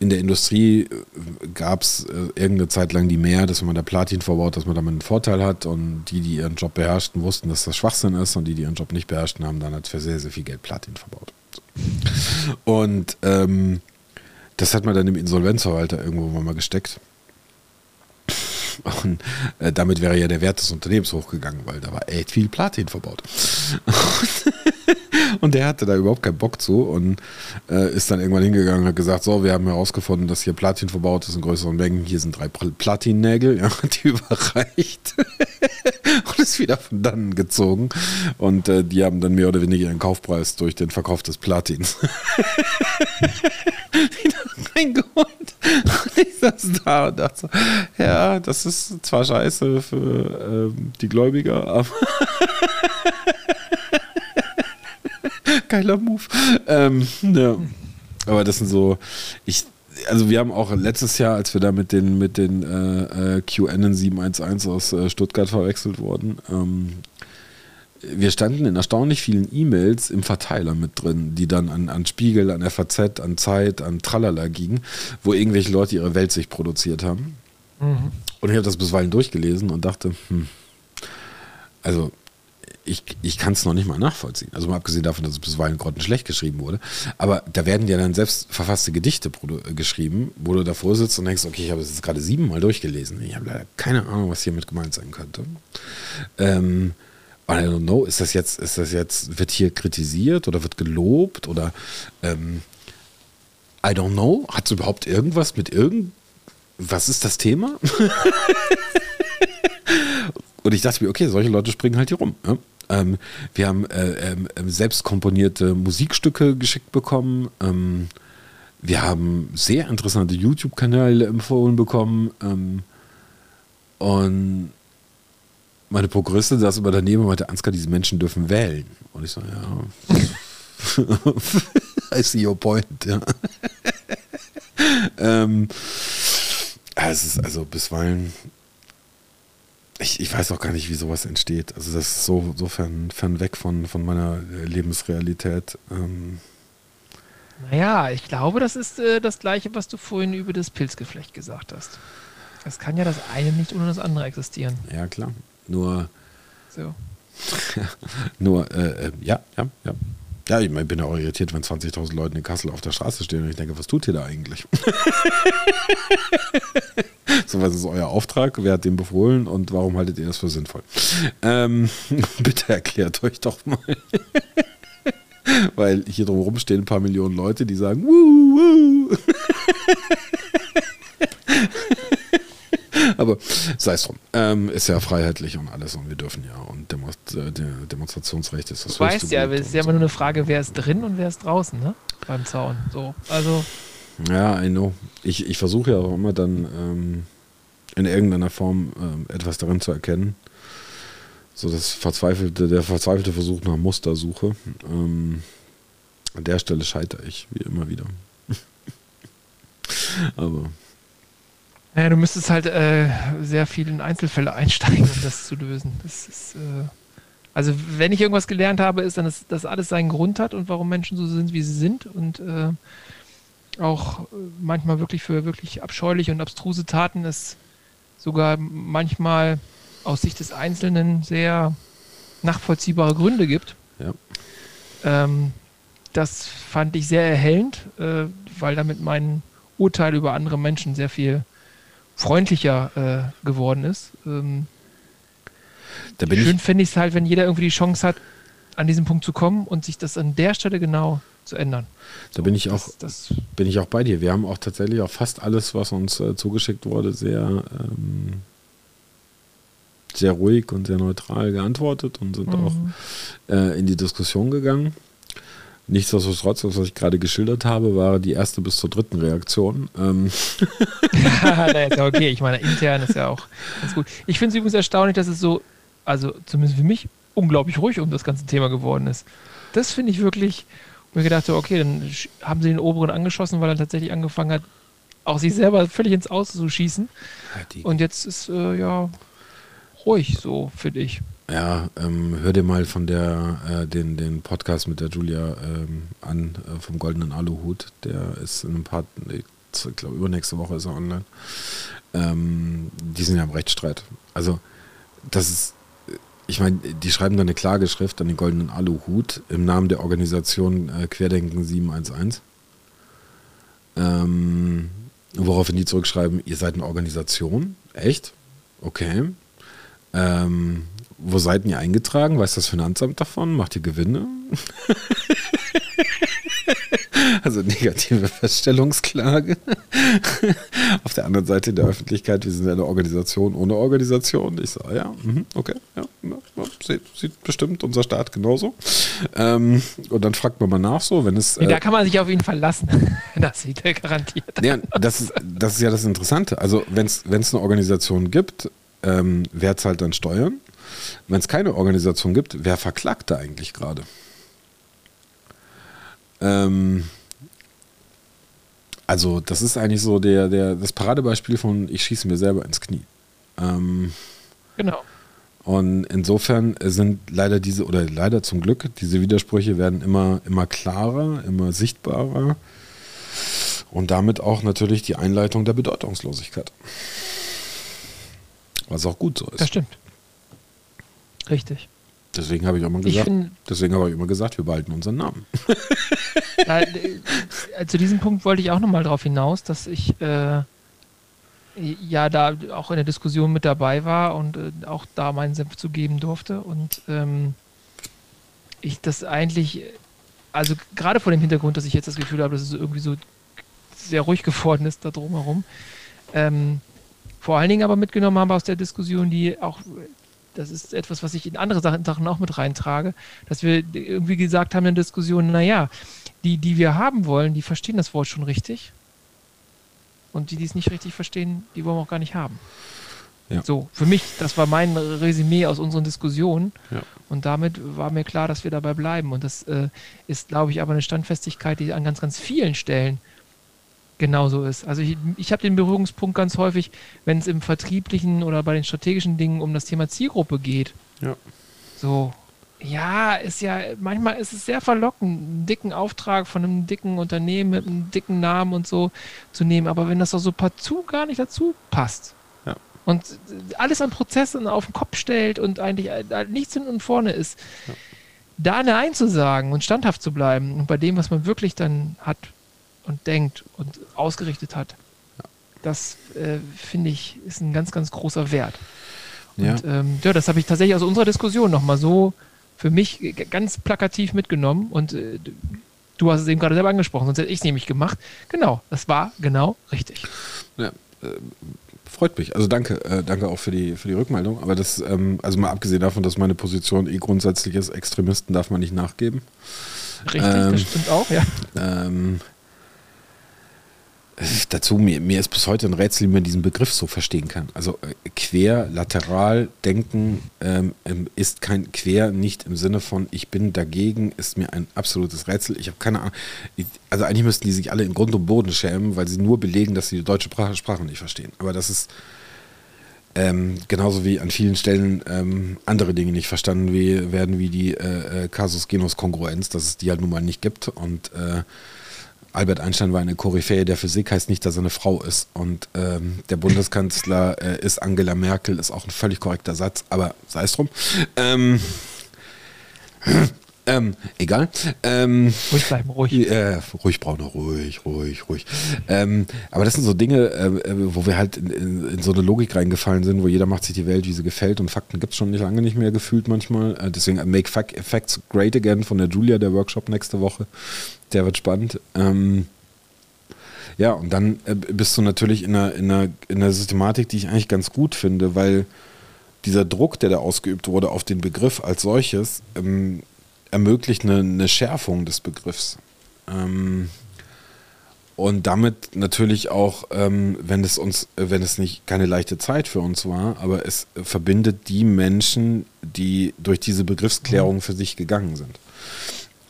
in der Industrie äh, gab es äh, irgendeine Zeit lang die mehr, dass wenn man da Platin verbaut, dass man damit einen Vorteil hat. Und die, die ihren Job beherrschten, wussten, dass das Schwachsinn ist. Und die, die ihren Job nicht beherrschten, haben dann halt für sehr, sehr viel Geld Platin verbaut. Und ähm, das hat man dann im Insolvenzverwalter irgendwo mal gesteckt. Und äh, damit wäre ja der Wert des Unternehmens hochgegangen, weil da war echt viel Platin verbaut. Und der hatte da überhaupt keinen Bock zu und äh, ist dann irgendwann hingegangen und hat gesagt, so, wir haben herausgefunden, dass hier Platin verbaut ist in größeren Mengen. Hier sind drei Platinnägel, ja, die überreicht. und ist wieder von dann gezogen. Und äh, die haben dann mehr oder weniger ihren Kaufpreis durch den Verkauf des Platins. Reingeholt. Ich saß da und dachte so, ja, das ist zwar scheiße für ähm, die Gläubiger, aber geiler Move. Ähm, ja. Aber das sind so, ich, also wir haben auch letztes Jahr, als wir da mit den, mit den äh, äh QN 711 aus äh, Stuttgart verwechselt wurden, ähm, wir standen in erstaunlich vielen E-Mails im Verteiler mit drin, die dann an, an Spiegel, an FAZ, an Zeit, an Tralala gingen, wo irgendwelche Leute ihre Welt sich produziert haben. Mhm. Und ich habe das bisweilen durchgelesen und dachte, hm, also ich, ich kann es noch nicht mal nachvollziehen. Also mal abgesehen davon, dass es bisweilen grottenschlecht geschrieben wurde. Aber da werden ja dann selbst verfasste Gedichte äh, geschrieben, wo du davor sitzt und denkst, okay, ich habe es jetzt gerade siebenmal durchgelesen. Ich habe leider keine Ahnung, was hiermit gemeint sein könnte. Ähm, I don't know, ist das jetzt, ist das jetzt, wird hier kritisiert oder wird gelobt oder ähm, I don't know, hat es überhaupt irgendwas mit irgend, was ist das Thema? Und ich dachte mir, okay, solche Leute springen halt hier rum. Ja? Ähm, wir haben äh, ähm, selbst komponierte Musikstücke geschickt bekommen. Ähm, wir haben sehr interessante YouTube-Kanäle empfohlen bekommen. Ähm, und meine Progressin saß immer daneben und meinte, Ansgar, diese Menschen dürfen wählen. Und ich so, ja. I see your point, ja. ähm, es ist also bisweilen, ich, ich weiß auch gar nicht, wie sowas entsteht. Also das ist so, so fern, fern weg von, von meiner Lebensrealität. Ähm, naja, ich glaube, das ist äh, das Gleiche, was du vorhin über das Pilzgeflecht gesagt hast. Es kann ja das eine nicht ohne das andere existieren. Ja, klar. Nur. So. nur, äh, äh, ja, ja, ja. Ja, ich bin ja auch irritiert, wenn 20.000 Leute in Kassel auf der Straße stehen und ich denke, was tut ihr da eigentlich? so, was ist euer Auftrag? Wer hat den befohlen und warum haltet ihr das für sinnvoll? Ähm, bitte erklärt euch doch mal. Weil hier drumherum stehen ein paar Millionen Leute, die sagen, wuh, wuh. Aber sei es drum. Ähm, ist ja freiheitlich und alles und wir dürfen ja. Und Demonst äh, Demonstrationsrecht ist das Du weißt ja, es ist ja immer nur eine Frage, wer ist drin und wer ist draußen, ne? Beim Zaun. So, also. Ja, I know. Ich, ich versuche ja auch immer dann ähm, in irgendeiner Form ähm, etwas darin zu erkennen. So das verzweifelte, der verzweifelte Versuch nach Mustersuche. Ähm, an der Stelle scheitere ich, wie immer wieder. Aber naja, du müsstest halt äh, sehr viel in Einzelfälle einsteigen, um das zu lösen. Das ist, äh, also wenn ich irgendwas gelernt habe, ist dann, dass das alles seinen Grund hat und warum Menschen so sind, wie sie sind und äh, auch manchmal wirklich für wirklich abscheuliche und abstruse Taten es sogar manchmal aus Sicht des Einzelnen sehr nachvollziehbare Gründe gibt. Ja. Ähm, das fand ich sehr erhellend, äh, weil damit mein Urteil über andere Menschen sehr viel freundlicher äh, geworden ist. Ähm, schön finde ich es halt, wenn jeder irgendwie die Chance hat, an diesen Punkt zu kommen und sich das an der Stelle genau zu ändern. Da so, bin ich auch, das, bin ich auch bei dir. Wir haben auch tatsächlich auch fast alles, was uns äh, zugeschickt wurde, sehr, ähm, sehr ruhig und sehr neutral geantwortet und sind mhm. auch äh, in die Diskussion gegangen. Nichtsdestotrotz, was ich gerade geschildert habe, war die erste bis zur dritten Reaktion. Ähm. ja, okay, ich meine, intern ist ja auch ganz gut. Ich finde es übrigens erstaunlich, dass es so, also zumindest für mich, unglaublich ruhig um das ganze Thema geworden ist. Das finde ich wirklich, wo ich gedacht habe, okay, dann haben sie den oberen angeschossen, weil er tatsächlich angefangen hat, auch sich selber völlig ins Aus zu schießen. Und jetzt ist äh, ja ruhig so, finde ich. Ja, ähm, hör dir mal von der äh, den, den Podcast mit der Julia ähm, an, äh, vom Goldenen Aluhut. Der ist in einem paar, ich glaube übernächste Woche ist er online. Ähm, die sind ja im Rechtsstreit. Also, das ist, ich meine, die schreiben da eine Klageschrift an den Goldenen Aluhut im Namen der Organisation äh, Querdenken 711. Ähm, woraufhin die zurückschreiben, ihr seid eine Organisation? Echt? Okay. Ähm, wo seid ihr eingetragen? Weiß das Finanzamt davon? Macht ihr Gewinne? also negative Feststellungsklage. Auf der anderen Seite in der Öffentlichkeit, wir sind eine Organisation ohne Organisation. Ich sage, ja, mhm, okay, ja, sieht, sieht, bestimmt unser Staat genauso. Ähm, und dann fragt man mal nach so, wenn es. Nee, da äh, kann man sich auf ihn verlassen. das sieht er garantiert. Ja, das ist, das ist ja das Interessante. Also, wenn es eine Organisation gibt, ähm, wer zahlt dann Steuern? Wenn es keine Organisation gibt, wer verklagt da eigentlich gerade? Ähm, also, das ist eigentlich so der, der, das Paradebeispiel von ich schieße mir selber ins Knie. Ähm, genau. Und insofern sind leider diese, oder leider zum Glück, diese Widersprüche werden immer, immer klarer, immer sichtbarer. Und damit auch natürlich die Einleitung der Bedeutungslosigkeit. Was auch gut so ist. Das stimmt. Richtig. Deswegen habe ich auch mal gesagt, find, deswegen habe ich immer gesagt, wir behalten unseren Namen. da, äh, zu diesem Punkt wollte ich auch nochmal darauf hinaus, dass ich äh, ja da auch in der Diskussion mit dabei war und äh, auch da meinen Senf zu geben durfte. Und ähm, ich das eigentlich, also gerade vor dem Hintergrund, dass ich jetzt das Gefühl habe, dass es irgendwie so sehr ruhig geworden ist da drumherum, ähm, vor allen Dingen aber mitgenommen habe aus der Diskussion, die auch, das ist etwas, was ich in andere Sachen, Sachen auch mit reintrage, dass wir irgendwie gesagt haben in der Diskussion, naja, die, die wir haben wollen, die verstehen das Wort schon richtig. Und die, die es nicht richtig verstehen, die wollen wir auch gar nicht haben. Ja. So, für mich, das war mein Resümee aus unseren Diskussionen. Ja. Und damit war mir klar, dass wir dabei bleiben. Und das äh, ist, glaube ich, aber eine Standfestigkeit, die an ganz, ganz vielen Stellen genauso ist. Also ich, ich habe den Berührungspunkt ganz häufig, wenn es im vertrieblichen oder bei den strategischen Dingen um das Thema Zielgruppe geht. Ja. So, ja, ist ja, manchmal ist es sehr verlockend, einen dicken Auftrag von einem dicken Unternehmen mit einem dicken Namen und so zu nehmen. Aber wenn das doch so partout gar nicht dazu passt ja. und alles an Prozessen auf den Kopf stellt und eigentlich nichts hinten und vorne ist, ja. da Nein zu sagen und standhaft zu bleiben und bei dem, was man wirklich dann hat, und denkt und ausgerichtet hat. Ja. Das äh, finde ich ist ein ganz, ganz großer Wert. Ja. Und ähm, ja, das habe ich tatsächlich aus unserer Diskussion nochmal so für mich ganz plakativ mitgenommen und äh, du hast es eben gerade selber angesprochen, sonst hätte ich es nämlich gemacht. Genau, das war genau richtig. Ja, äh, freut mich. Also danke, äh, danke auch für die, für die Rückmeldung. Aber das, ähm, also mal abgesehen davon, dass meine Position eh grundsätzlich ist, Extremisten darf man nicht nachgeben. Richtig, ähm, das stimmt auch, ja. Ähm, dazu, mir, mir ist bis heute ein Rätsel, wie man diesen Begriff so verstehen kann. Also äh, quer, lateral denken ähm, ist kein quer, nicht im Sinne von ich bin dagegen, ist mir ein absolutes Rätsel. Ich habe keine Ahnung. Also eigentlich müssten die sich alle in Grund und Boden schämen, weil sie nur belegen, dass sie die deutsche Sprache, nicht verstehen. Aber das ist ähm, genauso wie an vielen Stellen ähm, andere Dinge nicht verstanden wie, werden, wie die äh, äh, Casus Genus Kongruenz, dass es die halt nun mal nicht gibt und äh, Albert Einstein war eine Koryphäe der Physik, heißt nicht, dass er eine Frau ist. Und ähm, der Bundeskanzler äh, ist Angela Merkel, ist auch ein völlig korrekter Satz, aber sei es drum. Ähm, ähm, egal. Ähm, ruhig bleiben, ruhig. Äh, ruhig, Brauner, ruhig, ruhig, ruhig. Ähm, aber das sind so Dinge, äh, wo wir halt in, in, in, so eine Logik reingefallen sind, wo jeder macht sich die Welt, wie sie gefällt und Fakten gibt es schon nicht lange nicht mehr gefühlt manchmal. Äh, deswegen Make Facts Great Again von der Julia, der Workshop nächste Woche. Der wird spannend. Ähm, ja, und dann äh, bist du natürlich in einer, in, einer, in einer Systematik, die ich eigentlich ganz gut finde, weil dieser Druck, der da ausgeübt wurde auf den Begriff als solches, ähm, ermöglicht eine, eine Schärfung des Begriffs. Ähm, und damit natürlich auch, ähm, wenn es uns, wenn es nicht keine leichte Zeit für uns war, aber es verbindet die Menschen, die durch diese Begriffsklärung mhm. für sich gegangen sind.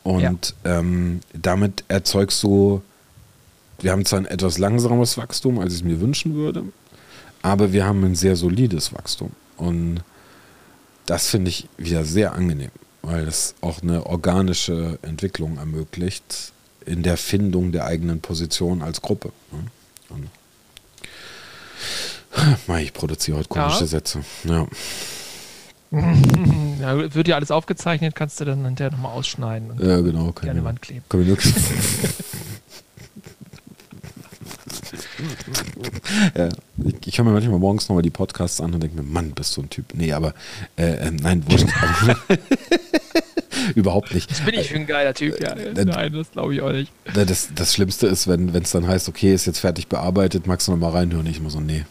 Und ja. ähm, damit erzeugst du, wir haben zwar ein etwas langsames Wachstum, als ich es mir wünschen würde, aber wir haben ein sehr solides Wachstum. Und das finde ich wieder sehr angenehm weil es auch eine organische Entwicklung ermöglicht in der Findung der eigenen Position als Gruppe. Und ich produziere heute komische ja. Sätze. Ja. ja. wird ja alles aufgezeichnet, kannst du dann hinterher nochmal ausschneiden und ja, genau, an die Wand kleben. ja, ich, ich höre mir manchmal morgens nochmal die Podcasts an und denke mir, Mann, bist du ein Typ. Nee, aber äh, äh, nein, wurscht. Überhaupt nicht. Das bin ich für ein geiler Typ, ja. Äh, nein, das glaube ich auch nicht. Das, das Schlimmste ist, wenn es dann heißt, okay, ist jetzt fertig bearbeitet, magst du nochmal reinhören? Ich immer so, nee,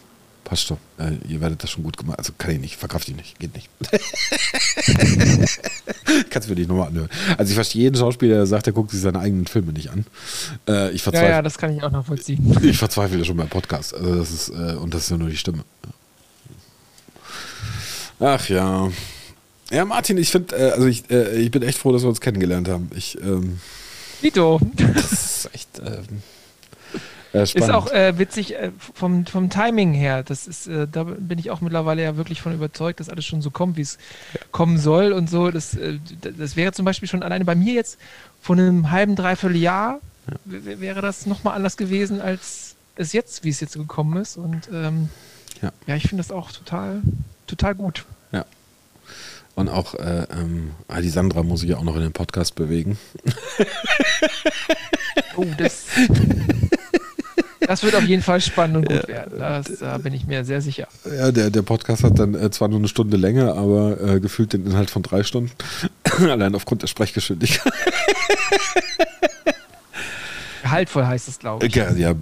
passt schon. Äh, ihr werdet das schon gut gemacht. Also kann ich nicht, verkraft ich nicht, geht nicht. Kannst du mir nicht nochmal anhören. Also ich verstehe jeden Schauspieler, der sagt, er guckt sich seine eigenen Filme nicht an. Äh, ich verzweifle, ja, ja, das kann ich auch nachvollziehen. Ich verzweifle schon beim Podcast. Also das ist, äh, und das ist ja nur die Stimme. Ach ja. Ja, Martin, ich finde, äh, also ich, äh, ich bin echt froh, dass wir uns kennengelernt haben. Ich, ähm, Vito. Das ist echt. Ähm, äh, ist auch äh, witzig äh, vom, vom Timing her. Das ist, äh, da bin ich auch mittlerweile ja wirklich von überzeugt, dass alles schon so kommt, wie es ja. kommen soll und so. Das, äh, das wäre zum Beispiel schon alleine bei mir jetzt vor einem halben, dreiviertel Jahr ja. wäre das nochmal anders gewesen, als es jetzt, wie es jetzt gekommen ist. Und ähm, ja. ja, ich finde das auch total, total gut. Ja. Und auch äh, ähm, die Sandra muss ich ja auch noch in den Podcast bewegen. oh, das. Das wird auf jeden Fall spannend und gut werden. Das, da bin ich mir sehr sicher. Ja, der, der Podcast hat dann äh, zwar nur eine Stunde länger, aber äh, gefühlt den Inhalt von drei Stunden. Allein aufgrund der Sprechgeschwindigkeit. Gehaltvoll heißt es, glaube ich. Ja, ja.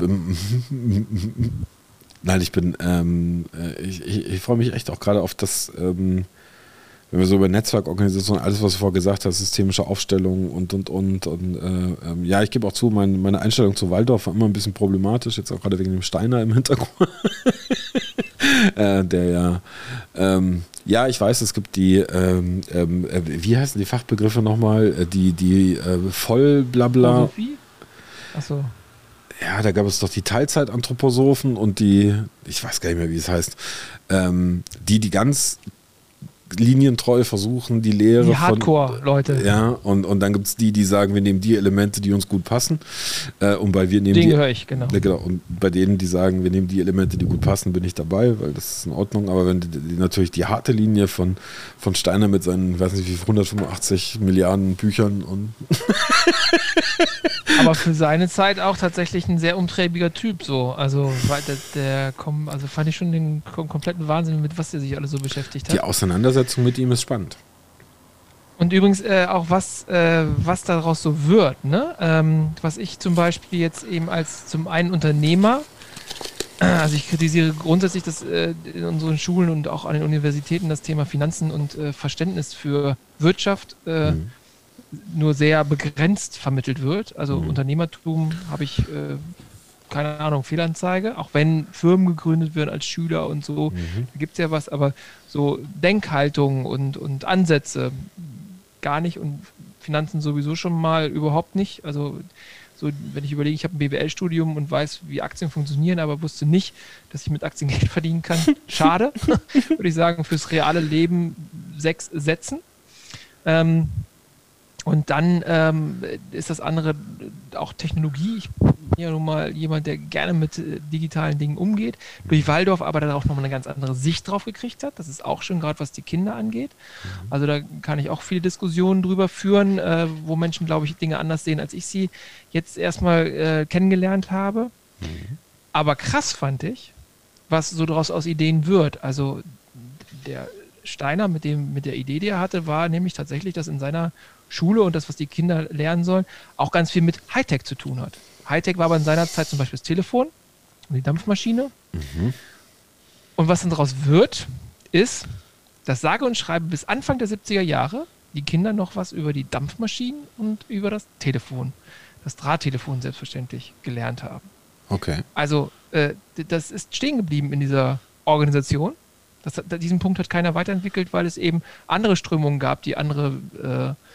Nein, ich bin, ähm, äh, ich, ich, ich freue mich echt auch gerade auf das. Ähm, wenn wir so über Netzwerkorganisation, alles, was du vorher gesagt hast, systemische Aufstellung und, und, und. Und äh, ähm, ja, ich gebe auch zu, mein, meine Einstellung zu Waldorf war immer ein bisschen problematisch, jetzt auch gerade wegen dem Steiner im Hintergrund. äh, der ja, ähm, ja, ich weiß, es gibt die, ähm, ähm äh, wie heißen die Fachbegriffe nochmal? Äh, die, die äh, Vollblabla. Achso. Ja, da gab es doch die Teilzeitanthroposophen und die, ich weiß gar nicht mehr, wie es heißt, ähm, die, die ganz linientreu versuchen, die Lehre die Hardcore-Leute. Ja, und, und dann gibt es die, die sagen, wir nehmen die Elemente, die uns gut passen. Äh, und weil wir nehmen Den die, gehöre ich, genau. Ja, genau. Und bei denen, die sagen, wir nehmen die Elemente, die gut passen, bin ich dabei, weil das ist in Ordnung. Aber wenn die, die natürlich die harte Linie von, von Steiner mit seinen, weiß nicht wie 185 Milliarden Büchern und Aber für seine Zeit auch tatsächlich ein sehr umtriebiger Typ so. Also der, der also fand ich schon den kompletten Wahnsinn, mit was der sich alles so beschäftigt hat. Die Auseinandersetzung mit ihm ist spannend. Und übrigens äh, auch was, äh, was daraus so wird, ne? Ähm, was ich zum Beispiel jetzt eben als zum einen Unternehmer, also ich kritisiere grundsätzlich, dass äh, in unseren Schulen und auch an den Universitäten das Thema Finanzen und äh, Verständnis für Wirtschaft äh, mhm nur sehr begrenzt vermittelt wird. Also mhm. Unternehmertum habe ich, äh, keine Ahnung, Fehlanzeige, auch wenn Firmen gegründet werden als Schüler und so, mhm. da gibt es ja was, aber so Denkhaltung und, und Ansätze gar nicht und Finanzen sowieso schon mal überhaupt nicht. Also so, wenn ich überlege, ich habe ein BWL-Studium und weiß, wie Aktien funktionieren, aber wusste nicht, dass ich mit Aktien Geld verdienen kann. Schade, würde ich sagen, fürs reale Leben sechs Sätzen. Ähm, und dann ähm, ist das andere auch Technologie. Ich bin ja nun mal jemand, der gerne mit äh, digitalen Dingen umgeht. Durch Waldorf aber dann auch nochmal eine ganz andere Sicht drauf gekriegt hat. Das ist auch schon gerade, was die Kinder angeht. Mhm. Also da kann ich auch viele Diskussionen drüber führen, äh, wo Menschen, glaube ich, Dinge anders sehen, als ich sie jetzt erstmal äh, kennengelernt habe. Mhm. Aber krass fand ich, was so daraus aus Ideen wird. Also der Steiner mit, dem, mit der Idee, die er hatte, war nämlich tatsächlich, dass in seiner Schule und das, was die Kinder lernen sollen, auch ganz viel mit Hightech zu tun hat. Hightech war aber in seiner Zeit zum Beispiel das Telefon und die Dampfmaschine. Mhm. Und was dann daraus wird, ist, dass sage und schreibe bis Anfang der 70er Jahre die Kinder noch was über die Dampfmaschinen und über das Telefon, das Drahttelefon selbstverständlich gelernt haben. Okay. Also äh, das ist stehen geblieben in dieser Organisation. Das, diesen Punkt hat keiner weiterentwickelt, weil es eben andere Strömungen gab, die andere äh,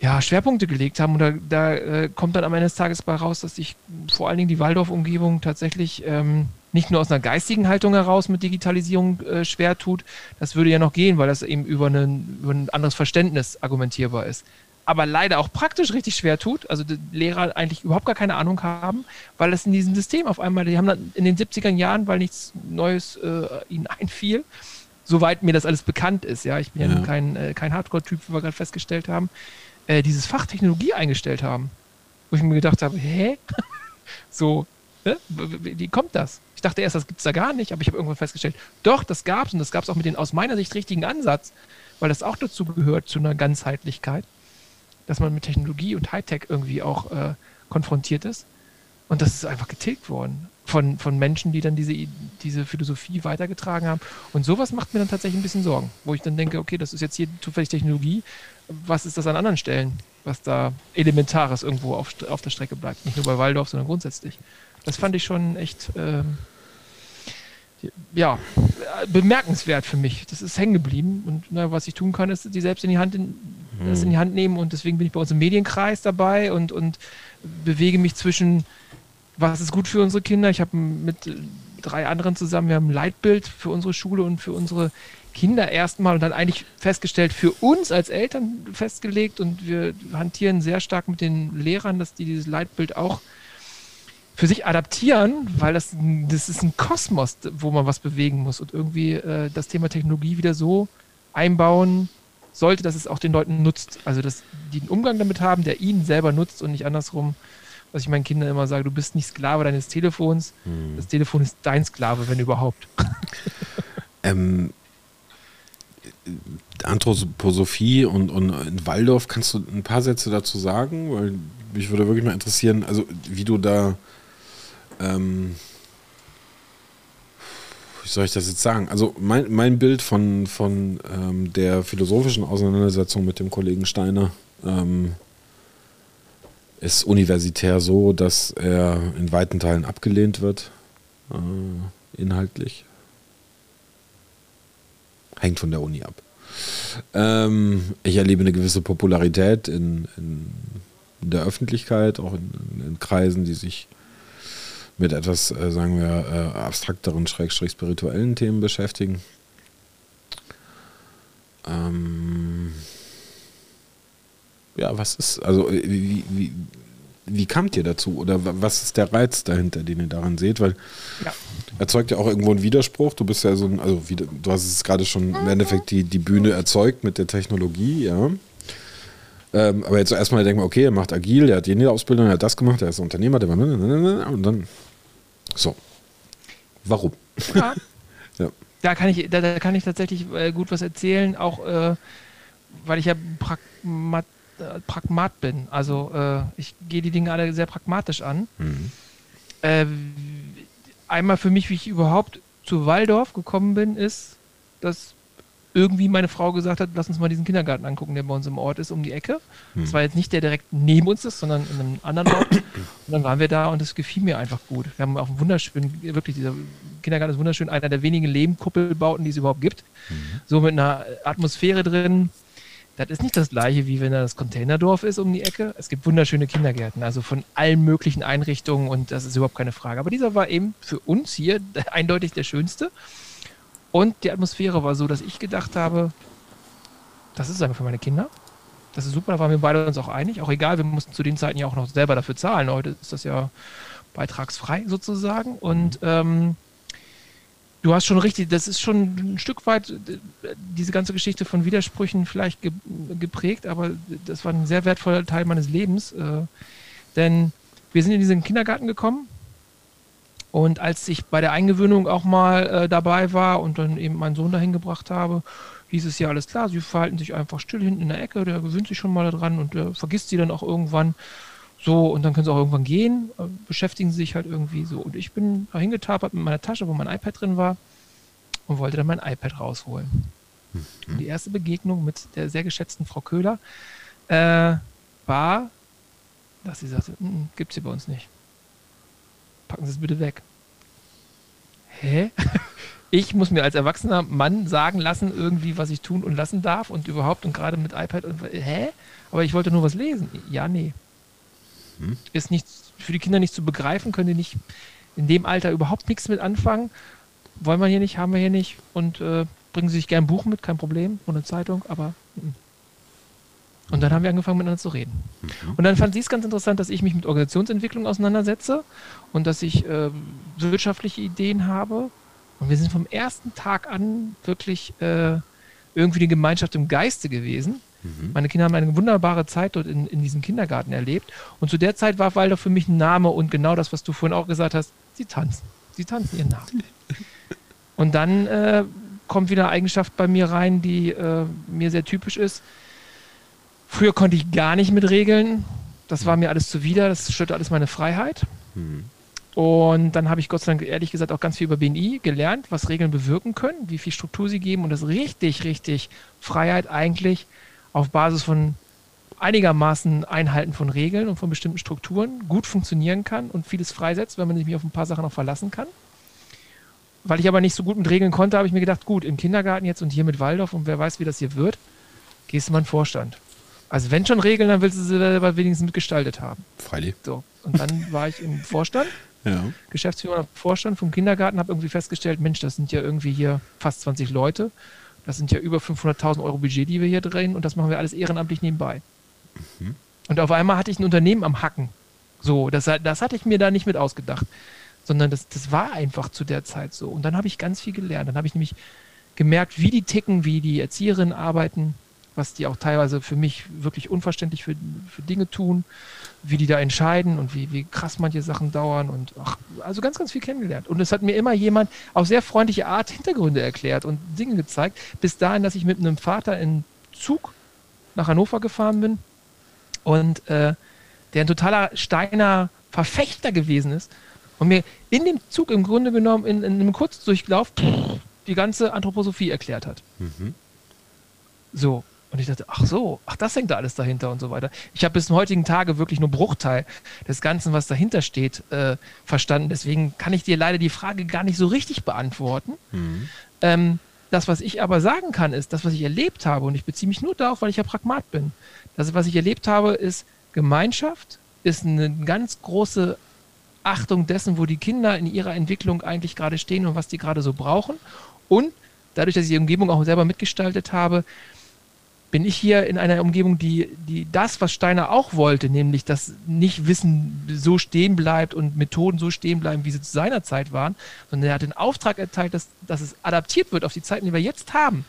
ja, Schwerpunkte gelegt haben. Und da, da äh, kommt dann am Ende des Tages bei raus, dass sich vor allen Dingen die Waldorf-Umgebung tatsächlich ähm, nicht nur aus einer geistigen Haltung heraus mit Digitalisierung äh, schwer tut. Das würde ja noch gehen, weil das eben über, einen, über ein anderes Verständnis argumentierbar ist. Aber leider auch praktisch richtig schwer tut. Also die Lehrer eigentlich überhaupt gar keine Ahnung haben, weil es in diesem System auf einmal, die haben dann in den 70er Jahren, weil nichts Neues äh, ihnen einfiel, soweit mir das alles bekannt ist, ja, ich bin ja, ja kein, äh, kein Hardcore-Typ, wie wir gerade festgestellt haben, äh, dieses Fach Technologie eingestellt haben. Wo ich mir gedacht habe, hä? so, Ne? Wie kommt das? Ich dachte erst, das gibt es da gar nicht, aber ich habe irgendwann festgestellt, doch, das gab es und das gab es auch mit dem aus meiner Sicht richtigen Ansatz, weil das auch dazu gehört, zu einer Ganzheitlichkeit, dass man mit Technologie und Hightech irgendwie auch äh, konfrontiert ist. Und das ist einfach getilgt worden von, von Menschen, die dann diese, diese Philosophie weitergetragen haben. Und sowas macht mir dann tatsächlich ein bisschen Sorgen, wo ich dann denke, okay, das ist jetzt hier zufällig Technologie. Was ist das an anderen Stellen, was da Elementares irgendwo auf, auf der Strecke bleibt? Nicht nur bei Waldorf, sondern grundsätzlich. Das fand ich schon echt, ähm, ja, bemerkenswert für mich. Das ist hängen geblieben. Und na, was ich tun kann, ist, die selbst in die Hand in, das in die Hand nehmen. Und deswegen bin ich bei uns im Medienkreis dabei und, und bewege mich zwischen, was ist gut für unsere Kinder. Ich habe mit drei anderen zusammen, wir haben ein Leitbild für unsere Schule und für unsere Kinder erstmal und dann eigentlich festgestellt, für uns als Eltern festgelegt und wir hantieren sehr stark mit den Lehrern, dass die dieses Leitbild auch für sich adaptieren, weil das, das ist ein Kosmos, wo man was bewegen muss und irgendwie äh, das Thema Technologie wieder so einbauen sollte, dass es auch den Leuten nutzt. Also, dass die einen Umgang damit haben, der ihnen selber nutzt und nicht andersrum. Was ich meinen Kindern immer sage, du bist nicht Sklave deines Telefons, hm. das Telefon ist dein Sklave, wenn überhaupt. ähm, Anthroposophie und, und in Waldorf, kannst du ein paar Sätze dazu sagen? Weil mich würde wirklich mal interessieren, also wie du da ähm, wie soll ich das jetzt sagen? Also mein, mein Bild von, von ähm, der philosophischen Auseinandersetzung mit dem Kollegen Steiner ähm, ist universitär so, dass er in weiten Teilen abgelehnt wird, äh, inhaltlich. Hängt von der Uni ab. Ähm, ich erlebe eine gewisse Popularität in, in der Öffentlichkeit, auch in, in Kreisen, die sich mit etwas, äh, sagen wir, äh, abstrakteren, schrägstrich spirituellen Themen beschäftigen. Ähm ja, was ist, also wie, wie, wie kamt ihr dazu? Oder was ist der Reiz dahinter, den ihr daran seht? Weil ja. erzeugt ja auch irgendwo einen Widerspruch. Du bist ja so ein, also wie, du hast es gerade schon im Endeffekt die, die Bühne erzeugt mit der Technologie, ja. Ähm, aber jetzt erstmal denken wir, okay, er macht agil, er hat jene Ausbildung, er hat das gemacht, er ist Unternehmer, der war und dann so. Warum? Ja. ja. Da, kann ich, da, da, kann ich tatsächlich äh, gut was erzählen, auch äh, weil ich ja Pragmat, äh, Pragmat bin. Also äh, ich gehe die Dinge alle sehr pragmatisch an. Mhm. Äh, einmal für mich, wie ich überhaupt zu Waldorf gekommen bin, ist, dass irgendwie meine Frau gesagt hat, lass uns mal diesen Kindergarten angucken, der bei uns im Ort ist, um die Ecke. Hm. Das war jetzt nicht der direkt neben uns ist, sondern in einem anderen Ort. Und dann waren wir da und es gefiel mir einfach gut. Wir haben auch einen wunderschönen, wirklich, dieser Kindergarten ist wunderschön, einer der wenigen Lehmkuppelbauten, die es überhaupt gibt. Mhm. So mit einer Atmosphäre drin. Das ist nicht das gleiche, wie wenn da das Containerdorf ist um die Ecke. Es gibt wunderschöne Kindergärten, also von allen möglichen Einrichtungen und das ist überhaupt keine Frage. Aber dieser war eben für uns hier eindeutig der schönste. Und die Atmosphäre war so, dass ich gedacht habe, das ist einfach für meine Kinder. Das ist super, da waren wir beide uns auch einig. Auch egal, wir mussten zu den Zeiten ja auch noch selber dafür zahlen. Heute ist das ja beitragsfrei sozusagen. Und ähm, du hast schon richtig, das ist schon ein Stück weit diese ganze Geschichte von Widersprüchen vielleicht ge geprägt, aber das war ein sehr wertvoller Teil meines Lebens. Äh, denn wir sind in diesen Kindergarten gekommen und als ich bei der Eingewöhnung auch mal äh, dabei war und dann eben meinen Sohn dahin gebracht habe, hieß es ja alles klar, sie verhalten sich einfach still hinten in der Ecke, der gewöhnt sich schon mal daran und vergisst sie dann auch irgendwann. So, und dann können sie auch irgendwann gehen, äh, beschäftigen sie sich halt irgendwie so. Und ich bin da hingetapert mit meiner Tasche, wo mein iPad drin war, und wollte dann mein iPad rausholen. Mhm. die erste Begegnung mit der sehr geschätzten Frau Köhler äh, war, dass sie sagte, mm, mm, gibt's hier bei uns nicht packen Sie es bitte weg. Hä? Ich muss mir als erwachsener Mann sagen lassen, irgendwie, was ich tun und lassen darf und überhaupt und gerade mit iPad und hä? Aber ich wollte nur was lesen. Ja, nee. Hm? Ist nicht für die Kinder nicht zu begreifen, können die nicht in dem Alter überhaupt nichts mit anfangen. Wollen wir hier nicht, haben wir hier nicht und äh, bringen sie sich gern ein Buch mit, kein Problem, eine Zeitung, aber. M und dann haben wir angefangen miteinander zu reden. Mhm. Und dann fand sie es ganz interessant, dass ich mich mit Organisationsentwicklung auseinandersetze und dass ich äh, wirtschaftliche Ideen habe. Und wir sind vom ersten Tag an wirklich äh, irgendwie eine Gemeinschaft im Geiste gewesen. Mhm. Meine Kinder haben eine wunderbare Zeit dort in, in diesem Kindergarten erlebt. Und zu der Zeit war Waldorf für mich ein Name und genau das, was du vorhin auch gesagt hast, sie tanzen. Sie tanzen ihren Namen. Und dann äh, kommt wieder eine Eigenschaft bei mir rein, die äh, mir sehr typisch ist. Früher konnte ich gar nicht mit Regeln. Das war mir alles zuwider. Das störte alles meine Freiheit. Mhm. Und dann habe ich Gott sei Dank ehrlich gesagt auch ganz viel über BNI gelernt, was Regeln bewirken können, wie viel Struktur sie geben und dass richtig, richtig Freiheit eigentlich auf Basis von einigermaßen Einhalten von Regeln und von bestimmten Strukturen gut funktionieren kann und vieles freisetzt, wenn man sich auf ein paar Sachen auch verlassen kann. Weil ich aber nicht so gut mit Regeln konnte, habe ich mir gedacht, gut, im Kindergarten jetzt und hier mit Waldorf und wer weiß, wie das hier wird, gehst du mal in den Vorstand. Also wenn schon Regeln, dann willst du sie selber wenigstens mitgestaltet haben. Freilich. So. Und dann war ich im Vorstand, ja. Geschäftsführer Vorstand vom Kindergarten, habe irgendwie festgestellt, Mensch, das sind ja irgendwie hier fast 20 Leute. Das sind ja über 500.000 Euro Budget, die wir hier drehen und das machen wir alles ehrenamtlich nebenbei. Mhm. Und auf einmal hatte ich ein Unternehmen am Hacken. So, das, das hatte ich mir da nicht mit ausgedacht, sondern das, das war einfach zu der Zeit so. Und dann habe ich ganz viel gelernt. Dann habe ich nämlich gemerkt, wie die ticken, wie die Erzieherinnen arbeiten, was die auch teilweise für mich wirklich unverständlich für, für Dinge tun, wie die da entscheiden und wie, wie krass manche Sachen dauern und ach, also ganz, ganz viel kennengelernt. Und es hat mir immer jemand auf sehr freundliche Art Hintergründe erklärt und Dinge gezeigt, bis dahin, dass ich mit einem Vater in Zug nach Hannover gefahren bin und äh, der ein totaler Steiner Verfechter gewesen ist und mir in dem Zug im Grunde genommen in, in einem Kurzdurchlauf die ganze Anthroposophie erklärt hat. Mhm. So. Und ich dachte, ach so, ach, das hängt da alles dahinter und so weiter. Ich habe bis zum heutigen Tage wirklich nur Bruchteil des Ganzen, was dahinter steht, äh, verstanden. Deswegen kann ich dir leider die Frage gar nicht so richtig beantworten. Mhm. Ähm, das, was ich aber sagen kann, ist, das, was ich erlebt habe, und ich beziehe mich nur darauf, weil ich ja Pragmat bin. Das, was ich erlebt habe, ist Gemeinschaft, ist eine ganz große Achtung dessen, wo die Kinder in ihrer Entwicklung eigentlich gerade stehen und was die gerade so brauchen. Und dadurch, dass ich die Umgebung auch selber mitgestaltet habe, bin ich hier in einer Umgebung, die, die das, was Steiner auch wollte, nämlich dass nicht Wissen so stehen bleibt und Methoden so stehen bleiben, wie sie zu seiner Zeit waren, sondern er hat den Auftrag erteilt, dass, dass es adaptiert wird auf die Zeiten, die wir jetzt haben.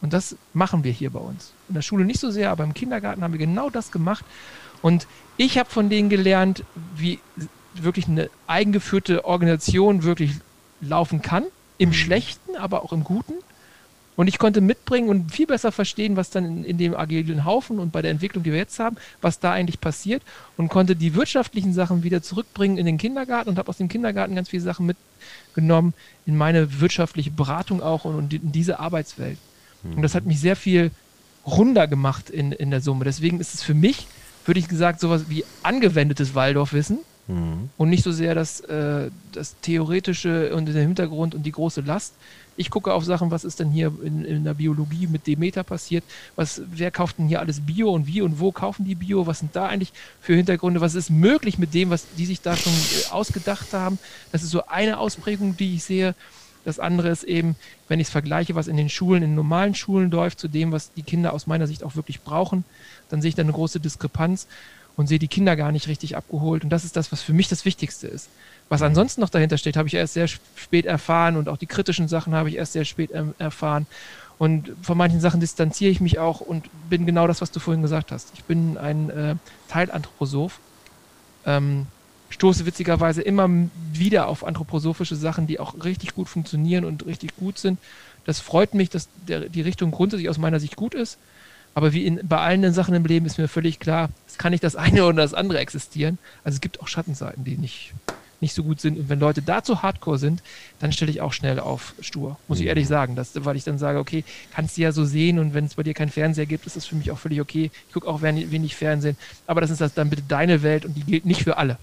Und das machen wir hier bei uns. In der Schule nicht so sehr, aber im Kindergarten haben wir genau das gemacht. Und ich habe von denen gelernt, wie wirklich eine eigengeführte Organisation wirklich laufen kann. Im Schlechten, aber auch im Guten. Und ich konnte mitbringen und viel besser verstehen, was dann in, in, dem agilen Haufen und bei der Entwicklung, die wir jetzt haben, was da eigentlich passiert und konnte die wirtschaftlichen Sachen wieder zurückbringen in den Kindergarten und habe aus dem Kindergarten ganz viele Sachen mitgenommen in meine wirtschaftliche Beratung auch und, und in diese Arbeitswelt. Mhm. Und das hat mich sehr viel runder gemacht in, in der Summe. Deswegen ist es für mich, würde ich gesagt, sowas wie angewendetes Waldorfwissen mhm. und nicht so sehr das, äh, das Theoretische und der Hintergrund und die große Last, ich gucke auf Sachen, was ist denn hier in, in der Biologie mit Demeter passiert? Was, wer kauft denn hier alles Bio und wie und wo kaufen die Bio? Was sind da eigentlich für Hintergründe? Was ist möglich mit dem, was die sich da schon äh, ausgedacht haben? Das ist so eine Ausprägung, die ich sehe. Das andere ist eben, wenn ich es vergleiche, was in den Schulen, in normalen Schulen läuft, zu dem, was die Kinder aus meiner Sicht auch wirklich brauchen, dann sehe ich da eine große Diskrepanz und sehe die Kinder gar nicht richtig abgeholt. Und das ist das, was für mich das Wichtigste ist. Was ansonsten noch dahinter steht, habe ich erst sehr spät erfahren und auch die kritischen Sachen habe ich erst sehr spät ähm, erfahren. Und von manchen Sachen distanziere ich mich auch und bin genau das, was du vorhin gesagt hast. Ich bin ein äh, Teilanthroposoph. Ähm, stoße witzigerweise immer wieder auf anthroposophische Sachen, die auch richtig gut funktionieren und richtig gut sind. Das freut mich, dass der, die Richtung grundsätzlich aus meiner Sicht gut ist. Aber wie in, bei allen Sachen im Leben ist mir völlig klar, es kann nicht das eine oder das andere existieren. Also es gibt auch Schattenseiten, die nicht nicht so gut sind. Und wenn Leute dazu hardcore sind, dann stelle ich auch schnell auf stur. Muss ich mhm. ehrlich sagen. Das, weil ich dann sage, okay, kannst du ja so sehen und wenn es bei dir keinen Fernseher gibt, ist das für mich auch völlig okay. Ich gucke auch wenig Fernsehen. Aber das ist das dann bitte deine Welt und die gilt nicht für alle.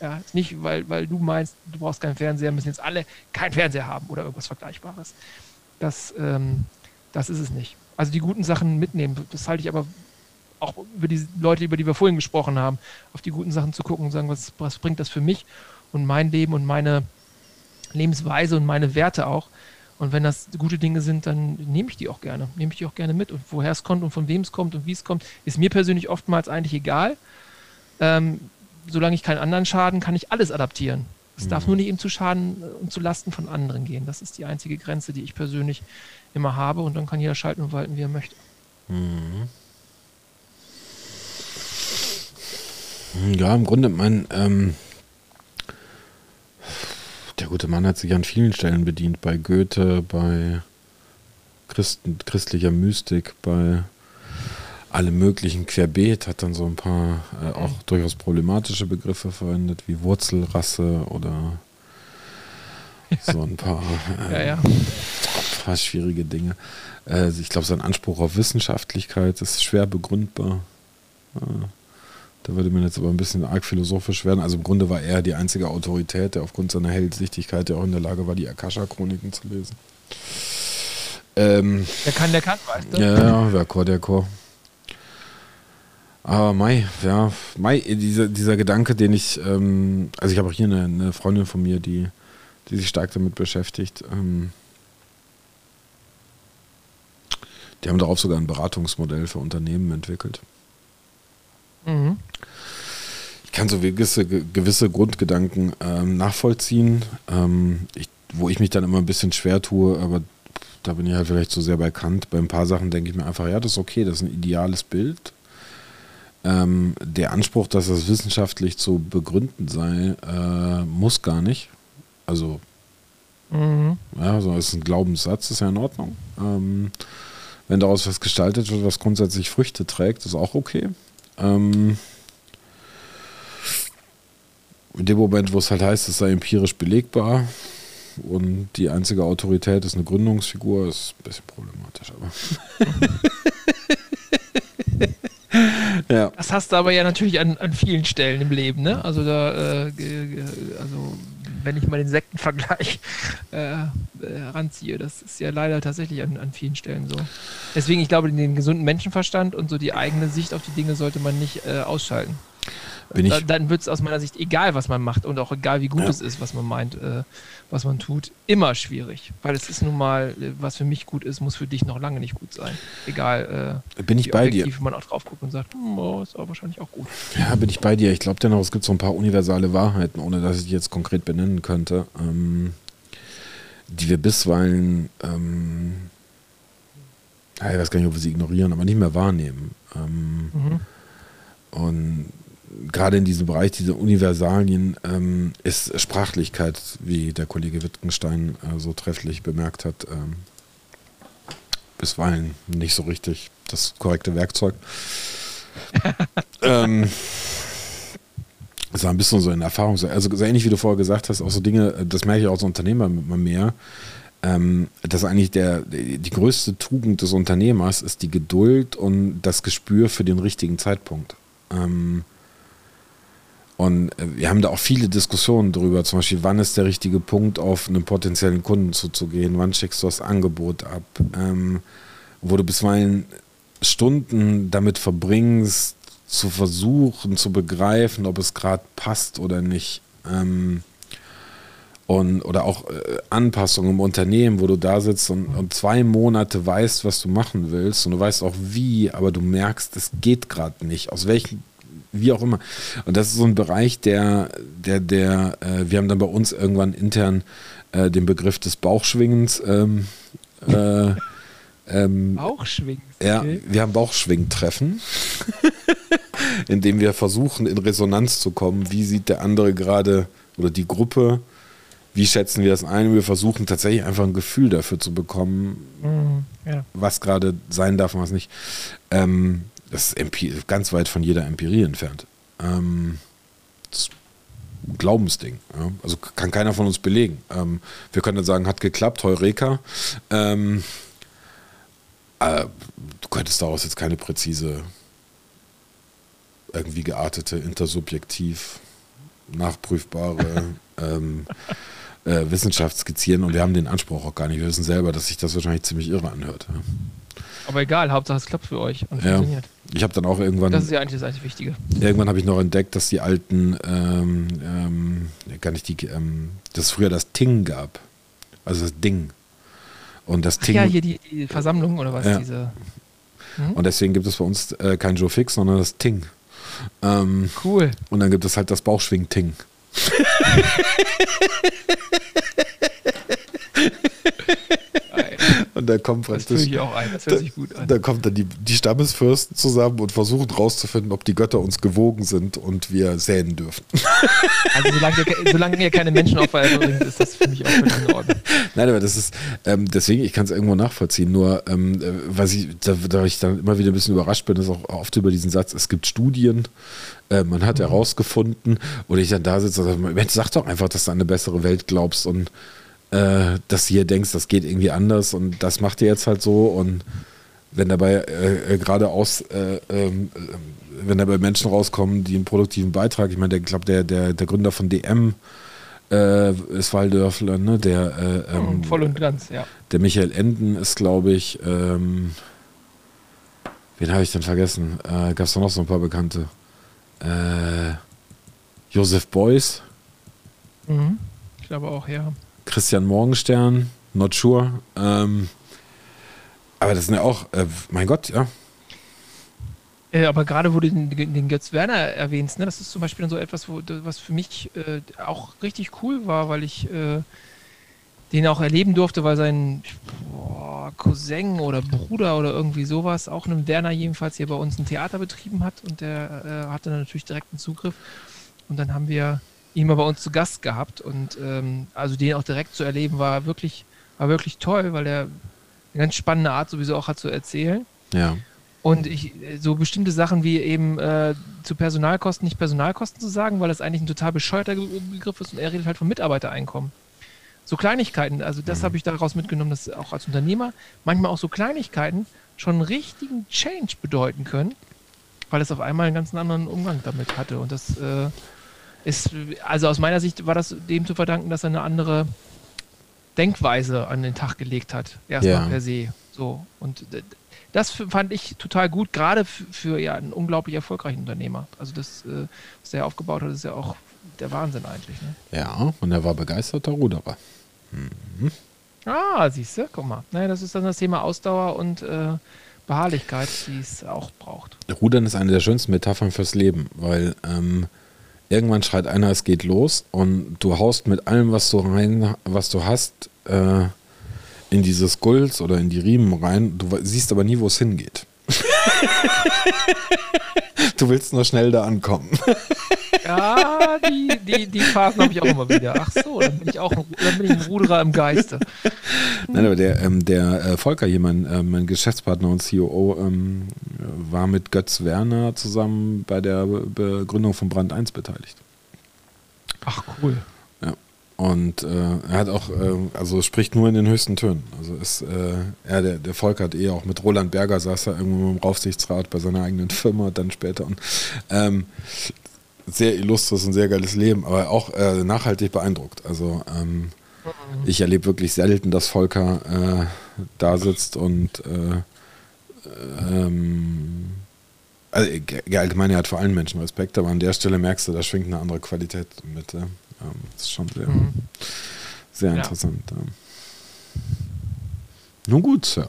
Ja, ist nicht, weil, weil du meinst, du brauchst keinen Fernseher, müssen jetzt alle keinen Fernseher haben oder irgendwas Vergleichbares. Das, ähm, das ist es nicht. Also die guten Sachen mitnehmen, das halte ich aber auch über die Leute, über die wir vorhin gesprochen haben, auf die guten Sachen zu gucken und sagen, was, was bringt das für mich und mein Leben und meine Lebensweise und meine Werte auch. Und wenn das gute Dinge sind, dann nehme ich die auch gerne, nehme ich die auch gerne mit. Und woher es kommt und von wem es kommt und wie es kommt, ist mir persönlich oftmals eigentlich egal. Ähm, solange ich keinen anderen schaden, kann ich alles adaptieren. Es mhm. darf nur nicht eben zu Schaden äh, und zu Lasten von anderen gehen. Das ist die einzige Grenze, die ich persönlich immer habe. Und dann kann jeder schalten und walten, wie er möchte. Mhm. Ja, im Grunde, mein, ähm, der gute Mann hat sich an vielen Stellen bedient, bei Goethe, bei Christen, christlicher Mystik, bei allem möglichen Querbeet, hat dann so ein paar äh, auch durchaus problematische Begriffe verwendet, wie Wurzelrasse oder so ein paar, äh, Ja, ja. schwierige Dinge. Äh, ich glaube, sein Anspruch auf Wissenschaftlichkeit ist schwer begründbar. Äh, da würde mir jetzt aber ein bisschen arg philosophisch werden. Also im Grunde war er die einzige Autorität, der aufgrund seiner Hellsichtigkeit ja auch in der Lage war, die Akasha-Chroniken zu lesen. Ähm, Der kann, der kann, weißt du? ja, ja, der Chor, der Chor. Aber Mai, ja, Mai, dieser, dieser Gedanke, den ich, ähm, also ich habe auch hier eine, eine Freundin von mir, die, die sich stark damit beschäftigt. Ähm, die haben darauf sogar ein Beratungsmodell für Unternehmen entwickelt. Mhm. Ich kann so gewisse, gewisse Grundgedanken ähm, nachvollziehen, ähm, ich, wo ich mich dann immer ein bisschen schwer tue, aber da bin ich halt vielleicht zu sehr bei Kant. Bei ein paar Sachen denke ich mir einfach, ja, das ist okay, das ist ein ideales Bild. Ähm, der Anspruch, dass das wissenschaftlich zu begründen sei, äh, muss gar nicht. Also, Mhm. ja, so ist ein Glaubenssatz, ist ja in Ordnung. Ähm, wenn daraus was gestaltet wird, was grundsätzlich Früchte trägt, ist auch okay. Ähm, in dem Moment, wo es halt heißt, es sei empirisch belegbar und die einzige Autorität ist eine Gründungsfigur, ist ein bisschen problematisch, aber. ja. Das hast du aber ja natürlich an, an vielen Stellen im Leben, ne? Also da, äh, also wenn ich mal den Sektenvergleich äh, äh, ranziehe, das ist ja leider tatsächlich an, an vielen Stellen so. Deswegen, ich glaube, den gesunden Menschenverstand und so die eigene Sicht auf die Dinge sollte man nicht äh, ausschalten. Bin ich, Da, dann wird es aus meiner Sicht, egal was man macht und auch egal wie gut Ja. es ist, was man meint, äh, was man tut, immer schwierig. Weil es ist nun mal, äh, was für mich gut ist, muss für dich noch lange nicht gut sein. Egal, äh, bin ich wie bei dir. man auch drauf guckt und sagt, hm, oh, ist aber wahrscheinlich auch gut. Ja, bin ich bei dir. Ich glaube dennoch, es gibt so ein paar universale Wahrheiten, ohne dass ich die jetzt konkret benennen könnte, ähm, die wir bisweilen, ähm, ich weiß gar nicht, ob wir sie ignorieren, aber nicht mehr wahrnehmen. Ähm, Mhm. Und gerade in diesem Bereich, diese Universalien, ähm, ist Sprachlichkeit, wie der Kollege Wittgenstein äh, so trefflich bemerkt hat, ähm, bisweilen nicht so richtig das korrekte Werkzeug. ähm, das war ein bisschen so in Erfahrung. so- Also so ähnlich wie du vorher gesagt hast, auch so Dinge, das merke ich auch als Unternehmer immer mehr, ähm, dass eigentlich der, die größte Tugend des Unternehmers ist die Geduld und das Gespür für den richtigen Zeitpunkt. Ähm, und äh, wir haben da auch viele Diskussionen drüber, zum Beispiel, wann ist der richtige Punkt, auf einen potenziellen Kunden zuzugehen, wann schickst du das Angebot ab, ähm, wo du bisweilen Stunden damit verbringst, zu versuchen, zu begreifen, ob es gerade passt oder nicht. Ähm, und, oder auch äh, Anpassungen im Unternehmen, wo du da sitzt und, und zwei Monate weißt, was du machen willst und du weißt auch wie, aber du merkst, es geht gerade nicht. Aus welchen, wie auch immer. Und das ist so ein Bereich, der, der, der, äh, wir haben dann bei uns irgendwann intern äh, den Begriff des Bauchschwingens ähm, äh, ähm, Bauchschwingen. ja, wir haben Bauchschwingtreffen, in dem wir versuchen, in Resonanz zu kommen. Wie sieht der andere gerade oder die Gruppe? Wie schätzen wir das ein? Wir versuchen tatsächlich einfach ein Gefühl dafür zu bekommen, Mhm, ja. was gerade sein darf und was nicht. Ähm, das ist ganz weit von jeder Empirie entfernt. Ähm, das ist ein Glaubensding. Ja? Also kann keiner von uns belegen. Ähm, wir können dann sagen, hat geklappt, Heureka. Ähm, äh, du könntest daraus jetzt keine präzise, irgendwie geartete, intersubjektiv nachprüfbare ähm, äh, Wissenschaft skizzieren und wir haben den Anspruch auch gar nicht. Wir wissen selber, dass sich das wahrscheinlich ziemlich irre anhört. Ja. Aber egal, Hauptsache es klappt für euch und Ja. funktioniert. Ich habe dann auch irgendwann, Das ist ja eigentlich das einzig Wichtige. irgendwann habe ich noch entdeckt, dass die alten, ähm, ähm, gar nicht die, ähm, dass es früher das Ting gab. Also das Ding. Und das Ach Ting. ja, hier die, die Versammlung oder was? Ja. Diese. Hm? und deswegen gibt es bei uns äh, kein Joe Fix, sondern das Ting. Ähm, Cool. und dann gibt es halt das Bauchschwing-Ting. Und Und da kommt Das auch ein, das hört sich gut an. Da kommen dann die, die Stammesfürsten zusammen und versuchen rauszufinden, ob die Götter uns gewogen sind und wir säen dürfen. Also solange ihr, solange ihr keine Menschenopfer erbringt, ist das für mich auch völlig in Ordnung. Nein, aber das ist, ähm, deswegen, ich kann es irgendwo nachvollziehen. Nur, ähm, äh, was ich, da, da ich dann immer wieder ein bisschen überrascht bin, ist auch oft über diesen Satz, es gibt Studien, äh, man hat herausgefunden, oder ich dann da sitze und sage, Mensch, sag doch einfach, dass du an eine bessere Welt glaubst und äh, dass du hier denkst, das geht irgendwie anders und das macht ihr jetzt halt so und wenn dabei äh, äh, geradeaus, äh, ähm, äh, wenn dabei Menschen rauskommen, die einen produktiven Beitrag, ich meine, ich glaube, der, der, der Gründer von DM äh, ist Waldörfler, ne? Der, äh, ähm, Oh, Voll und ganz, ja. der Michael Enden ist, glaube ich, ähm, wen habe ich denn vergessen? Gab es noch so ein paar Bekannte? Josef Beuys, Mhm. Ich glaube auch, ja. Christian Morgenstern, not sure. Ähm, aber das sind ja auch, äh, mein Gott, ja. Äh, aber gerade wo du den, den Götz Werner erwähnst, ne, das ist zum Beispiel dann so etwas, wo, was für mich äh, auch richtig cool war, weil ich äh, den auch erleben durfte, weil sein boah, Cousin oder Bruder oder irgendwie sowas, auch einem Werner jedenfalls hier bei uns ein Theater betrieben hat und der äh, hatte dann natürlich direkten Zugriff. Und dann haben wir ihn mal bei uns zu Gast gehabt und ähm, also den auch direkt zu erleben war wirklich, war wirklich toll, weil er eine ganz spannende Art sowieso auch hat zu erzählen. Ja. Und ich, so bestimmte Sachen wie eben äh, zu Personalkosten nicht Personalkosten zu sagen, weil das eigentlich ein total bescheuerter Begriff ist und er redet halt von Mitarbeitereinkommen. So Kleinigkeiten, also das habe ich daraus mitgenommen, dass auch als Unternehmer manchmal auch so Kleinigkeiten schon einen richtigen Change bedeuten können, weil es auf einmal einen ganz anderen Umgang damit hatte. Und das äh, ist, also aus meiner Sicht war das dem zu verdanken, dass er eine andere Denkweise an den Tag gelegt hat. Erstmal Ja. per se. So. Und das fand ich total gut, gerade für ja, einen unglaublich erfolgreichen Unternehmer. Also das, äh, was der aufgebaut hat, ist ja auch der Wahnsinn eigentlich. Ne? Ja, und er war begeisterter Ruderer. Ah, siehst du, guck mal. Naja, das ist dann das Thema Ausdauer und äh, Beharrlichkeit, die es auch braucht. Rudern ist eine der schönsten Metaphern fürs Leben, weil ähm, irgendwann schreit einer, es geht los und du haust mit allem, was du rein, was du hast, äh, in dieses Gulz oder in die Riemen rein. Du siehst aber nie, wo es hingeht. du willst nur schnell da ankommen. Ja, die, die, die Phasen habe ich auch immer wieder. Ach so, dann bin ich auch ein, dann bin ich ein Ruderer im Geiste. Nein, aber der, ähm, der äh, Volker hier, mein, äh, mein Geschäftspartner und COO, ähm, war mit Götz Werner zusammen bei der Be- Begründung von Brand 1 beteiligt. Ach cool. Und äh, er hat auch, äh, also spricht nur in den höchsten Tönen. Also ist, äh, ja, der, der Volker hat eh auch mit Roland Berger saß er irgendwo im Aufsichtsrat bei seiner eigenen Firma, dann später. Und ähm, sehr illustres und sehr geiles Leben, aber auch äh, nachhaltig beeindruckt. Also ähm, ich erlebe wirklich selten, dass Volker äh, da sitzt und äh, ähm, also, äh, allgemein, er hat vor allen Menschen Respekt, aber an der Stelle merkst du, da schwingt eine andere Qualität mit. Ähm, das ist schon sehr, Mhm. sehr interessant. Ja. Nun gut, Sir.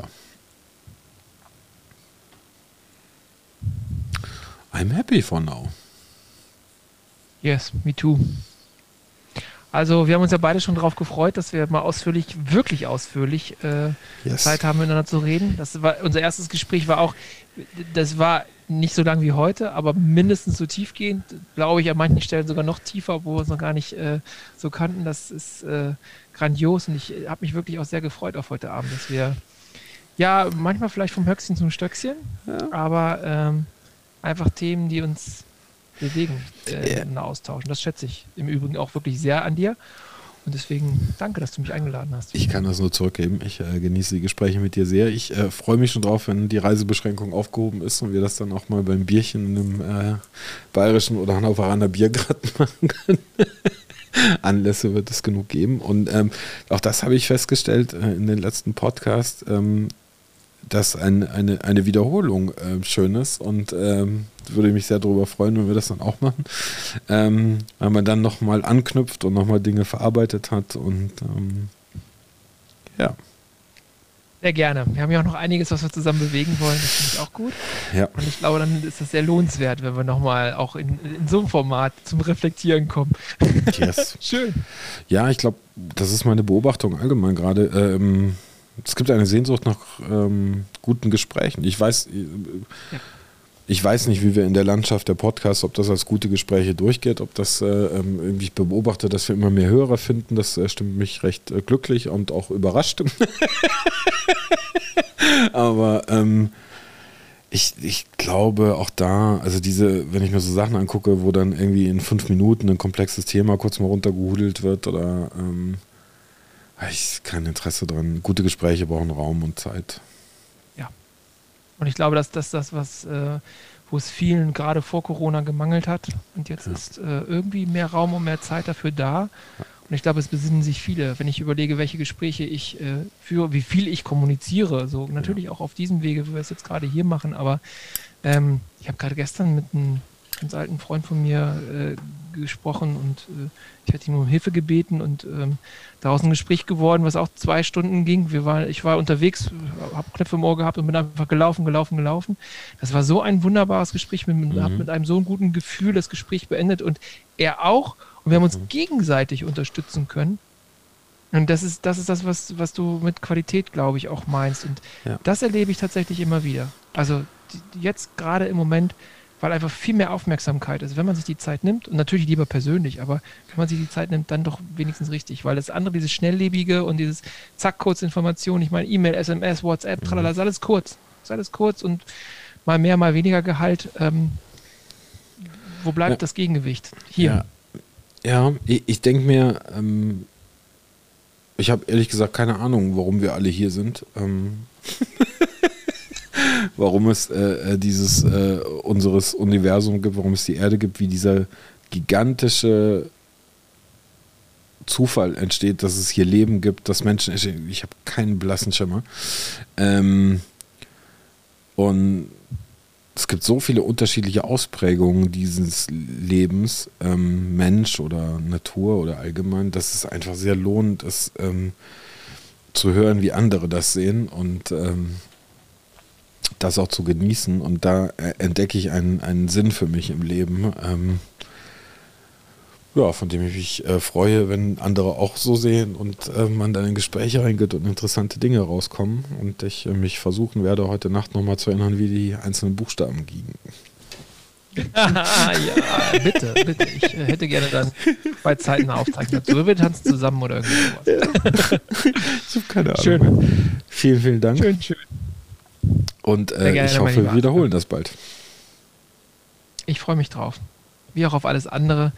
I'm happy for now. Yes, me too. Also, wir haben uns ja beide schon darauf gefreut, dass wir mal ausführlich, wirklich ausführlich äh, Yes. Zeit haben, miteinander zu reden. Das war unser erstes Gespräch war auch, das war nicht so lang wie heute, aber mindestens so tiefgehend, glaube ich, an manchen Stellen sogar noch tiefer, obwohl wir uns noch gar nicht äh, so kannten. Das ist äh, grandios und ich habe mich wirklich auch sehr gefreut auf heute Abend, dass wir ja manchmal vielleicht vom Höchstchen zum Stöckchen, aber ähm, einfach Themen, die uns bewegen, äh, Ja. miteinander austauschen. Das schätze ich im Übrigen auch wirklich sehr an dir. Und deswegen danke, dass du mich eingeladen hast. Ich kann das nur zurückgeben. Ich äh, genieße die Gespräche mit dir sehr. Ich äh, freue mich schon drauf, wenn die Reisebeschränkung aufgehoben ist und wir das dann auch mal beim Bierchen einem äh, bayerischen oder Hannoveraner Biergarten machen können. Anlässe wird es genug geben. Und ähm, auch das habe ich festgestellt äh, in den letzten Podcasts, ähm, dass ein, eine, eine Wiederholung äh, schön ist und ähm, würde mich sehr darüber freuen, wenn wir das dann auch machen. Ähm, weil man dann nochmal anknüpft und nochmal Dinge verarbeitet hat und ähm, ja, Sehr gerne. Wir haben ja auch noch einiges, was wir zusammen bewegen wollen. Das finde ich auch gut. ja. Und ich glaube, dann ist das sehr lohnenswert, wenn wir nochmal auch in, in so einem Format zum Reflektieren kommen. Yes. Schön. Ja, ich glaube, das ist meine Beobachtung allgemein gerade. Ähm, Es gibt eine Sehnsucht nach ähm, guten Gesprächen. Ich weiß, äh, ja. ich weiß nicht, wie wir in der Landschaft der Podcasts, ob das als gute Gespräche durchgeht, ob das äh, ähm, irgendwie ich beobachte, dass wir immer mehr Hörer finden. Das äh, stimmt mich recht äh, glücklich und auch überrascht. Aber ähm, ich, ich glaube auch da, also diese, wenn ich mir so Sachen angucke, wo dann irgendwie in fünf Minuten ein komplexes Thema kurz mal runtergehudelt wird oder ähm, ich kein Interesse dran. Gute Gespräche brauchen Raum und Zeit. Ja. Und ich glaube, dass das das, was äh, wo es vielen gerade vor Corona gemangelt hat. Und jetzt ja. ist äh, irgendwie mehr Raum und mehr Zeit dafür da. Ja. Und ich glaube, es besinnen sich viele, wenn ich überlege, welche Gespräche ich äh, führe, wie viel ich kommuniziere. So natürlich ja. auch auf diesem Wege, wie wir es jetzt gerade hier machen. Aber ähm, ich habe gerade gestern mit einem ganz alten Freund von mir äh, gesprochen und äh, ich hatte ihm um Hilfe gebeten und ähm, daraus ein Gespräch geworden, was auch zwei Stunden ging. Wir war, ich war unterwegs, habe Knöpfe im Ohr gehabt und bin einfach gelaufen, gelaufen, gelaufen. Das war so ein wunderbares Gespräch, mit, mhm. habe mit einem so guten Gefühl das Gespräch beendet und er auch. Und wir haben uns mhm. gegenseitig unterstützen können. Und das ist, das ist das, was, was du mit Qualität, glaube ich, auch meinst. Und ja. das erlebe ich tatsächlich immer wieder. Also die, jetzt gerade im Moment, weil einfach viel mehr Aufmerksamkeit ist. Wenn man sich die Zeit nimmt, und natürlich lieber persönlich, aber wenn man sich die Zeit nimmt, dann doch wenigstens richtig. Weil das andere, dieses Schnelllebige und dieses Zack, kurz Information, ich meine E-Mail, SMS, WhatsApp, mhm. tralala, ist alles kurz. Ist alles kurz und mal mehr, mal weniger Gehalt. Ähm, wo bleibt ja. das Gegengewicht? Hier. Ja. Ja, ich, ich denke mir, ähm, ich habe ehrlich gesagt keine Ahnung, warum wir alle hier sind. Ähm warum es äh, äh, dieses äh, unseres Universum gibt, warum es die Erde gibt, wie dieser gigantische Zufall entsteht, dass es hier Leben gibt, dass Menschen Ich habe keinen blassen Schimmer. Ähm, und es gibt so viele unterschiedliche Ausprägungen dieses Lebens, ähm, Mensch oder Natur oder allgemein, dass es einfach sehr lohnt, es ähm, zu hören, wie andere das sehen und ähm, das auch zu genießen. Und da äh, entdecke ich einen, einen Sinn für mich im Leben. Ähm, ja, von dem ich mich äh, freue, wenn andere auch so sehen und äh, man dann in Gespräche reingeht und interessante Dinge rauskommen. Und ich äh, mich versuchen werde, heute Nacht nochmal zu erinnern, wie die einzelnen Buchstaben gingen. ja, bitte, bitte. Ich äh, hätte gerne dann bei Zeiten eine Aufzeichnung dazu. Wir tanzen zusammen oder irgendwas. Ja. ich habe keine Ahnung. Schön. Vielen, vielen Dank. Schön, schön. Und äh, ich hoffe, wir wiederholen das bald. Ich freue mich drauf. Wie auch auf alles andere.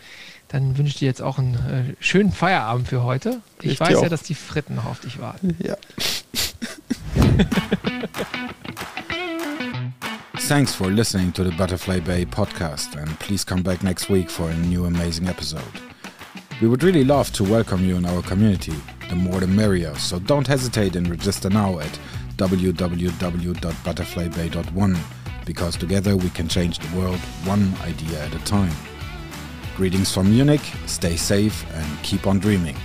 Dann wünsche ich dir jetzt auch einen äh, schönen Feierabend für heute. Ich, ich weiß ja, dass die Fritten noch auf dich warten. Ja. Thanks for listening to the Butterfly Bay podcast, and please come back next week for a new amazing episode. We would really love to welcome you in our community. The more the merrier, so don't hesitate and register now at www.butterflybay.one because together we can change the world one idea at a time. Greetings from Munich, stay safe and keep on dreaming.